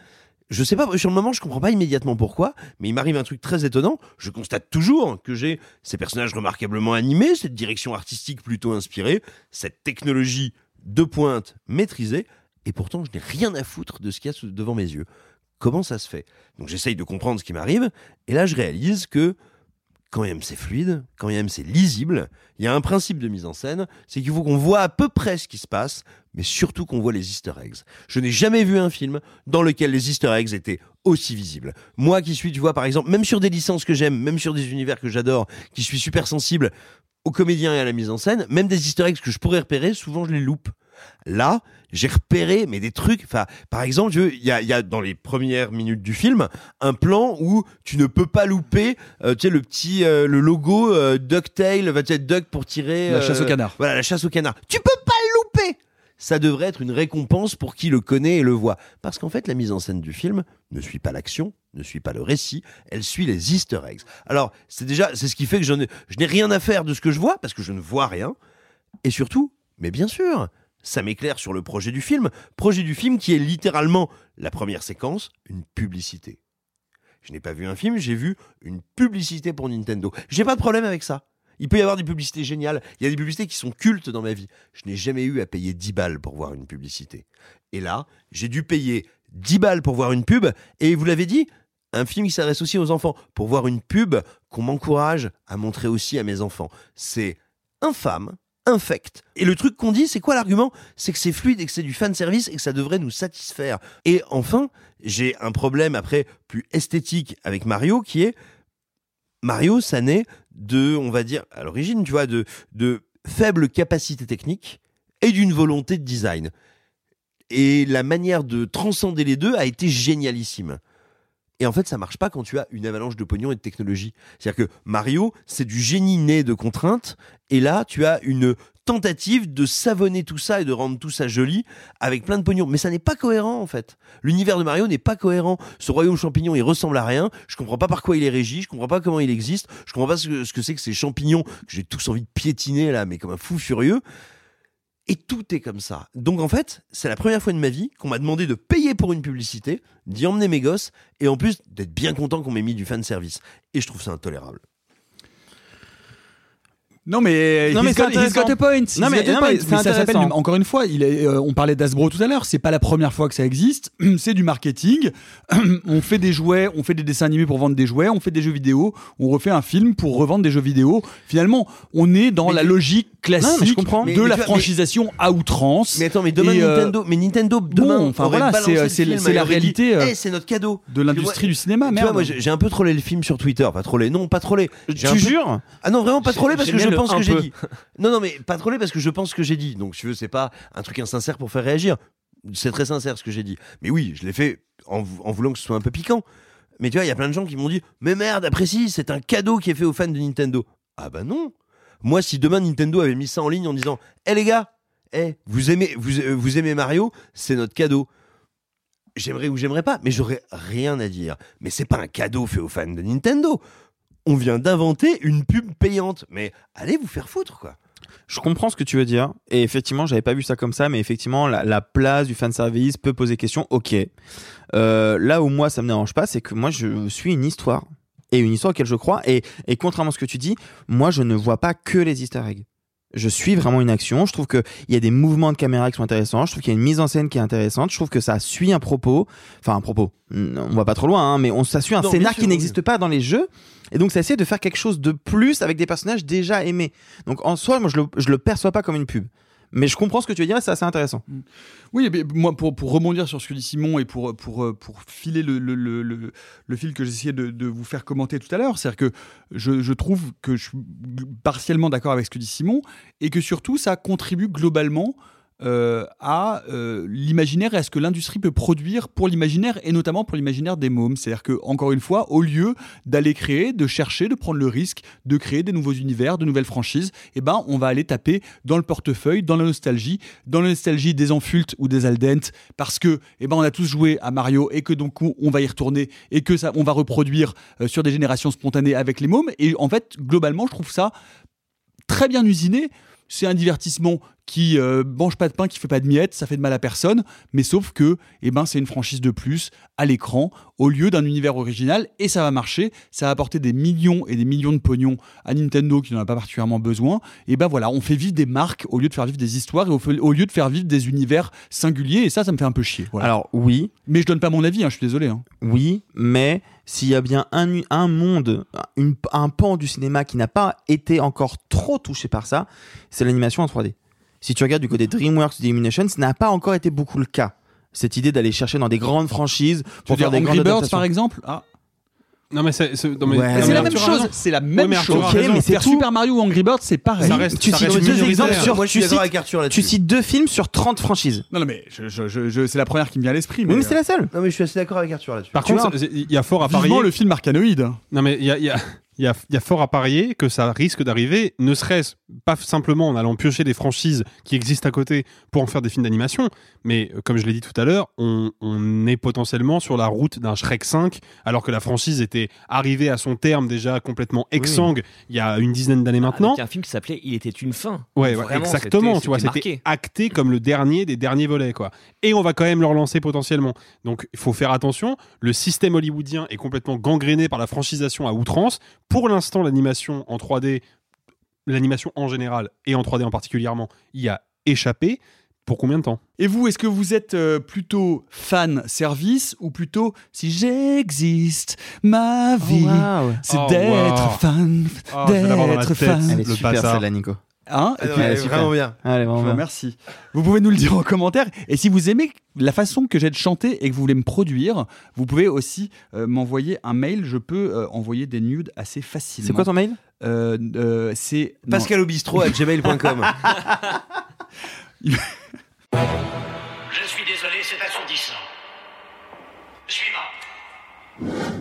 je sais pas, sur le moment, je comprends pas immédiatement pourquoi, mais il m'arrive un truc très étonnant. Je constate toujours que j'ai ces personnages remarquablement animés, cette direction artistique plutôt inspirée, cette technologie de pointe maîtrisée, et pourtant, je n'ai rien à foutre de ce qu'il y a devant mes yeux. Comment ça se fait? Donc j'essaye de comprendre ce qui m'arrive, et là, je réalise que quand même c'est fluide, quand même c'est lisible, il y a un principe de mise en scène, c'est qu'il faut qu'on voit à peu près ce qui se passe, mais surtout qu'on voit les easter eggs. Je n'ai jamais vu un film dans lequel les easter eggs étaient aussi visibles. Moi qui suis, tu vois, par exemple, même sur des licences que j'aime, même sur des univers que j'adore, qui suis super sensible aux comédiens et à la mise en scène, même des easter eggs que je pourrais repérer, souvent je les loupe. Là, j'ai repéré, mais des trucs. Enfin, par exemple, il y a, y a dans les premières minutes du film un plan où tu ne peux pas louper, euh, tu sais, le petit, euh, le logo euh, Ducktail, va être Duck pour tirer. La chasse au euh, canard. Voilà, la chasse au canard. Tu peux pas le louper. Ça devrait être une récompense pour qui le connaît et le voit. Parce qu'en fait, la mise en scène du film ne suit pas l'action, ne suit pas le récit, elle suit les easter eggs. Alors, c'est déjà, c'est ce qui fait que je n'ai rien à faire de ce que je vois, parce que je ne vois rien. Et surtout, mais bien sûr, ça m'éclaire sur le projet du film. Projet du film qui est littéralement la première séquence, une publicité. Je n'ai pas vu un film, j'ai vu une publicité pour Nintendo. J'ai pas de problème avec ça. Il peut y avoir des publicités géniales. Il y a des publicités qui sont cultes dans ma vie. Je n'ai jamais eu à payer 10 balles pour voir une publicité. Et là, j'ai dû payer 10 balles pour voir une pub. Et vous l'avez dit, un film qui s'adresse aussi aux enfants. Pour voir une pub qu'on m'encourage à montrer aussi à mes enfants. C'est infâme, infect. Et le truc qu'on dit, c'est quoi l'argument? C'est que c'est fluide et que c'est du fan service et que ça devrait nous satisfaire. Et enfin, j'ai un problème après plus esthétique avec Mario qui est Mario, ça naît de, on va dire, à l'origine, tu vois, de, de faibles capacités techniques et d'une volonté de design. Et la manière de transcender les deux a été génialissime. Et en fait, ça marche pas quand tu as une avalanche de pognon et de technologie. C'est-à-dire que Mario, c'est du génie né de contraintes, et là, tu as une tentative de savonner tout ça et de rendre tout ça joli avec plein de pognon. Mais ça n'est pas cohérent, en fait. L'univers de Mario n'est pas cohérent. Ce royaume champignon, il ressemble à rien. Je comprends pas par quoi il est régi. Je comprends pas comment il existe. Je comprends pas ce que ce que c'est que ces champignons que j'ai tous envie de piétiner là, mais comme un fou furieux. Et tout est comme ça. Donc en fait, c'est la première fois de ma vie qu'on m'a demandé de payer pour une publicité, d'y emmener mes gosses, et en plus d'être bien content qu'on m'ait mis du fan service. Et je trouve ça intolérable. Non mais, Non, mais got, got a point. Non, mais- non, point. mais c'est ça s'appelle encore une fois. Il est, euh, on parlait d'Asbro tout à l'heure. C'est pas la première fois que ça existe. C'est du marketing. on fait des jouets, on fait des dessins animés pour vendre des jouets, on fait des jeux vidéo, on refait un film pour revendre des jeux vidéo. Finalement, on est dans la logique classique Non, mais je comprends. de Mais- mais la tu vois, franchisation à outrance. Mais attends, mais demain euh, Nintendo, mais Nintendo demain, bon, enfin, voilà, c'est- et la réalité, euh, Eh, c'est notre cadeau de l'industrie du cinéma, Tu merde. vois, moi, j'ai un peu trollé le film sur Twitter, pas trollé, non, pas trollé. Peu- jures Ah non, vraiment pas trollé parce que pense que j'ai dit. Non, non, mais pas trollé parce que je pense que j'ai dit. Donc, si tu veux, c'est pas un truc insincère pour faire réagir. C'est très sincère ce que j'ai dit. Mais oui, je l'ai fait en, en voulant que ce soit un peu piquant. Mais tu vois, il y a plein de gens qui m'ont dit Mais merde, apprécie, c'est un cadeau qui est fait aux fans de Nintendo. Ah bah non Moi, si demain Nintendo avait mis ça en ligne en disant Eh les gars, eh, vous, aimez, vous, euh, vous aimez Mario, c'est notre cadeau. J'aimerais ou j'aimerais pas, mais j'aurais rien à dire. Mais c'est pas un cadeau fait aux fans de Nintendo. On vient d'inventer une pub payante. Mais allez vous faire foutre, quoi. Je comprends ce que tu veux dire. Et effectivement, j'avais pas vu ça comme ça, mais effectivement, la, la place du fan service peut poser question. Ok. Euh, là où moi, ça me dérange pas, c'est que moi, je suis une histoire. Et une histoire auquel je crois. Et contrairement à ce que tu dis, moi, je ne vois pas que les easter eggs. Je suis vraiment une action. Je trouve qu'il y a des mouvements de caméra qui sont intéressants. Je trouve qu'il y a une mise en scène qui est intéressante. Je trouve que ça suit un propos. Enfin, un propos. On va pas trop loin, hein, mais on, ça suit un Non, scénar sûr, qui oui. n'existe pas dans les jeux. Et donc, ça essaie de faire quelque chose de plus avec des personnages déjà aimés. Donc, en soi, moi, je le, je le perçois pas comme une pub. Mais je comprends ce que tu veux dire c'est assez intéressant. Oui, mais moi, pour, pour rebondir sur ce que dit Simon et pour, pour, pour filer le, le, le, le, le fil que j'essayais de, de vous faire commenter tout à l'heure, c'est-à-dire que je, je trouve que je suis partiellement d'accord avec ce que dit Simon et que surtout, ça contribue globalement euh, à euh, l'imaginaire et à ce que l'industrie peut produire pour l'imaginaire et notamment pour l'imaginaire des mômes. C'est-à-dire que, encore une fois, au lieu d'aller créer, de chercher, de prendre le risque de créer des nouveaux univers, de nouvelles franchises, eh ben, on va aller taper dans le portefeuille, dans la nostalgie, dans la nostalgie des Enfultes ou des Aldent, parce que, eh ben, on a tous joué à Mario et que donc on, on va y retourner et que ça, on va reproduire euh, sur des générations spontanées avec les mômes. Et en fait, globalement, je trouve ça très bien usiné. C'est un divertissement qui euh, mange pas de pain, qui fait pas de miettes, ça fait de mal à personne, mais sauf que eh ben, c'est une franchise de plus à l'écran au lieu d'un univers original et ça va marcher, ça va apporter des millions et des millions de pognon à Nintendo qui n'en a pas particulièrement besoin. Et ben voilà, on fait vivre des marques au lieu de faire vivre des histoires et au, au lieu de faire vivre des univers singuliers et ça, ça me fait un peu chier. Voilà. Alors oui, mais je donne pas mon avis, hein, je suis désolé. hein. Oui, mais s'il y a bien un, un monde, une- un pan du cinéma qui n'a pas été encore trop touché par ça, c'est l'animation en 3D. Si tu regardes du côté DreamWorks, Illumination, ce n'a pas encore été beaucoup le cas. Cette idée d'aller chercher dans des grandes franchises Tu veux pour dire faire des Angry Birds par exemple? Ah. Non, mais c'est. la même chose, c'est la même chose. mais c'est. Super Mario ou Angry Birds, c'est pareil. Ça reste- Tu ça cites reste deux exemples sur, Moi, je suis tu d'accord cites- avec Arthur là-dessus. tu cites deux films sur 30 franchises. Non, non, mais je- je- je- je- c'est la première qui me vient à l'esprit. Oui, mais c'est la seule. Non, mais je suis assez d'accord avec Arthur là-dessus. Par Tu contre, il y a fort à Vivement parier. le film Arcanoïde. Non, mais il y a, il y a- y fort à parier que ça risque d'arriver, ne serait-ce pas simplement en allant piocher des franchises qui existent à côté pour en faire des films d'animation, mais euh, comme je l'ai dit tout à l'heure, on, on est potentiellement sur la route d'un Shrek 5, alors que la franchise était arrivée à son terme déjà complètement exsangue il y a une dizaine d'années maintenant. Avec un film qui s'appelait Il était une fin. Ouais, exactement. Tu vois, c'était acté comme le dernier des derniers volets, quoi. Et on va quand même le relancer potentiellement. Donc, il faut faire attention. Le système hollywoodien est complètement gangréné par la franchisation à outrance. Pour l'instant, l'animation en 3D, l'animation en général et en 3D en particulièrement, y a échappé. Pour combien de temps? Et vous, est-ce que vous êtes euh, plutôt fan service ou plutôt si j'existe, ma vie, waouh. c'est Oh, d'être fan, Oh, la d'être fan. Elle est Le super bâtard. celle-là, Nico. Hein Ah Et non, puis, elle est elle est super. vraiment bien. Allez, je vraiment bien. remercie. Vous pouvez nous le dire en commentaire. Et si vous aimez la façon que j'ai de chanter et que vous voulez me produire, vous pouvez aussi euh, m'envoyer un mail. Je peux euh, envoyer des nudes assez facilement. C'est quoi ton mail? Euh, euh, C'est non. Pascal au bistrot à gmail.com. Je suis désolé, c'est assourdissant. Suivant.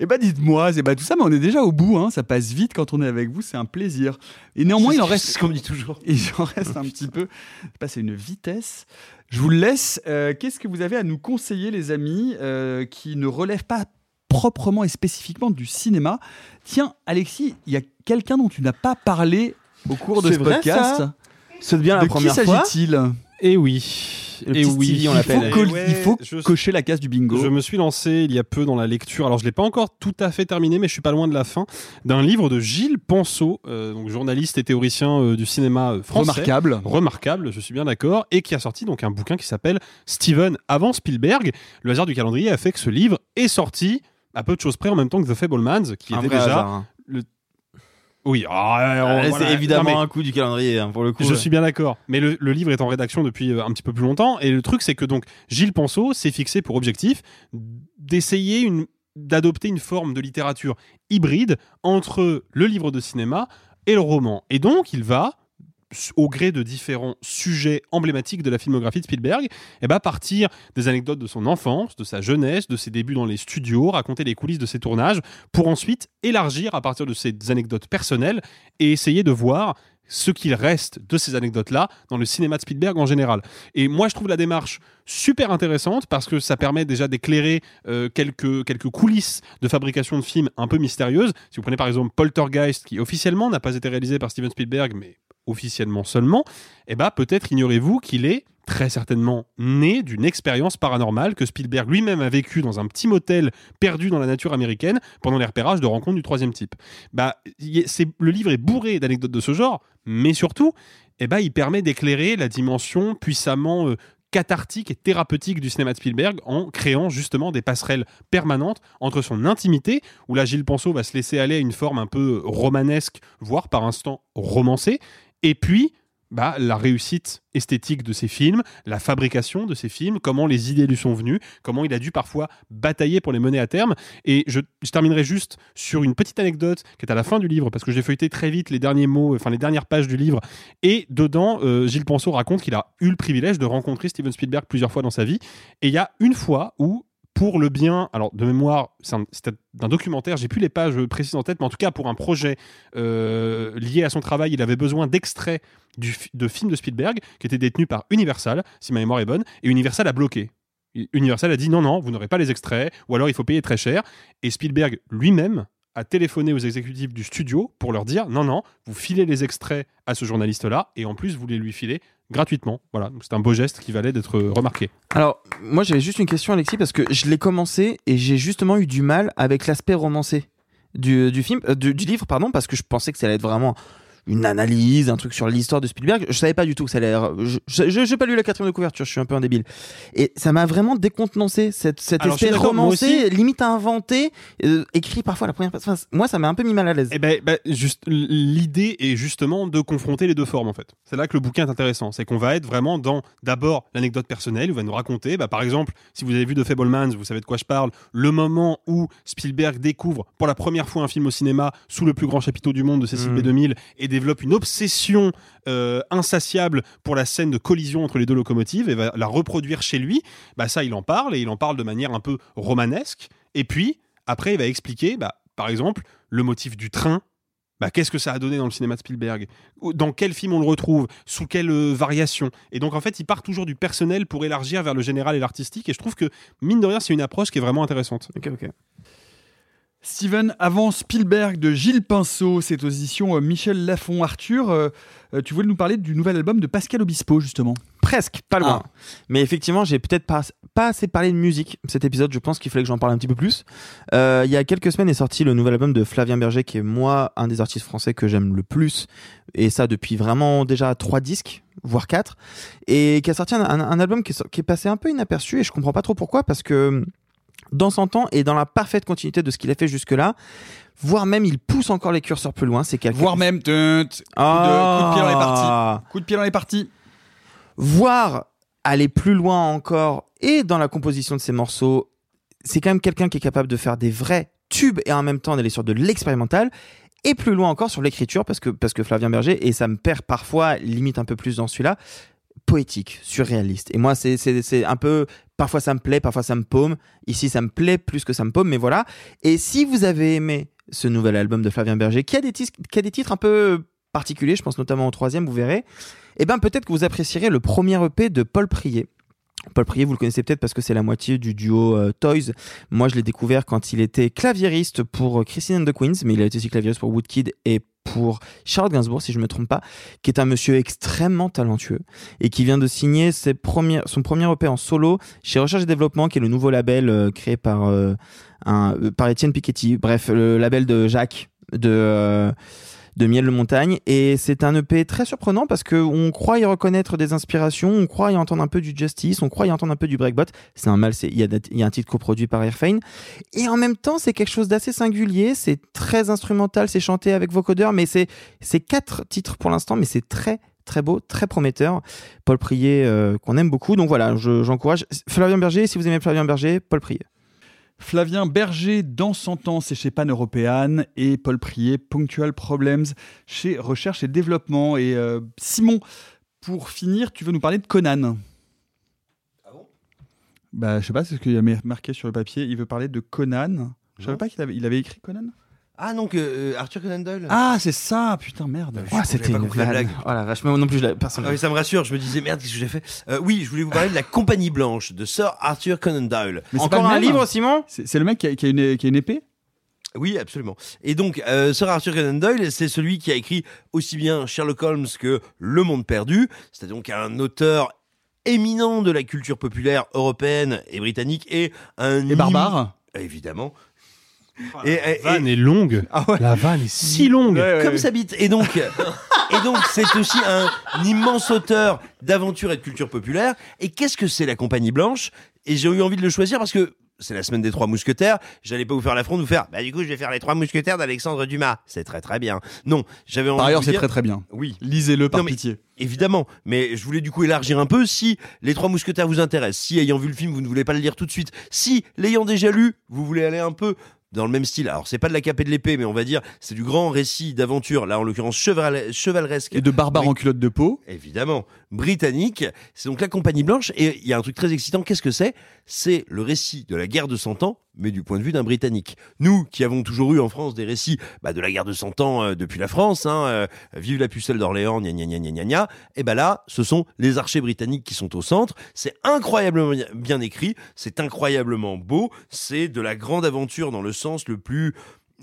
Eh ben dites-moi, c'est bah, tout ça, mais on est déjà au bout. Hein. Ça passe vite quand on est avec vous, c'est un plaisir. Et néanmoins, il en reste. ce qu'on me dit toujours. Il en reste un petit peu. C'est une vitesse. Je vous le laisse. Euh, Qu'est-ce que vous avez à nous conseiller, les amis, euh, qui ne relèvent pas proprement et spécifiquement du cinéma? Tiens, Alexis, il y a quelqu'un dont tu n'as pas parlé au cours de ce vrai, podcast. C'est bien la de qui première fois? s'agit-il? Eh oui. Le Eh petit oui. Stevie, on Il l'appelle. faut, col- Eh ouais, il faut je- cocher la case du bingo. Je me suis lancé il y a peu dans la lecture, alors je l'ai pas encore tout à fait terminé, mais je suis pas loin de la fin, d'un livre de Gilles Penseau, euh, donc journaliste et théoricien euh, du cinéma euh, français. Remarquable. Remarquable, je suis bien d'accord, et qui a sorti donc un bouquin qui s'appelle Steven avant Spielberg. Le hasard du calendrier a fait que ce livre est sorti à peu de choses près en même temps que The Fablemans, qui Un était déjà hasard, hein. le oui, ah, Euh, on- C'est évidemment Non, un coup du calendrier, hein, pour le coup. je ouais. suis bien d'accord. Mais le, le livre est en rédaction depuis euh, un petit peu plus longtemps. Et le truc, c'est que donc Gilles Penseau s'est fixé pour objectif d'essayer une d'adopter une forme de littérature hybride entre le livre de cinéma et le roman. Et donc, il va au gré de différents sujets emblématiques de la filmographie de Spielberg, eh ben, partir des anecdotes de son enfance, de sa jeunesse, de ses débuts dans les studios, raconter les coulisses de ses tournages, pour ensuite élargir à partir de ces anecdotes personnelles et essayer de voir ce qu'il reste de ces anecdotes-là dans le cinéma de Spielberg en général. Et moi, je trouve la démarche super intéressante parce que ça permet déjà d'éclairer euh, quelques, quelques coulisses de fabrication de films un peu mystérieuses. Si vous prenez par exemple Poltergeist, qui officiellement n'a pas été réalisé par Steven Spielberg, mais officiellement seulement, eh ben, peut-être ignorez-vous qu'il est très certainement né d'une expérience paranormale que Spielberg lui-même a vécue dans un petit motel perdu dans la nature américaine pendant les repérages de rencontres du troisième type. Bah, le livre est bourré d'anecdotes de ce genre, mais surtout, eh ben, il permet d'éclairer la dimension puissamment euh, cathartique et thérapeutique du cinéma de Spielberg en créant justement des passerelles permanentes entre son intimité, où là Gilles Penseau va se laisser aller à une forme un peu romanesque, voire par instant romancée, et puis bah, la réussite esthétique de ses films, la fabrication de ses films, comment les idées lui sont venues, comment il a dû parfois batailler pour les mener à terme. Et je, je terminerai juste sur une petite anecdote qui est à la fin du livre, parce que j'ai feuilleté très vite les derniers mots, enfin les dernières pages du livre. Et dedans, euh, Gilles Penseau raconte qu'il a eu le privilège de rencontrer Steven Spielberg plusieurs fois dans sa vie. Et il y a une fois où pour le bien, alors de mémoire, c'est d'un documentaire, j'ai plus les pages précises en tête, mais en tout cas pour un projet euh, lié à son travail, il avait besoin d'extraits de films de Spielberg qui étaient détenus par Universal, si ma mémoire est bonne, et Universal a bloqué. Universal a dit non, non, vous n'aurez pas les extraits, ou alors il faut payer très cher. Et Spielberg lui-même a téléphoné aux exécutifs du studio pour leur dire non, non, vous filez les extraits à ce journaliste-là, et en plus vous les lui filez gratuitement. Voilà, c'est un beau geste qui valait d'être remarqué. Alors, moi j'avais juste une question, Alexis, parce que je l'ai commencé et j'ai justement eu du mal avec l'aspect romancé du, film, euh, du livre, pardon, parce que je pensais que ça allait être vraiment une analyse, un truc sur l'histoire de Spielberg. Je savais pas du tout que ça allait. Je j'ai pas lu la quatrième de couverture, je suis un peu un débile. Et ça m'a vraiment décontenancé cette, cet Alors, je suis aspect d'accord, moi romancé, aussi. limite inventé, euh, écrit parfois à la première personne. Enfin, moi, ça m'a un peu mis mal à l'aise. Eh ben, ben, juste l'idée est justement de confronter les deux formes en fait. C'est là que le bouquin est intéressant, c'est qu'on va être vraiment dans d'abord l'anecdote personnelle, où il va nous raconter, bah, par exemple, si vous avez vu The Fablemans, vous savez de quoi je parle, le moment où Spielberg découvre pour la première fois un film au cinéma sous le plus grand chapiteau du monde de Cécile Mm. B2000 et développe une obsession euh, insatiable pour la scène de collision entre les deux locomotives et va la reproduire chez lui. Bah ça, il en parle et il en parle de manière un peu romanesque. Et puis après, il va expliquer, bah, par exemple, le motif du train bah, qu'est-ce que ça a donné dans le cinéma de Spielberg? Dans quel film on le retrouve? Sous quelle euh, variation? Et donc en fait, il part toujours du personnel pour élargir vers le général et l'artistique. Et je trouve que, mine de rien, c'est une approche qui est vraiment intéressante. Ok, ok. Steven avant Spielberg de Gilles Pinceau, c'est aux éditions euh, Michel Lafon. Arthur, euh, euh, tu voulais nous parler du nouvel album de Pascal Obispo, justement. Presque, pas loin. Ah. Mais effectivement, j'ai peut-être pas, pas assez parlé de musique cet épisode. Je pense qu'il fallait que j'en parle un petit peu plus. Euh, il y a quelques semaines est sorti le nouvel album de Flavien Berger, qui est moi un des artistes français que j'aime le plus, et ça depuis vraiment déjà trois disques, voire quatre, et qui a sorti un, un- un album qui est, qui est passé un peu inaperçu, et je comprends pas trop pourquoi, parce que dans son temps et dans la parfaite continuité de ce qu'il a fait jusque-là, voire même il pousse encore les curseurs plus loin. C'est quelqu'un. Voire même, coup, de, Ah. coup de pied dans les parties. Coup de pied dans les parties. Voir aller plus loin encore et dans la composition de ses morceaux, c'est quand même quelqu'un qui est capable de faire des vrais tubes et en même temps d'aller sur de l'expérimental et plus loin encore sur l'écriture parce que parce que Flavien Berger et ça me perd parfois limite un peu plus dans celui-là poétique, surréaliste. Et moi, c'est un peu, parfois ça me plaît, parfois ça me paume. Ici, ça me plaît plus que ça me paume, mais voilà. Et si vous avez aimé ce nouvel album de Flavien Berger, qui a des, titres un peu particuliers, je pense notamment au troisième, vous verrez, eh ben peut-être que vous apprécierez le premier EP de Paul Prier. Paul Prier, vous le connaissez peut-être parce que c'est la moitié du duo euh, Toys. Moi, je l'ai découvert quand il était claviériste pour Christine and the Queens, mais il a été aussi claviériste pour Woodkid et pour Charles Gainsbourg, si je me trompe pas, qui est un monsieur extrêmement talentueux et qui vient de signer ses premières, son premier EP en solo chez Recherche et Développement, qui est le nouveau label euh, créé par, euh, un, euh, par Étienne Piketty. Bref, le label de Jacques de, de Miel de Montagne. Et c'est un EP très surprenant parce qu'on croit y reconnaître des inspirations, on croit y entendre un peu du Justice, on croit y entendre un peu du Breakbot. C'est un mal, il y, a un titre coproduit par Airfane. Et en même temps, c'est quelque chose d'assez singulier, c'est très instrumental, c'est chanté avec vocodeur, mais c'est quatre titres pour l'instant, mais c'est très très beau, très prometteur. Paul Prier, euh, qu'on aime beaucoup. Donc voilà, je- j'encourage. Flavien Berger, si vous aimez Flavien Berger, Paul Prier. Flavien Berger, dans son temps, c'est chez Pan Européenne et Paul Prier, Punctual Problems, chez Recherche et Développement. Et euh, Simon, pour finir, tu veux nous parler de Conan? Ah bon? Bah, je sais pas, c'est ce qu'il y a mar- marqué sur le papier. Il veut parler de Conan. Je savais pas qu'il avait, il avait écrit Conan? Ah, donc euh, Arthur Conan Doyle Ah, c'est ça, putain, merde. J'avais pas compris la blague. Oh la vache, mais moi non plus, je l'avais- personne. Ah oui, ça me rassure, je me disais merde, qu'est-ce que j'ai fait? Euh, Oui, je voulais vous parler de la Compagnie Blanche de Sir Arthur Conan Doyle. Mais c'est pas le même Simon? C'est c'est le mec qui a, qui a une, qui a une épée? Oui, absolument. Et donc, euh, Sir Arthur Conan Doyle, c'est celui qui a écrit aussi bien Sherlock Holmes que Le Monde Perdu. C'est donc un auteur éminent de la culture populaire européenne et britannique et un Et barbare Évidemment. La vanne est longue. La vanne est si longue. Comme ça bite. Et donc, et donc, c'est aussi un, immense auteur d'aventure et de culture populaire. Et qu'est-ce que c'est la Compagnie Blanche? Et j'ai eu envie de le choisir parce que c'est la semaine des trois mousquetaires. J'allais pas vous faire l'affront de vous faire. Bah du coup, je vais faire les trois mousquetaires d'Alexandre Dumas. C'est très très bien. Non, j'avais envie Par ailleurs, c'est dire- très très bien. Oui. Lisez-le par Non, mais- pitié. Évidemment, mais je voulais du coup élargir un peu. Si les trois mousquetaires vous intéressent, si ayant vu le film vous ne voulez pas le lire tout de suite, si l'ayant déjà lu vous voulez aller un peu dans le même style. Alors c'est pas de la cape et de l'épée, mais on va dire c'est du grand récit d'aventure. Là en l'occurrence cheval- chevaleresque. Et de barbares en culotte de peau. Évidemment, britannique. C'est donc la Compagnie Blanche. Et il y a un truc très excitant. Qu'est-ce que c'est? C'est le récit de la guerre de Cent Ans, mais du point de vue d'un Britannique. Nous, qui avons toujours eu en France des récits bah, de la guerre de Cent Ans euh, depuis la France, hein, euh, vive la pucelle d'Orléans, gna gna gna gna gna gna. Et ben là, ce sont les archers britanniques qui sont au centre. C'est incroyablement bien écrit. C'est incroyablement beau. C'est de la grande aventure dans le sens le plus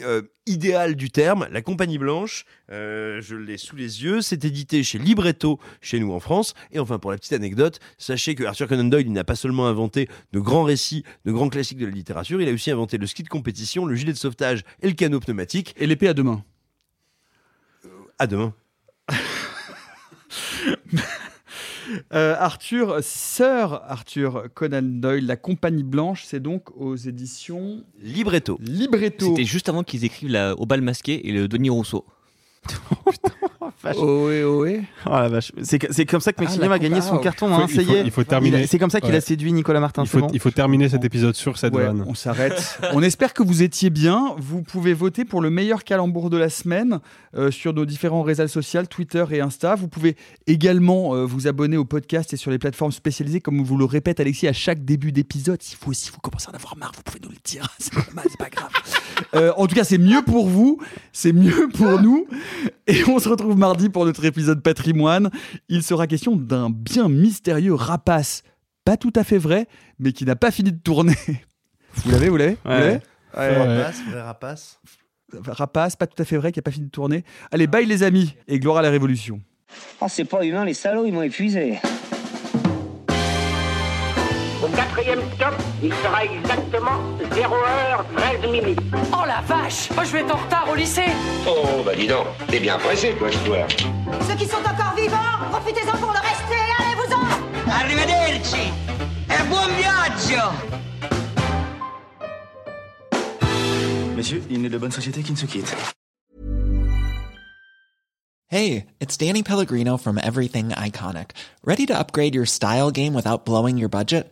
euh, idéal du terme, la Compagnie Blanche, euh, je l'ai sous les yeux, c'est édité chez Libretto, chez nous en France. Et enfin, pour la petite anecdote, sachez que Arthur Conan Doyle, n'a pas seulement inventé de grands récits, de grands classiques de la littérature, il a aussi inventé le ski de compétition, le gilet de sauvetage et le canot pneumatique. Et l'épée à deux mains. À demain. Euh, Arthur, Sir Arthur Conan Doyle, La Compagnie Blanche, c'est donc aux éditions Libretto. Libretto. C'était juste avant qu'ils écrivent la, Au bal masqué et le Denis Rousseau. Ohé, ohé. Oh la vache. C'est c'est comme ça que Ah, Maxime la a gagné son ah, carton. il faut- hein, il faut- est. il faut terminer. a- C'est comme ça qu'il Ouais. a séduit Nicolas Martin. Il faut, bon il faut terminer cet épisode sur cette Ouais, vanne. on s'arrête. on espère que vous étiez bien. Vous pouvez voter pour le meilleur calembour de la semaine euh, sur nos différents réseaux sociaux, Twitter et Insta. Vous pouvez également euh, vous abonner au podcast et sur les plateformes spécialisées, comme vous le répète Alexis à chaque début d'épisode. Si vous aussi vous commencez à en avoir marre, vous pouvez nous le dire. C'est normal, c'est pas grave. Euh, en tout cas, c'est mieux pour vous, c'est mieux pour nous. Et on se retrouve mardi pour notre épisode patrimoine. Il sera question d'un bien mystérieux rapace. Pas tout à fait vrai, mais qui n'a pas fini de tourner. Vous l'avez, vous l'avez Vous rapace, vrai rapace. Rapace, pas tout à fait vrai, qui n'a pas fini de tourner. Allez, bye les amis, et gloire à la révolution. Oh, c'est pas humain, les salauds, ils m'ont épuisé. Quatrième stop, il sera exactement 0h13 minutes. Oh la vache Moi je vais être en retard au lycée Oh, bah dis donc, t'es bien pressé, toi, je dois. Ceux qui sont encore vivants, profitez-en pour le rester, allez-vous-en Arrivederci E buon viaggio Messieurs, il n'est de bonne société qui ne se quitte. Hey, it's Danny Pellegrino from Everything Iconic. Ready to upgrade your style game without blowing your budget?